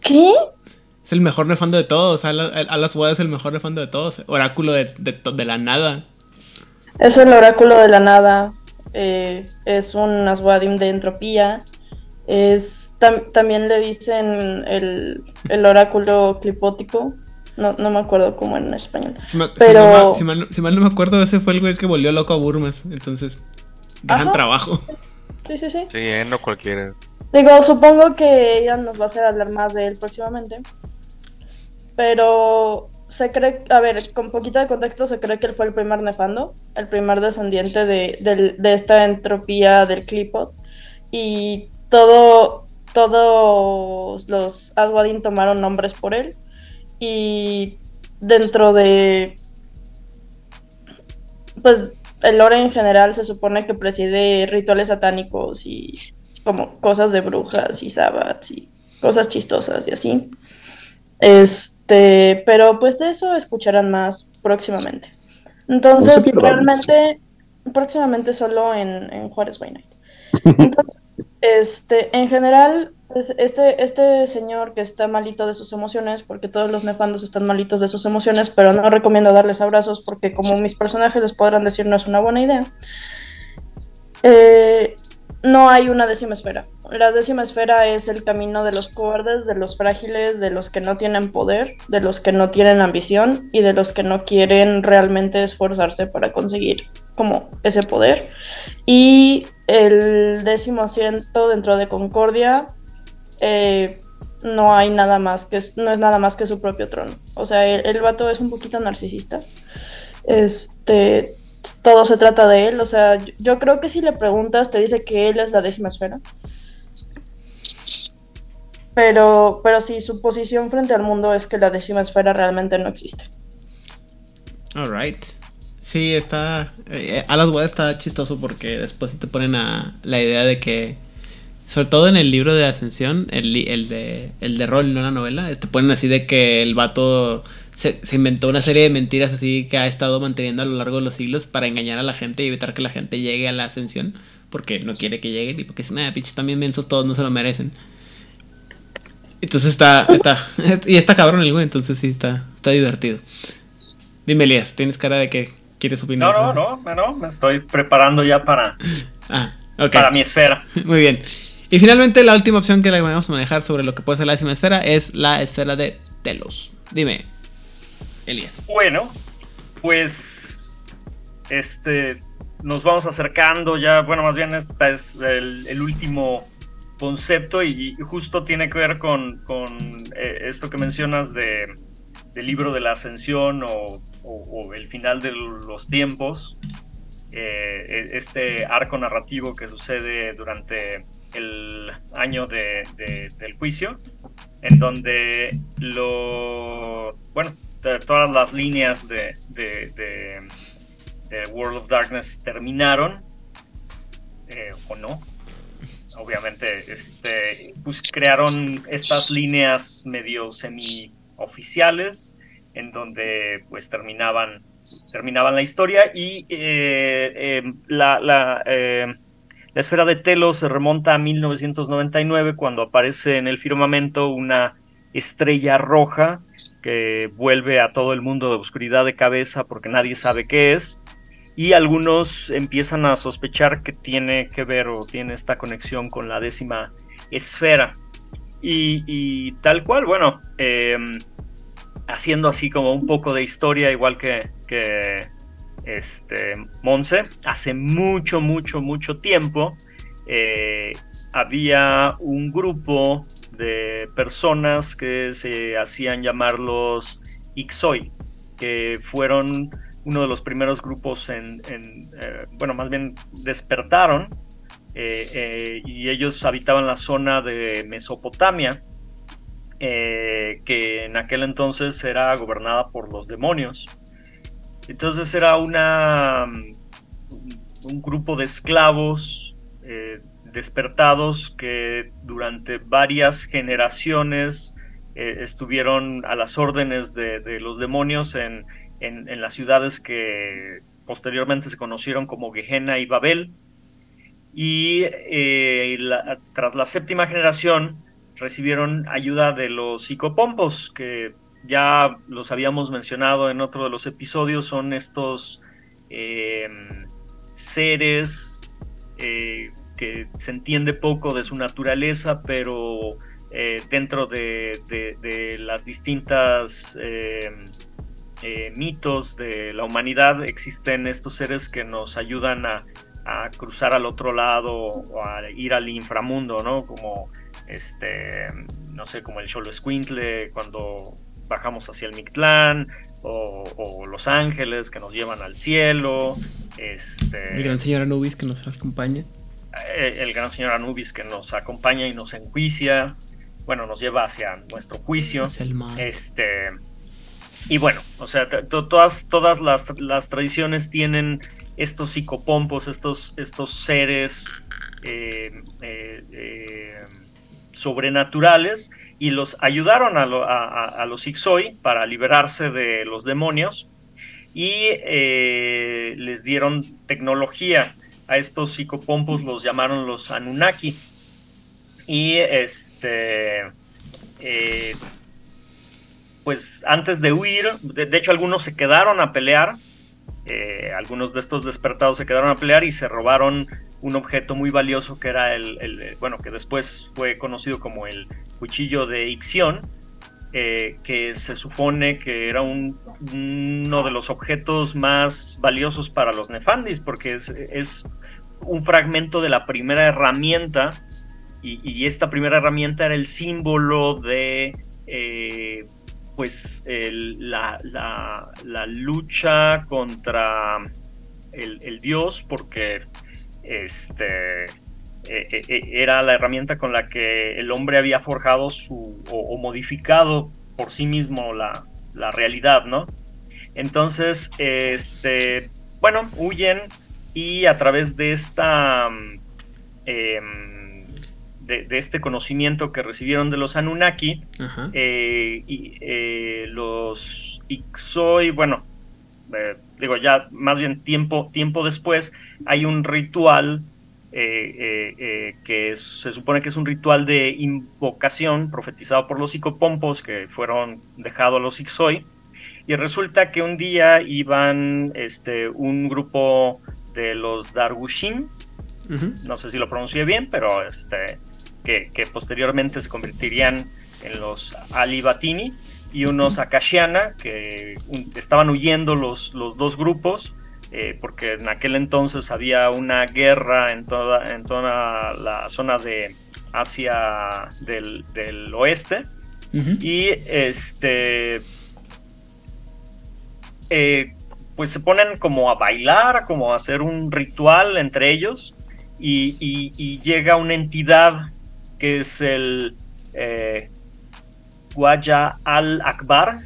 ¿Qué? Es el mejor nefando de todos. Wad es el mejor nefando de todos. Oráculo de, de, la nada. Es el oráculo de la nada. eh, es un Aswadim de entropía. Es, tam- también le dicen el, el oráculo clipótico. No, no me acuerdo cómo en español. Si, ma- si Pero- no si mal, si mal no me acuerdo, ese fue el güey que volvió loco a Burmes. Entonces, gran Ajá. trabajo. Sí, sí, sí. Sí, eh, no cualquiera. Digo, supongo que ella nos va a hacer hablar más de él próximamente. Pero se cree, a ver, con poquito de contexto, se cree que él fue el primer nefando, el primer descendiente de, del- de esta entropía del Clipot. Y todo, todos los Aswadin tomaron nombres por él. Y dentro de. Pues el lore en general se supone que preside rituales satánicos y como cosas de brujas y sabbats y cosas chistosas y así. Este, pero pues de eso escucharán más próximamente. Entonces, pierdan. realmente, próximamente solo en, en Juárez by Night. Entonces, este, en general, este, este señor que está malito de sus emociones, porque todos los nefandos están malitos de sus emociones, pero no recomiendo darles abrazos porque como mis personajes les podrán decir no es una buena idea. Eh, no hay una décima esfera. La décima esfera es el camino de los cobardes, de los frágiles, de los que no tienen poder, de los que no tienen ambición y de los que no quieren realmente esforzarse para conseguir como ese poder. Y el décimo asiento dentro de Concordia eh, no hay nada más que no es nada más que su propio trono. O sea, el, el vato es un poquito narcisista. Este todo se trata de él. O sea, yo, creo que si le preguntas, te dice que él es la décima esfera. Pero, pero sí, su posición frente al mundo es que la décima esfera realmente no existe. Alright. Sí, está. Eh, a las está chistoso porque después te ponen a la idea de que. Sobre todo en el libro de Ascensión, el, el de, el de rol, no la novela, te ponen así de que el vato se, se inventó una serie de mentiras así que ha estado manteniendo a lo largo de los siglos para engañar a la gente y evitar que la gente llegue a la ascensión. Porque no quiere que lleguen y porque si nada, pinches también mensos todos no se lo merecen. Entonces está, está, y está cabrón el güey, entonces sí está, está divertido. Dime, Elías, tienes cara de que quieres opinar. No, no, no, no, me estoy preparando ya para, Ah, para mi esfera. Muy bien. Y finalmente la última opción que le vamos a manejar sobre lo que puede ser la décima esfera es la esfera de Telos. Dime, Elías. Bueno, pues este nos vamos acercando ya, bueno, más bien este es el, último concepto y, justo tiene que ver con, con, eh, esto que mencionas de, del libro de la ascensión o, o- el final de los tiempos, eh, este arco narrativo que sucede durante el año de- del juicio, en donde lo, bueno, todas las líneas de, de- World of Darkness terminaron, eh, o no. Obviamente, este, pues crearon estas líneas medio semi-oficiales, en donde pues terminaban, terminaban la historia y eh, eh, la, la, eh, la esfera de Telos se remonta a 1999 cuando aparece en el firmamento una estrella roja que vuelve a todo el mundo de oscuridad de cabeza porque nadie sabe qué es. Y algunos empiezan a sospechar que tiene que ver o tiene esta conexión con la décima esfera. Y, tal cual, bueno, eh, haciendo así como un poco de historia, igual que este, Monse, hace mucho, mucho, mucho tiempo eh, había un grupo de personas que se hacían llamar los Ixoi, que fueron uno de los primeros grupos en, eh, bueno, más bien despertaron eh, y ellos habitaban la zona de Mesopotamia, que en aquel entonces era gobernada por los demonios. Entonces era una, un grupo de esclavos eh, despertados que durante varias generaciones eh, estuvieron a las órdenes de, los demonios en, en, las ciudades que posteriormente se conocieron como Gehenna y Babel. Y eh, tras la séptima generación recibieron ayuda de los psicopompos, que ya los habíamos mencionado en otro de los episodios, son estos eh, seres eh, que se entiende poco de su naturaleza, pero eh, dentro de, las distintas mitos de la humanidad existen estos seres que nos ayudan a, cruzar al otro lado o a ir al inframundo, ¿no? Como este, no sé, como el Cholo Squintle cuando bajamos hacia el Mictlán, o, o, Los Ángeles que nos llevan al cielo. Este, el gran señor Anubis que nos acompaña. El, el, gran señor Anubis que nos acompaña y nos enjuicia. Bueno, nos lleva hacia nuestro juicio. Hacia el mar. Este. Y bueno, o sea, todas, todas las, las, tradiciones tienen estos psicopompos, estos, estos seres eh, eh, eh, sobrenaturales y los ayudaron a, lo, a, a, los Ixoi para liberarse de los demonios y eh, les dieron tecnología. A estos psicopompos los llamaron los Anunnaki. Y este. Eh, pues antes de huir, de, hecho, algunos se quedaron a pelear. Eh, algunos de estos despertados se quedaron a pelear y se robaron un objeto muy valioso que era el, el- bueno, que después fue conocido como el cuchillo de Ixion, eh, que se supone que era un- uno de los objetos más valiosos para los Nefandis, porque es, es un fragmento de la primera herramienta, y, y esta primera herramienta era el símbolo de eh, pues la, la- lucha contra el, dios, porque este eh, eh, eh, era la herramienta con la que el hombre había forjado su o, o modificado por sí mismo la, la realidad, ¿no? Entonces, este, bueno, huyen y a través de esta mm, em, de, de este conocimiento que recibieron de los Anunnaki, eh, y, eh, los Ixoi, bueno, eh, digo ya más bien tiempo, tiempo después, hay un ritual que es- se supone que es un ritual de invocación profetizado por los psicopompos que fueron dejados a los Ixoi. Y resulta que un día iban este, un grupo de los Dargushin, no sé si lo pronuncié bien, pero este, que, que posteriormente se convertirían en los Ali Batini y unos Akashiana que estaban huyendo los, los dos grupos eh, porque en aquel entonces había una guerra en toda, en toda la zona de Asia del, del oeste. Y este eh, pues se ponen como a bailar, como a hacer un ritual entre ellos y, y- y llega una entidad que es el eh, Guaya al-Akbar,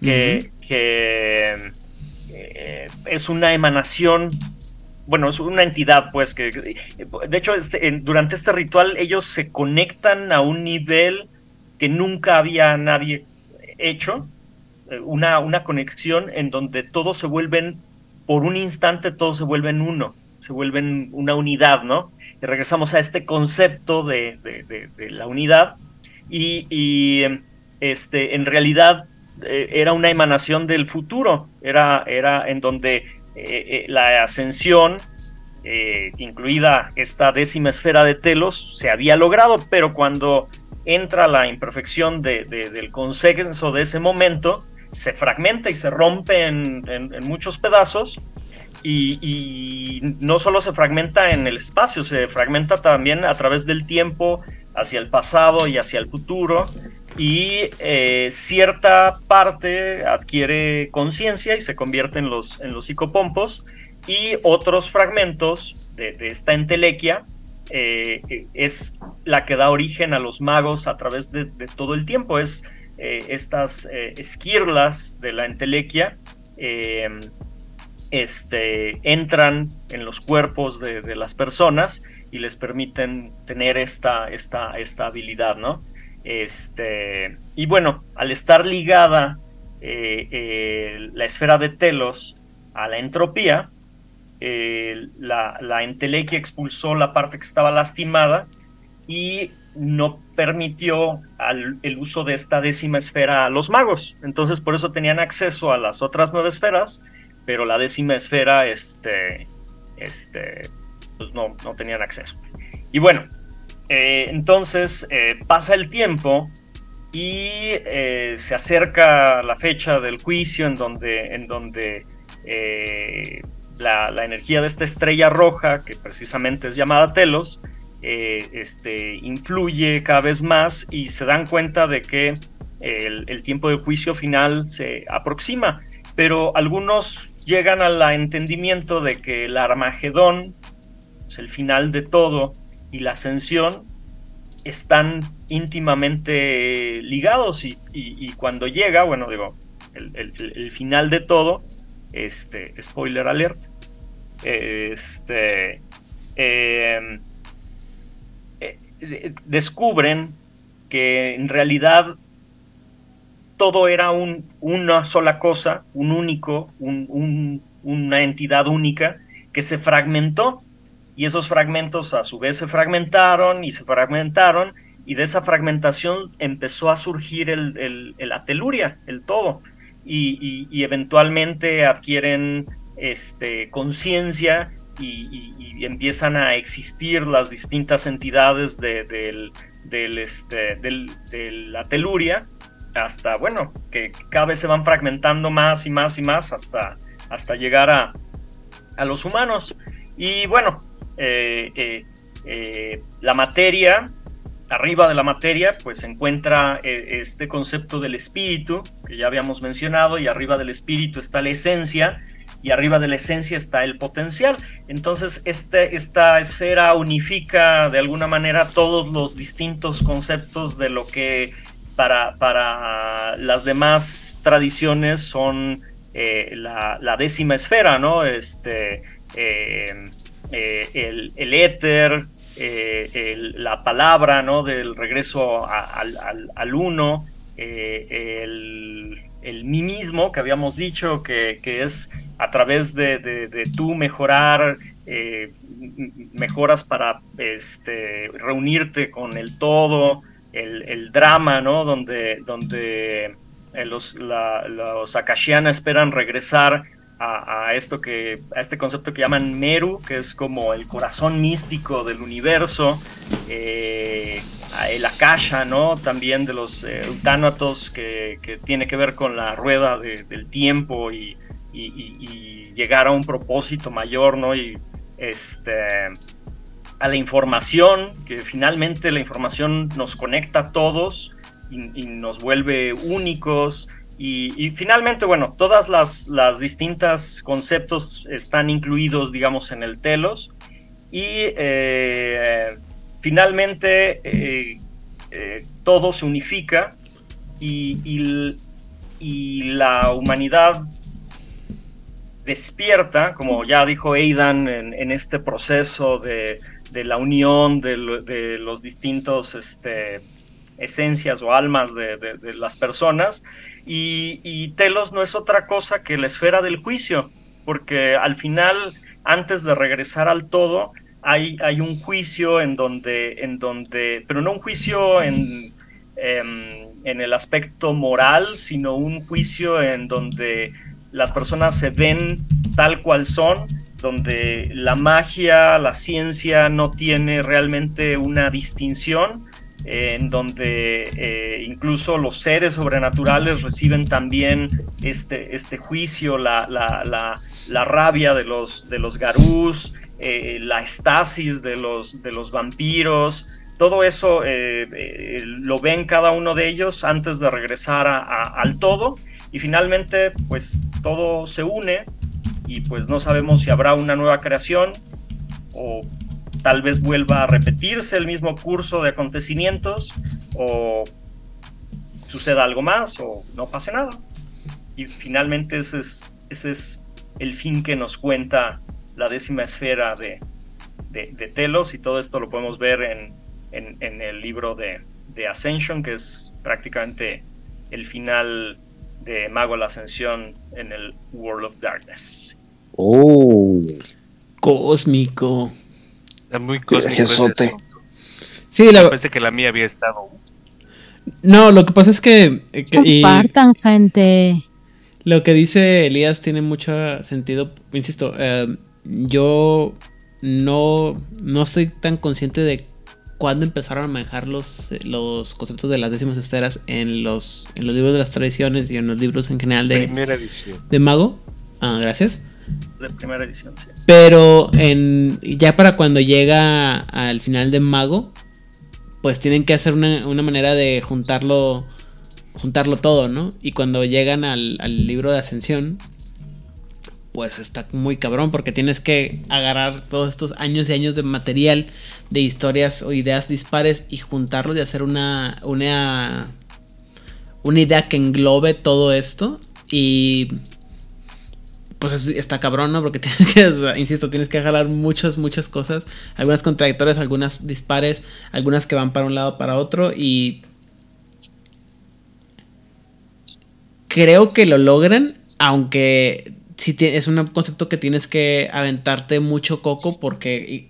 que, que, eh, es una emanación, bueno, es una entidad, pues, que, de hecho, este, durante este ritual ellos se conectan a un nivel que nunca había nadie hecho, eh, una, una conexión en donde todos se vuelven, por un instante, todos se vuelven uno, se vuelven una unidad, ¿no? Y regresamos a este concepto de, de- la unidad y, este, en realidad eh, era una emanación del futuro, era, era en donde eh, eh, la ascensión, incluida esta décima esfera de Telos, se había logrado, pero cuando entra la imperfección de- de- del consenso de ese momento, se fragmenta y se rompe en muchos pedazos. Y, no solo se fragmenta en el espacio, se fragmenta también a través del tiempo, hacia el pasado y hacia el futuro. Y eh, cierta parte adquiere conciencia y se convierte en los, en los psicopompos. Y otros fragmentos de, esta entelequia eh, eh, es la que da origen a los magos a través de, todo el tiempo. Es eh, estas esquirlas de la entelequia este, entran en los cuerpos de, las personas y les permiten tener esta, esta, esta habilidad, ¿no? Este, y bueno, al estar ligada eh, eh, la esfera de Telos a la entropía, eh, la, la entelequia expulsó la parte que estaba lastimada y no permitió al- el uso de esta décima esfera a los magos. Entonces, por eso tenían acceso a las otras nueve esferas, pero la décima esfera, este, este, pues no, no tenían acceso. Y bueno, eh, entonces eh, pasa el tiempo y eh, se acerca la fecha del juicio en donde, en donde eh, la, energía de esta estrella roja, que precisamente es llamada Telos, este, influye cada vez más y se dan cuenta de que el, el tiempo del juicio final se aproxima, pero algunos llegan al entendimiento de que el Armagedón, es el final de todo, y la ascensión están íntimamente ligados y, cuando llega, bueno, digo, el, final de todo, este, spoiler alert, este, em, eh, descubren que en realidad todo era un- una sola cosa, un único, un- un- una entidad única que se fragmentó. Y esos fragmentos a su vez se fragmentaron y se fragmentaron. Y de esa fragmentación empezó a surgir el, el- la teluria, el todo. Y, eventualmente adquieren este, conciencia y, empiezan a existir las distintas entidades de, del, este, de la teluria hasta, bueno, que cada vez se van fragmentando más y más y más hasta, hasta llegar a, a los humanos. Y bueno, eh, eh, eh, la materia, arriba de la materia, pues se encuentra este concepto del espíritu, que ya habíamos mencionado, y arriba del espíritu está la esencia, y arriba de la esencia está el potencial. Entonces, este, esta esfera unifica de alguna manera todos los distintos conceptos de lo que para, para las demás tradiciones son eh, la, décima esfera, ¿no? Este, eh, eh, el, el, éter, la palabra, ¿no? Del regreso al, uno, el, el, mí mismo que habíamos dicho, que, es a través de, de, tú mejorar, mejoras para este, reunirte con el todo, el, drama, ¿no? Donde, donde eh, los, los Akashiana esperan regresar a, esto que, a este concepto que llaman Meru, que es como el corazón místico del universo, eh, el Akasha, ¿no? También de los eh, Utánatos, que, tiene que ver con la rueda del tiempo y, llegar a un propósito mayor, ¿no? Y este a la información, que finalmente la información nos conecta a todos y, nos vuelve únicos. Y, finalmente, bueno, todas las, las distintas conceptos están incluidos, digamos, en el telos. Y eh, finalmente eh, eh, todo se unifica y, y la humanidad despierta, como ya dijo Aidan, en este proceso de, de la unión de, los distintos este, esencias o almas de, las personas. Y, Telos no es otra cosa que la esfera del juicio, porque al final, antes de regresar al todo, hay, hay un juicio en donde, en donde, pero no un juicio en, em, en el aspecto moral, sino un juicio en donde las personas se ven tal cual son donde la magia, la ciencia no tiene realmente una distinción, en donde eh, incluso los seres sobrenaturales reciben también este, este juicio, la, rabia de los, de los garús, eh, la estasis de los, de los vampiros, todo eso eh, lo ven cada uno de ellos antes de regresar al todo. Y finalmente pues todo se une y pues no sabemos si habrá una nueva creación o tal vez vuelva a repetirse el mismo curso de acontecimientos o suceda algo más o no pase nada. Y finalmente ese es, ese es el fin que nos cuenta la décima esfera de, de, Telos y todo esto lo podemos ver en, en, el libro de, Ascension, que es prácticamente el final de Mago la Ascensión en el World of Darkness. Oh. Cósmico. Es muy cósmico. Sí, la... Pensé que la mía había estado. No, lo que pasa es que. Eh, Compartan, gente. Lo que dice Elías tiene mucho sentido. Insisto, eh, yo no, no estoy tan consciente de cuándo empezaron a manejar los, los conceptos de las décimas esferas en los, en los libros de las tradiciones y en los libros en general de, Primera edición. de Mago. Ah, gracias de primera edición, sí. Pero en, ya para cuando llega al final de Mago, pues tienen que hacer una, manera de juntarlo, juntarlo todo, ¿no? Y cuando llegan al, libro de Ascensión, pues está muy cabrón porque tienes que agarrar todos estos años y años de material, de historias o ideas dispares y juntarlos y hacer una, una, una idea que englobe todo esto. Y pues está cabrón, ¿no? Porque tienes que, insisto, tienes que jalar muchas, muchas cosas. Algunas contradictorias, algunas dispares, algunas que van para un lado, para otro. Y creo que lo logran, aunque sí es un concepto que tienes que aventarte mucho coco porque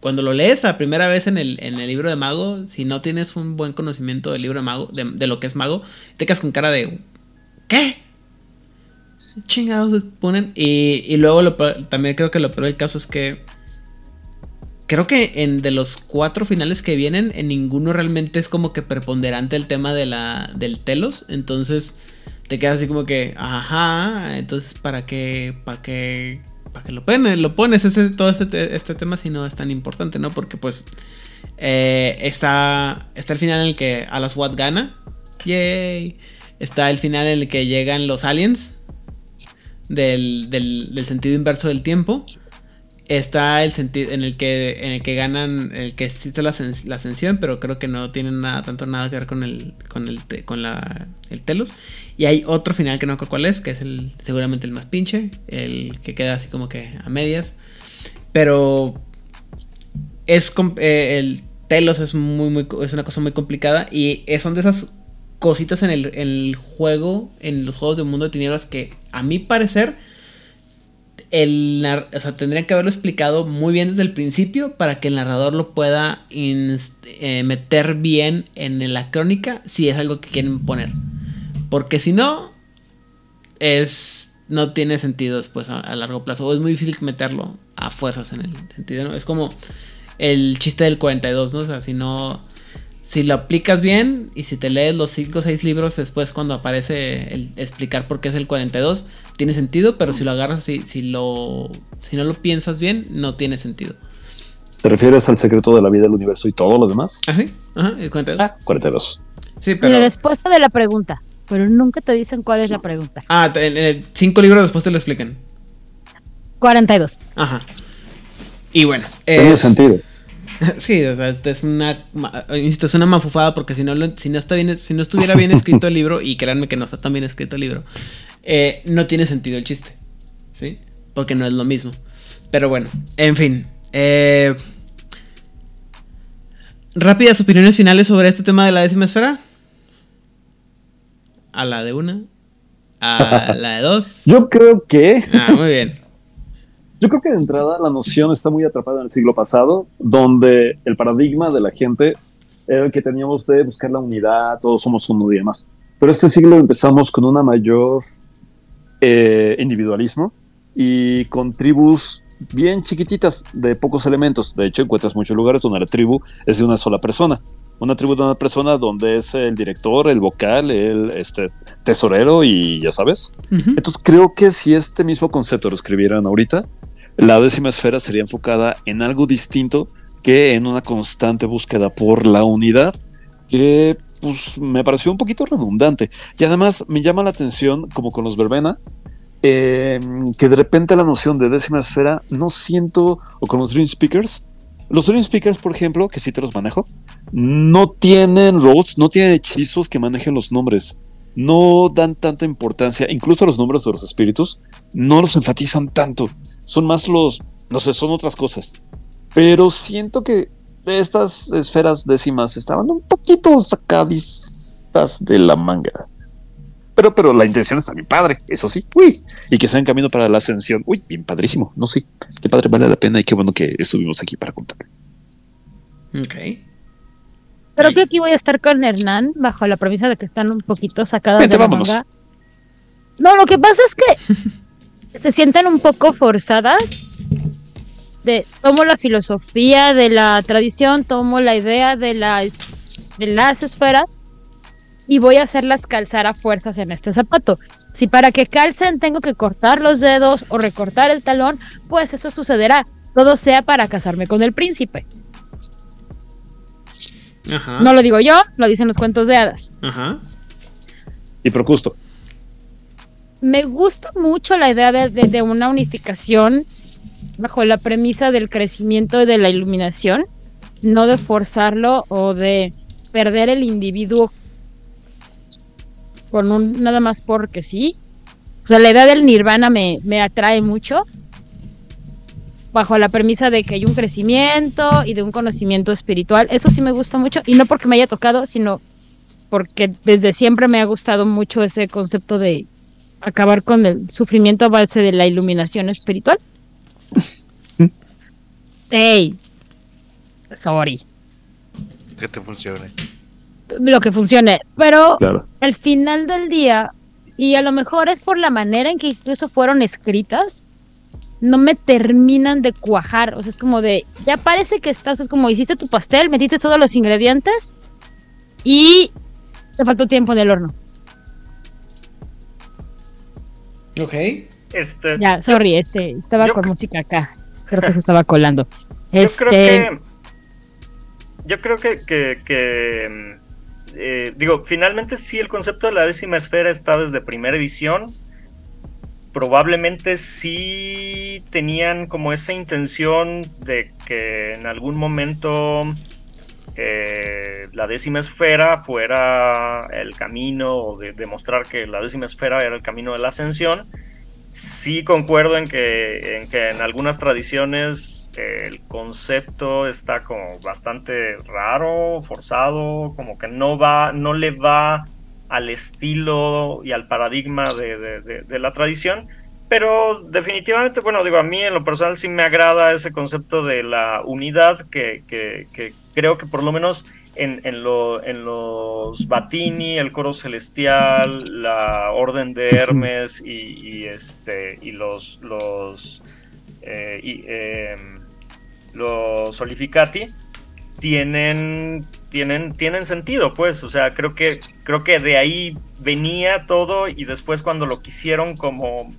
cuando lo lees la primera vez en el, en el libro de mago, si no tienes un buen conocimiento del libro de mago, de, de lo que es mago, te quedas con cara de ¿qué? Chingados ponen? Y, y luego también creo que lo peor del caso es que creo que en de los cuatro finales que vienen, en ninguno realmente es como que preponderante el tema de la del telos. Entonces te quedas así como que, ajá, entonces para qué, para qué, para qué lo pones, lo pones ese, todo este, te- este tema si no es tan importante, ¿no? Porque pues eh, está, está el final en el que Alas Watt gana. Yay. Está el final en el que llegan los aliens. Del, del- sentido inverso del tiempo. Está el sentido en el que en el que ganan, el que existe la, la ascensión, pero creo que no tiene nada, tanto nada que ver con el, con el, con la, el telos. Y hay otro final que no recuerdo cuál es, que es el, seguramente el más pinche, el que queda así como que a medias. Pero es eh, el Telos es muy, muy es una cosa muy complicada y son de esas cositas en el, juego, en los juegos de mundo de tinieblas que a mi parecer el o sea, tendrían que haberlo explicado muy bien desde el principio para que el narrador lo pueda eh, meter bien en la crónica si es algo que quieren poner. Porque si no, es no tiene sentido después a, a largo plazo. O es muy difícil meterlo a fuerzas en el sentido, ¿no? Es como el chiste del 42, ¿no? O sea, si no... Si lo aplicas bien y si te lees los 5 o 6 libros después cuando aparece el explicar por qué es el 42, tiene sentido, pero si lo agarras, si, si, lo, si no lo piensas bien, no tiene sentido. ¿Te refieres al secreto de la vida del universo y todo lo demás? Ajá, ajá, el 42. Ah, 42. Sí, Y la pero... respuesta de la pregunta, pero nunca te dicen cuál es la pregunta. Ah, en el 5 libros después te lo explican. 42. Ajá. Y bueno, Tiene sentido. Sí, o sea, es una, insisto, es una mafufada porque si no, lo- si no está bien, si no estuviera bien escrito el libro y créanme que no está tan bien escrito el libro, eh, no tiene sentido el chiste, sí, porque no es lo mismo. Pero bueno, en fin, eh, rápidas opiniones finales sobre este tema de la décima esfera. A la de una, a la de dos. Yo creo que. Ah, muy bien. Yo creo que de entrada la noción está muy atrapada en el siglo pasado, donde el paradigma de la gente era el que teníamos de buscar la unidad, todos somos uno y demás. Pero este siglo empezamos con una mayor eh, individualismo y con tribus bien chiquititas de pocos elementos. De hecho, encuentras muchos lugares donde la tribu es de una sola persona. Una tribu de una persona donde es el director, el vocal, el este, tesorero y ya sabes. Entonces creo que si este mismo concepto lo escribieran ahorita, la décima esfera sería enfocada en algo distinto que en una constante búsqueda por la unidad, que pues me pareció un poquito redundante. Y además me llama la atención, como con los verbena, eh, que de repente la noción de décima esfera no siento, o con los Dream Speakers, los Dream Speakers, por ejemplo, que sí te los manejo, no tienen roles, no tienen hechizos que manejen los nombres. No dan tanta importancia, incluso a los nombres de los espíritus, no los enfatizan tanto. Son más los, no sé, son otras cosas. Pero siento que estas esferas décimas estaban un poquito sacadistas de la manga. Pero, pero la intención está bien padre, eso sí. Uy, y que sea en camino para la ascensión. Uy, bien padrísimo. No sé, qué padre, vale la pena y qué bueno que estuvimos aquí para contar. Ok. Creo que aquí voy a estar con Hernán bajo la premisa de que están un poquito sacadas Vente, de la vámonos. manga. No, lo que pasa es que se sienten un poco forzadas. De, tomo la filosofía de la tradición, tomo la idea de las, de las esferas y voy a hacerlas calzar a fuerzas en este zapato. Si para que calcen tengo que cortar los dedos o recortar el talón, pues eso sucederá. Todo sea para casarme con el príncipe. Ajá. No lo digo yo, lo dicen los cuentos de hadas. Ajá. Y Procusto. Me gusta mucho la idea de, de- una unificación bajo la premisa del crecimiento y de la iluminación, no de forzarlo o de perder el individuo con un nada más porque sí. O sea, la idea del nirvana me, me atrae mucho bajo la premisa de que hay un crecimiento y de un conocimiento espiritual. Eso sí me gusta mucho y no porque me haya tocado, sino porque desde siempre me ha gustado mucho ese concepto de acabar con el sufrimiento a base de la iluminación espiritual. Ey, sorry, Que te funcione. lo que funcione, pero Claro. al final del día y a lo mejor es por la manera en que incluso fueron escritas, no me terminan de cuajar. O sea, es como de, ya parece que estás, es como hiciste tu pastel, metiste todos los ingredientes y te faltó tiempo en el horno. Ok. Este, Ya, sorry, este, estaba yo con música acá. Creo que se estaba colando. Yo Este, creo que. Yo creo que. que- que, mm, eh, digo, finalmente sí, el concepto de la décima esfera está desde primera edición. Probablemente sí tenían como esa intención de que en algún momento eh, la décima esfera fuera el camino o de demostrar que la décima esfera era el camino de la ascensión. Sí concuerdo en que en, que en algunas tradiciones eh, el concepto está como bastante raro, forzado, como que no va, no le va al estilo y al paradigma de, de- de- de la tradición. Pero definitivamente, bueno, digo, a mí en lo personal sí me agrada ese concepto de la unidad que, que- que creo que por lo menos en, en lo- en los Batini, el coro celestial, la orden de Hermes y, y, este, y los, los, eh, y, em, los Solificati tienen, tienen, tienen sentido, pues, o sea, creo que, creo que de ahí venía todo y después cuando lo quisieron como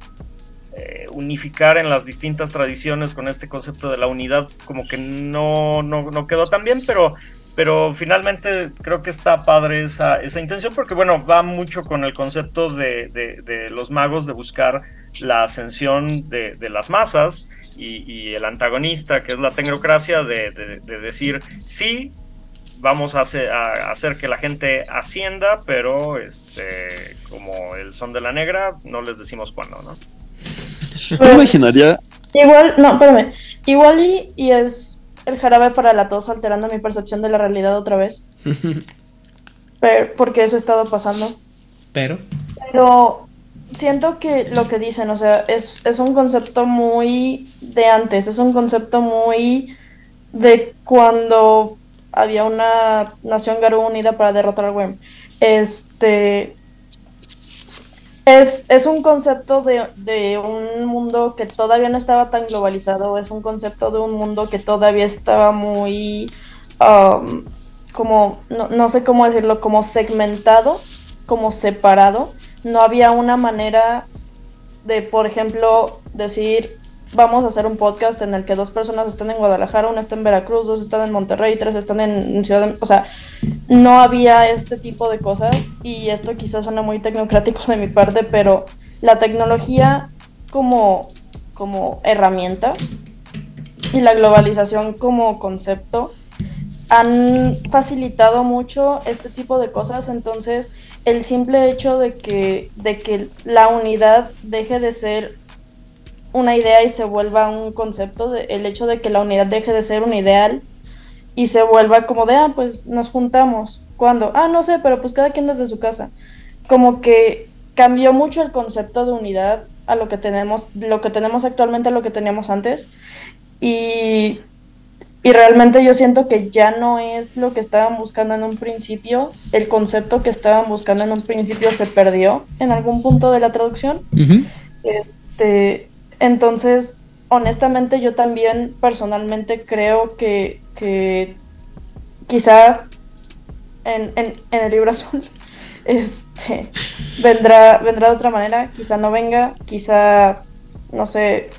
eh, unificar en las distintas tradiciones con este concepto de la unidad, como que no, no, quedó tan bien, pero, pero finalmente creo que está padre esa, esa intención, porque bueno, va mucho con el concepto de, de- los magos de buscar la ascensión de, las masas y, el antagonista, que es la tecnocracia, de, de- de decir, sí, vamos a hacer, a hacer que la gente ascienda, pero este, como el son de la negra, no les decimos cuándo, ¿no? Me imaginaría, Igual, no, espérame. Igual y, y es el jarabe para la tos alterando mi percepción de la realidad otra vez. Pero, porque eso ha estado pasando. Pero. Pero siento que lo que dicen, o sea, es, es un concepto muy de antes, es un concepto muy de cuando había una nación Garú unida para derrotar al Worm. Este. Es, es un concepto de, de un mundo que todavía no estaba tan globalizado, es un concepto de un mundo que todavía estaba muy, um, como, no, no sé cómo decirlo, como segmentado, como separado. No había una manera de, por ejemplo, decir, vamos a hacer un podcast en el que dos personas están en Guadalajara, una está en Veracruz, dos están en Monterrey, tres están en, Ciudad de... O sea, no había este tipo de cosas y esto quizás suena muy tecnocrático de mi parte, pero la tecnología como, como herramienta y la globalización como concepto han facilitado mucho este tipo de cosas, entonces el simple hecho de que, de que la unidad deje de ser una idea y se vuelva un concepto, de- el hecho de que la unidad deje de ser un ideal y se vuelva como de, ah, pues nos juntamos. ¿Cuándo? Ah, no sé, pero pues cada quien desde su casa. Como que cambió mucho el concepto de unidad a lo que tenemos, lo que tenemos actualmente a lo que teníamos antes. Y, y realmente yo siento que ya no es lo que estaban buscando en un principio. El concepto que estaban buscando en un principio se perdió en algún punto de la traducción. Este, entonces, honestamente, yo también personalmente creo que, que quizá en, en- el libro azul este, vendrá, vendrá de otra manera, quizá no venga, quizá, no sé,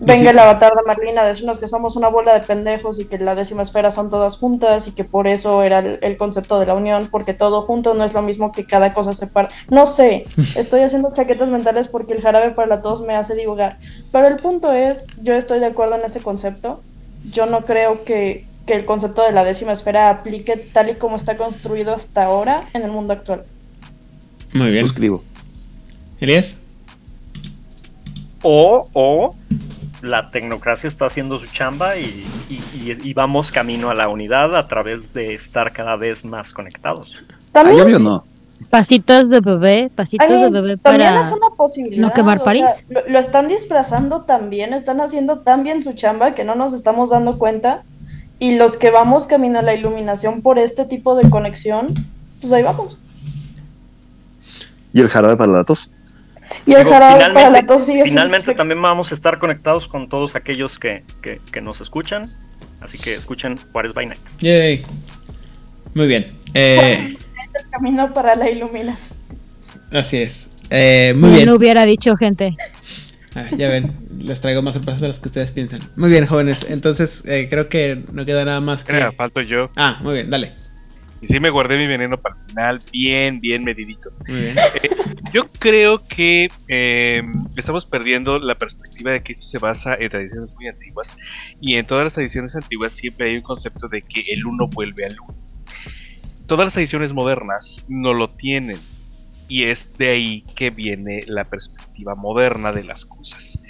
venga el avatar de Marlene a decirnos que somos una bola de pendejos y que la décima esfera son todas juntas y que por eso era el, el concepto de la unión, porque todo junto no es lo mismo que cada cosa separa. No sé, estoy haciendo chaquetas mentales porque el jarabe para la tos me hace dibujar. Pero el punto es, yo estoy de acuerdo en ese concepto. Yo no creo que, que el concepto de la décima esfera aplique tal y como está construido hasta ahora en el mundo actual. Muy bien. suscribo. Elías. O, o la tecnocracia está haciendo su chamba y, y- y- y vamos camino a la unidad a través de estar cada vez más conectados. También, Ay, obvio no. Pasitos de bebé, pasitos I mean, de bebé también para es una posibilidad. no quemar o París. sea, lo, lo están disfrazando tan bien, están haciendo tan bien su chamba que no nos estamos dando cuenta. Y los que vamos camino a la iluminación por este tipo de conexión, pues ahí vamos. ¿Y el jarabe para la tos? Y el Digo, jarabe para finalmente, la tos sigue finalmente también vamos a estar conectados con todos aquellos que, que- que nos escuchan. Así que escuchen Juárez by Night. Yay. Muy bien. Eh, el camino para la iluminación. así es. Eh, muy bien. No hubiera dicho gente. Ah, ya ven, les traigo más sorpresas de las que ustedes piensan. Muy bien, jóvenes. Entonces, eh, creo que no queda nada más que. Mira, falto yo. Ah, muy bien, dale. Y sí me guardé mi veneno para el final, bien, bien medidito. Bien. Eh, yo creo que eh, estamos perdiendo la perspectiva de que esto se basa en tradiciones muy antiguas. Y en todas las tradiciones antiguas siempre hay un concepto de que el uno vuelve al uno. Todas las tradiciones modernas no lo tienen. Y es de ahí que viene la perspectiva moderna de las cosas.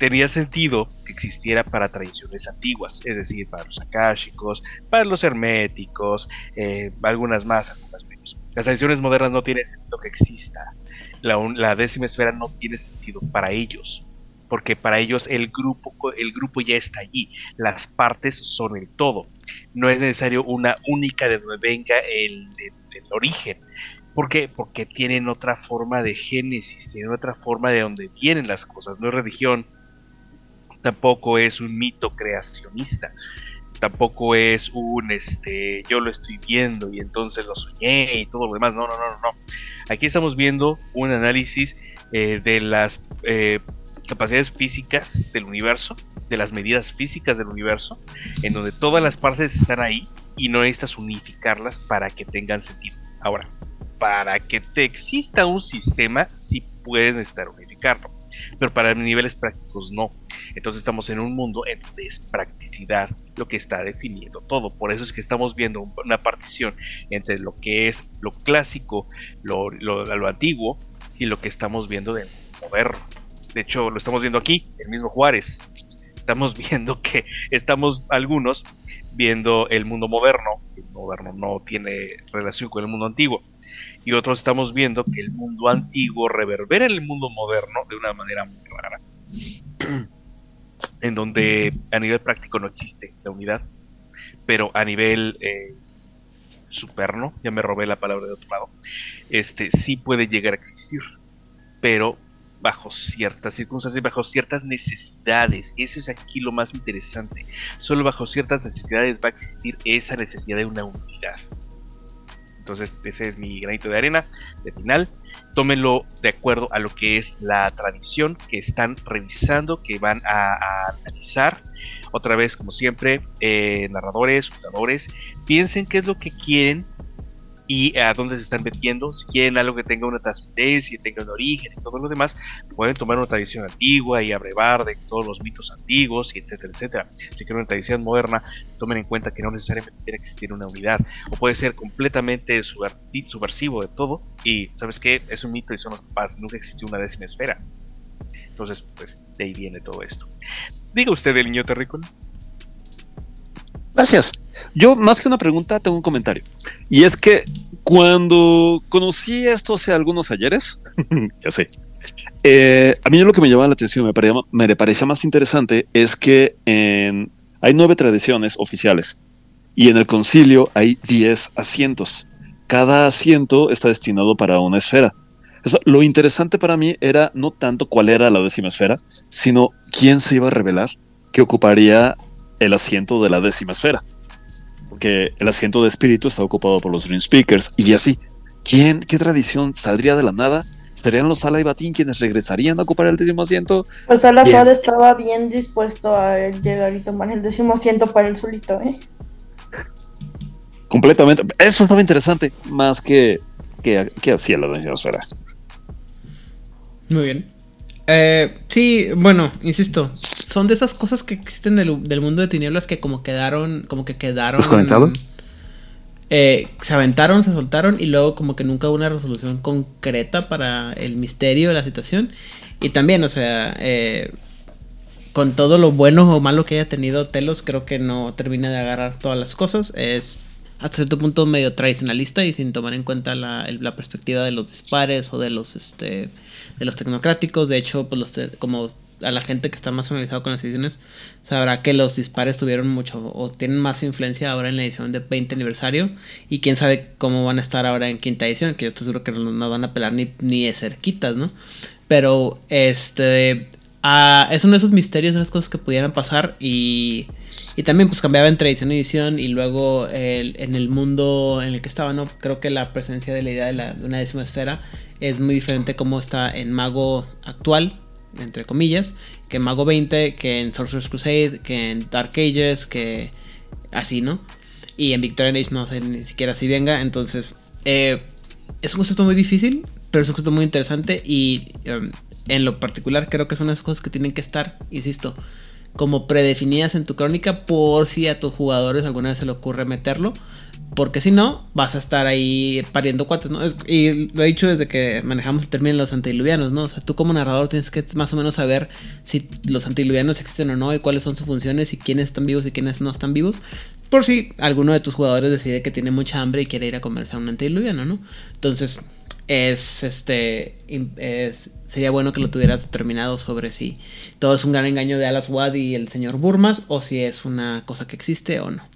Tenía sentido que existiera para tradiciones antiguas, es decir, para los akáshicos, para los herméticos, eh, algunas más, algunas menos. Las tradiciones modernas no tiene sentido que exista. La, décima esfera no tiene sentido para ellos, porque para ellos el grupo, el grupo ya está allí, las partes son el todo. No es necesario una única de donde venga el, el- el origen. ¿Por qué? Porque tienen otra forma de génesis, tienen otra forma de donde vienen las cosas. No es religión, tampoco es un mito creacionista, tampoco es un este yo lo estoy viendo y entonces lo soñé y todo lo demás. No, no, no, no. Aquí estamos viendo un análisis eh, de las eh, capacidades físicas del universo, de las medidas físicas del universo, en donde todas las partes están ahí y no necesitas unificarlas para que tengan sentido. Ahora, para que te exista un sistema, sí puedes necesitar unificarlo, pero para niveles prácticos no. Entonces estamos en un mundo en donde es practicidad lo que está definiendo todo. Por eso es que estamos viendo un- una partición entre lo que es lo clásico, lo, lo- lo antiguo y lo que estamos viendo de moderno. De hecho, lo estamos viendo aquí, el mismo Juárez. Estamos viendo que estamos algunos viendo el mundo moderno. El moderno no tiene relación con el mundo antiguo. Y otros estamos viendo que el mundo antiguo reverbera en el mundo moderno de una manera muy rara. en donde a nivel práctico no existe la unidad, pero a nivel eh, superno, ya me robé la palabra de otro lado, este sí puede llegar a existir, pero bajo ciertas circunstancias, bajo ciertas necesidades. Eso es aquí lo más interesante. Solo bajo ciertas necesidades va a existir esa necesidad de una unidad. Entonces, ese es mi granito de arena de final. Tómenlo de acuerdo a lo que es la tradición que están revisando, que van a, analizar. Otra vez, como siempre, eh, narradores, jugadores, piensen qué es lo que quieren y a dónde se están metiendo. Si quieren algo que tenga una trascendencia y tenga un origen y todo lo demás, pueden tomar una tradición antigua y abrevar de todos los mitos antiguos, y etcétera, etcétera. Si quieren una tradición moderna, tomen en cuenta que no necesariamente tiene que existir una unidad, o puede ser completamente subversivo de todo, y ¿sabes qué? Es un mito y son los papás, nunca existió una décima esfera. Entonces, pues de ahí viene todo esto. Diga usted, el niño terrícola. Gracias. Yo, más que una pregunta, tengo un comentario. Y es que cuando conocí esto hace algunos ayeres, ya sé, eh, a mí lo que me llamaba la atención, me parecía, me parecía más interesante, es que en- hay nueve tradiciones oficiales y en el concilio hay diez asientos. Cada asiento está destinado para una esfera. Eso, lo interesante para mí era no tanto cuál era la décima esfera, sino quién se iba a revelar que ocuparía el asiento de la décima esfera. Porque el asiento de espíritu está ocupado por los Dream Speakers y así. ¿Quién, qué tradición saldría de la nada? ¿Serían los Sala y Batín quienes regresarían a ocupar el décimo asiento? Pues Ala Bien. Suárez estaba bien dispuesto a llegar y tomar el décimo asiento para él solito, ¿eh? Completamente. Eso estaba interesante, más que, que, que hacía la décima esfera. Muy bien. Eh, sí, bueno, insisto, son de esas cosas que existen del, del mundo de tinieblas que como quedaron, como que quedaron... ¿Desconectado? eh, se aventaron, se soltaron y luego como que nunca hubo una resolución concreta para el misterio de la situación. Y también, o sea, eh, con todo lo bueno o malo que haya tenido Telos, creo que no termina de agarrar todas las cosas. Es hasta cierto punto medio tradicionalista y sin tomar en cuenta la, la perspectiva de los dispares o de los este de los tecnocráticos. De hecho, pues los te- como a la gente que está más familiarizado con las ediciones sabrá que los dispares tuvieron mucho o tienen más influencia ahora en la edición de 20 aniversario y quién sabe cómo van a estar ahora en quinta edición, que yo estoy seguro que no, no van a pelar ni, ni de cerquitas, ¿no? Pero este ah, es uno de esos misterios, de las cosas que pudieran pasar y, y también pues cambiaba entre edición y edición y luego el- en el mundo en el que estaba, ¿no? Creo que la presencia de la idea de, la- de una décima esfera es muy diferente como está en Mago actual, entre comillas, que en Mago 20, que en Sorcerer's Crusade, que en Dark Ages, que así, ¿no? Y en Victorian Age no sé ni siquiera si venga, entonces eh, es un concepto muy difícil, pero es un concepto muy interesante y um, en lo particular creo que son las cosas que tienen que estar, insisto, como predefinidas en tu crónica por si a tus jugadores alguna vez se le ocurre meterlo. Porque si no, vas a estar ahí pariendo cuates, ¿no? Y lo he dicho desde que manejamos el término de los antidiluvianos, ¿no? O sea, tú como narrador tienes que más o menos saber si los antidiluvianos existen o no y cuáles son sus funciones y quiénes están vivos y quiénes no están vivos. Por si alguno de tus jugadores decide que tiene mucha hambre y quiere ir a comerse a un antidiluviano, ¿no? Entonces, es este. sería bueno que lo tuvieras determinado sobre si todo es un gran engaño de Alas Wad y el señor Burmas o si es una cosa que existe o no.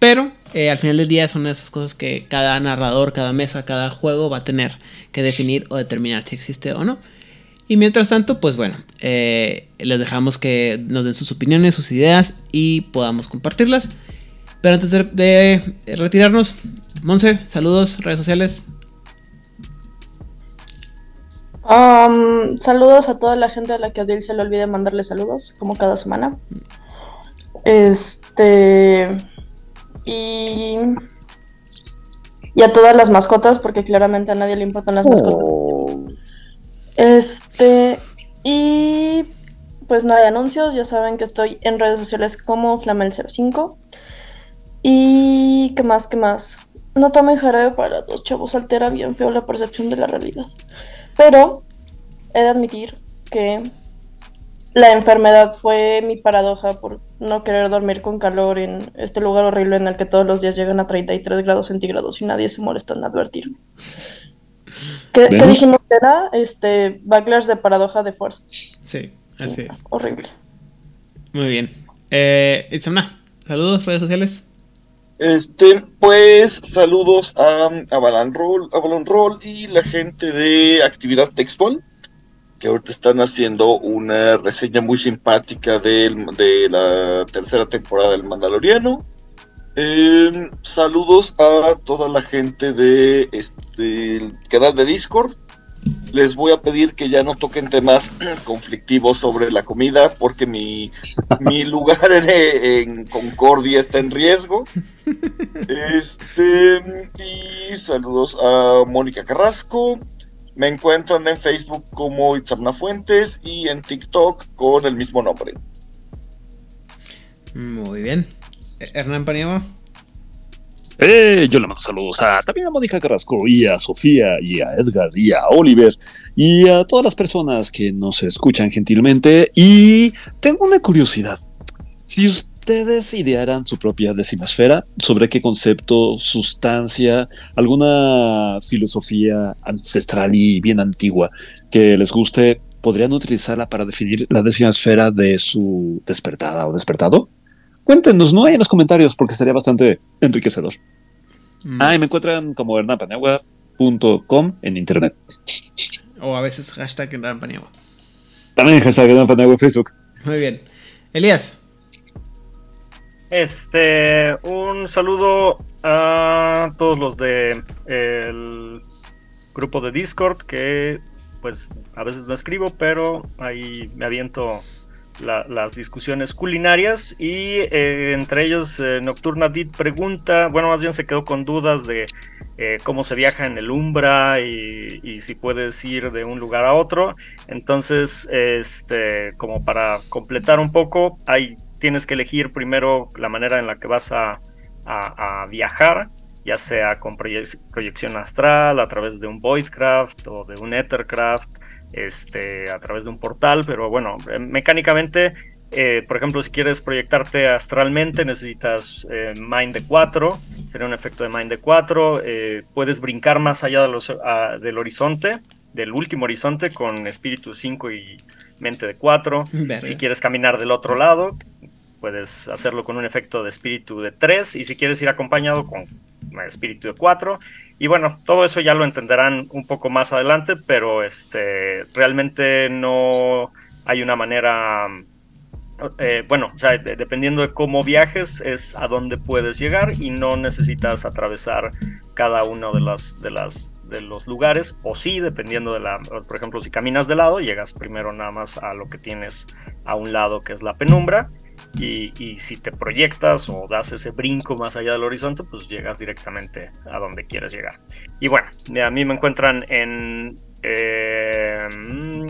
Pero eh, al final del día son esas cosas que cada narrador, cada mesa, cada juego va a tener que definir o determinar si existe o no. Y mientras tanto, pues bueno, eh, les dejamos que nos den sus opiniones, sus ideas y podamos compartirlas. Pero antes de, retirarnos, Monse, saludos, redes sociales. Um, saludos a toda la gente a la que a se le olvide mandarle saludos, como cada semana. Este. Y. Y a todas las mascotas, porque claramente a nadie le importan las mascotas. Este. Y. Pues no hay anuncios, ya saben que estoy en redes sociales como Flamel05. Y. ¿Qué más? ¿Qué más? No tomen jarabe para la tos, chavos, altera bien feo la percepción de la realidad. Pero he de admitir que la enfermedad fue mi paradoja por no querer dormir con calor en este lugar horrible en el que todos los días llegan a 33 grados centígrados y nadie se molesta en advertirme. ¿Qué, qué dijimos que era? Este, backlash de paradoja de fuerza. Sí, así es. Horrible. Muy bien. Eh, Itzamna, saludos, redes sociales. Este, pues, saludos a, a Balan Roll, a Balon Roll y la gente de Actividad Textual, que ahorita están haciendo una reseña muy simpática del- de la tercera temporada del Mandaloriano. Eh, saludos a toda la gente de este el canal de Discord. Les voy a pedir que ya no toquen temas conflictivos sobre la comida porque mi, mi lugar en, en Concordia está en riesgo. Este, y saludos a Mónica Carrasco. Me encuentran en Facebook como Itzamna Fuentes y en TikTok con el mismo nombre. Muy bien. Eh, Hernán Paniagua. Eh, yo le mando saludos a también a Mónica Carrasco y a Sofía y a Edgar y a Oliver y a todas las personas que nos escuchan gentilmente. Y tengo una curiosidad. Si ustedes idearan su propia decimasfera, ¿sobre qué concepto, sustancia, alguna filosofía ancestral y bien antigua que les guste, podrían utilizarla para definir la décima esfera de su despertada o despertado? Cuéntenos, ¿no? Ahí en los comentarios, porque sería bastante enriquecedor. Ah, y me encuentran como hernanpaniagua.com en internet. O a veces hashtag Hernán Paniagua. También hashtag hernanpaniagua en Facebook. Muy bien. Elías. Este, un saludo a todos los de el grupo de Discord que pues a veces no escribo, pero ahí me aviento la- las discusiones culinarias y eh, entre ellos eh, Nocturna Dit pregunta, bueno más bien se quedó con dudas de eh, cómo se viaja en el Umbra y, y si puedes ir de un lugar a otro. Entonces, este, como para completar un poco, hay, tienes que elegir primero la manera en la que vas a, a- a viajar, ya sea con proye- proyección astral, a través de un Voidcraft o de un Ethercraft, este, a través de un portal, pero bueno, eh, mecánicamente, eh, por ejemplo, si quieres proyectarte astralmente, necesitas eh, Mind de 4, sería un efecto de Mind de 4, eh, puedes brincar más allá de los- del horizonte, del último horizonte con espíritu 5 y mente de 4. Verga. Si quieres caminar del otro lado, puedes hacerlo con un efecto de espíritu de 3 y si quieres ir acompañado con espíritu de 4. Y bueno, todo eso ya lo entenderán un poco más adelante, pero este realmente no hay una manera eh, bueno, o sea, de- dependiendo de cómo viajes, es a dónde puedes llegar y no necesitas atravesar cada uno de las, de las de los lugares, o sí, dependiendo de la, por ejemplo, si caminas de lado, llegas primero nada más a lo que tienes a un lado, que es la penumbra, y, y si te proyectas o das ese brinco más allá del horizonte, pues llegas directamente a donde quieres llegar. Y bueno, a mí me encuentran en, eh,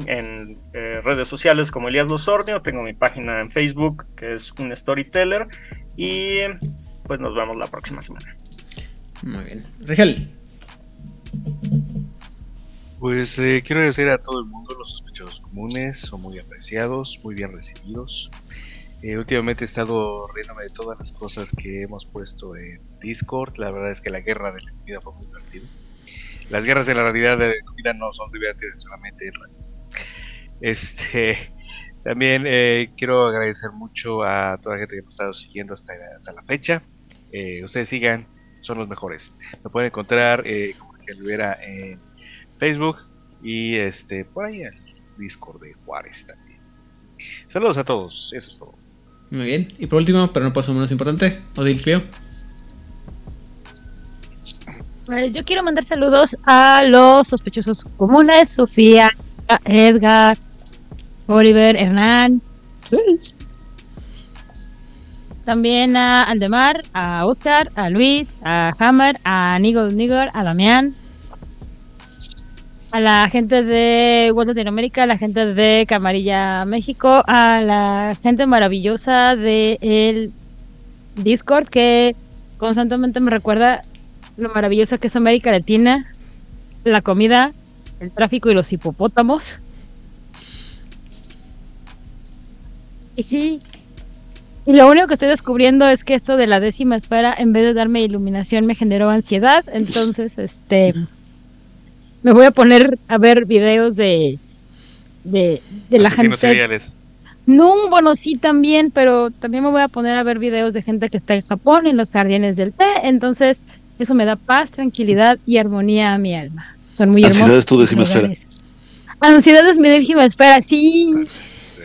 en eh, redes sociales como Elías Losornio, tengo mi página en Facebook que es un storyteller y pues nos vemos la próxima semana. Muy bien. Rigel. Pues eh, quiero agradecer a todo el mundo, los sospechosos comunes, son muy apreciados, muy bien recibidos. Eh, últimamente he estado riéndome de todas las cosas que hemos puesto en Discord. La verdad es que la guerra de la comida fue muy divertida. Las guerras de la realidad de la comida no son divertidas, solamente. Este, también eh, quiero agradecer mucho a toda la gente que ha estado siguiendo hasta, hasta la fecha. Eh, ustedes sigan, son los mejores. Me pueden encontrar eh, como que Rivera en Facebook y este por ahí el Discord de Juárez también. Saludos a todos, eso es todo. Muy bien. Y por último, pero no por eso menos importante, Odil Clio. Pues yo quiero mandar saludos a los sospechosos comunes, Sofía, Edgar, Oliver, Hernán. También a Aldemar, a Oscar, a Luis, a Hammer, a Nigel Nigger, a Damián. A la gente de World Latinoamérica, a la gente de Camarilla México, a la gente maravillosa de el Discord que constantemente me recuerda lo maravillosa que es América Latina, la comida, el tráfico y los hipopótamos. Y sí, y lo único que estoy descubriendo es que esto de la décima esfera, en vez de darme iluminación, me generó ansiedad. Entonces, este, me voy a poner a ver videos de, de, de la gente. seriales. No, bueno, sí también, pero también me voy a poner a ver videos de gente que está en Japón, en los jardines del té. Entonces, eso me da paz, tranquilidad y armonía a mi alma. Son muy hermosos. Ansiedad es tu décima esfera. Ansiedad es mi décima esfera, sí.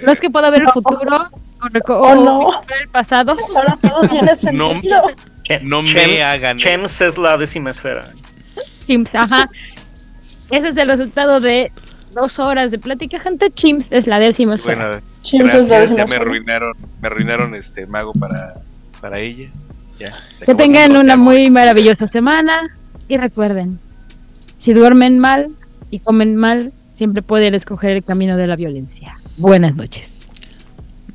No es que pueda ver el futuro o, Oh, o no. ver el pasado. Ahora todo tiene No, sentido. no me Chem- hagan. Chems es la décima esfera. Chimps, ajá. Ese es el resultado de dos horas de plática, gente. Chimps es la décima. Bueno, Chimps es la décima ya me arruinaron, me arruinaron este mago para, para ella. Ya, Que tengan una muy maravillosa semana y recuerden, si duermen mal y comen mal, siempre pueden escoger el camino de la violencia. Buenas noches.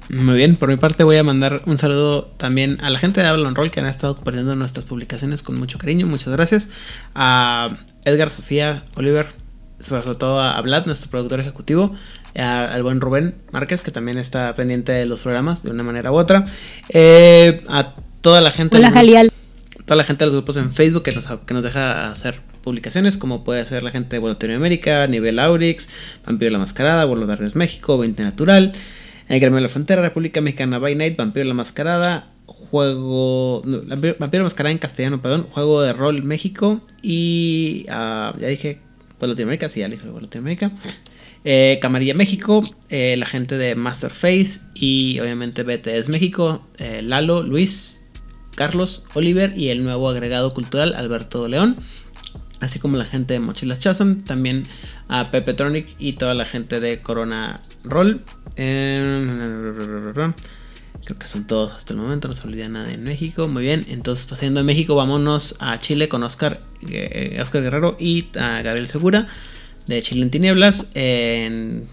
Muy bien, por mi parte voy a mandar un saludo también a la gente de Avalon Roll que han estado compartiendo nuestras publicaciones con mucho cariño, muchas gracias. A Edgar, Sofía, Oliver, sobre todo a Vlad, nuestro productor ejecutivo, a- al buen Rubén Márquez, que también está pendiente de los programas de una manera u otra. Eh, a toda la gente. Hola, de los- Jalial. Toda la gente de los grupos en Facebook que nos, que nos deja hacer publicaciones, como puede ser la gente de Vuelo Latinoamérica, Nivel Aurix, Vampiro la Mascarada, Vuelo de México, 20 Natural, El Gremio de la Frontera, República Mexicana by Night, Vampiro la Mascarada, Juego. no, Vampiro Mascarada en castellano, perdón, Juego de Rol México y. ah, ya dije, Vuelo Latinoamérica, sí, ya dije Vuelo Latinoamérica. Eh, Camarilla México, eh, la gente de Masterface y obviamente BTS México, eh, Lalo, Luis, Carlos, Oliver y el nuevo agregado cultural Alberto León, así como la gente de Mochilas Chasm, también a Pepe Tronic y toda la gente de Corona Roll. Creo que son todos hasta el momento, no se olvida nada en México. Muy bien, entonces pasando de México, vámonos a Chile con Oscar, eh, Oscar Guerrero y a Gabriel Segura de Chile en Tinieblas. En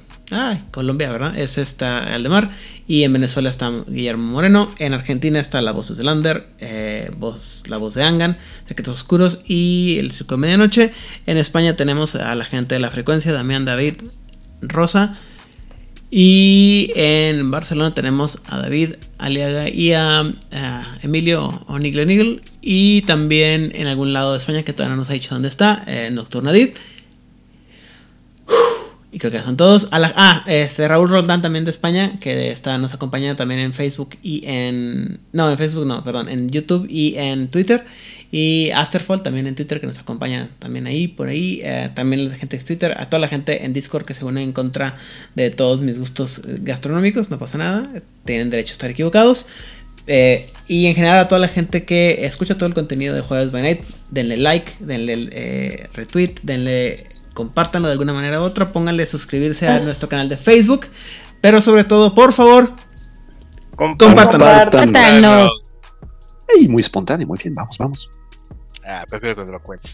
Colombia, ¿verdad? Es esta Aldemar. Y en Venezuela está Guillermo Moreno. En Argentina está la voz de Lander, eh, voz, la voz de Angan, Secretos Oscuros y El Circo de Medianoche. En España tenemos a la gente de la frecuencia, Damián David Rosa. Y en Barcelona tenemos a David Aliaga y a, a Emilio Onigle Nigel. Y también en algún lado de España que todavía no nos ha dicho dónde está, eh, Nocturnadid. Y creo que son todos. Ah, este Raúl Roldán también de España, que está, nos acompaña también en Facebook y en. No, en Facebook no, perdón, en YouTube y en Twitter. Y Asterfall también en Twitter, que nos acompaña también ahí, por ahí. Eh, también la gente de Twitter, a toda la gente en Discord que se une en contra de todos mis gustos eh, gastronómicos, no pasa nada, tienen derecho a estar equivocados. Eh, y en general a toda la gente que escucha todo el contenido de Jueves by Night, denle like, denle eh, retweet, denle, compártanlo de alguna manera u otra, pónganle suscribirse a Pues- nuestro canal de Facebook, pero sobre todo, por favor, Compártanos. Compártanos. Y muy espontáneo, muy bien, vamos, vamos. Ah, prefiero que te lo cuente.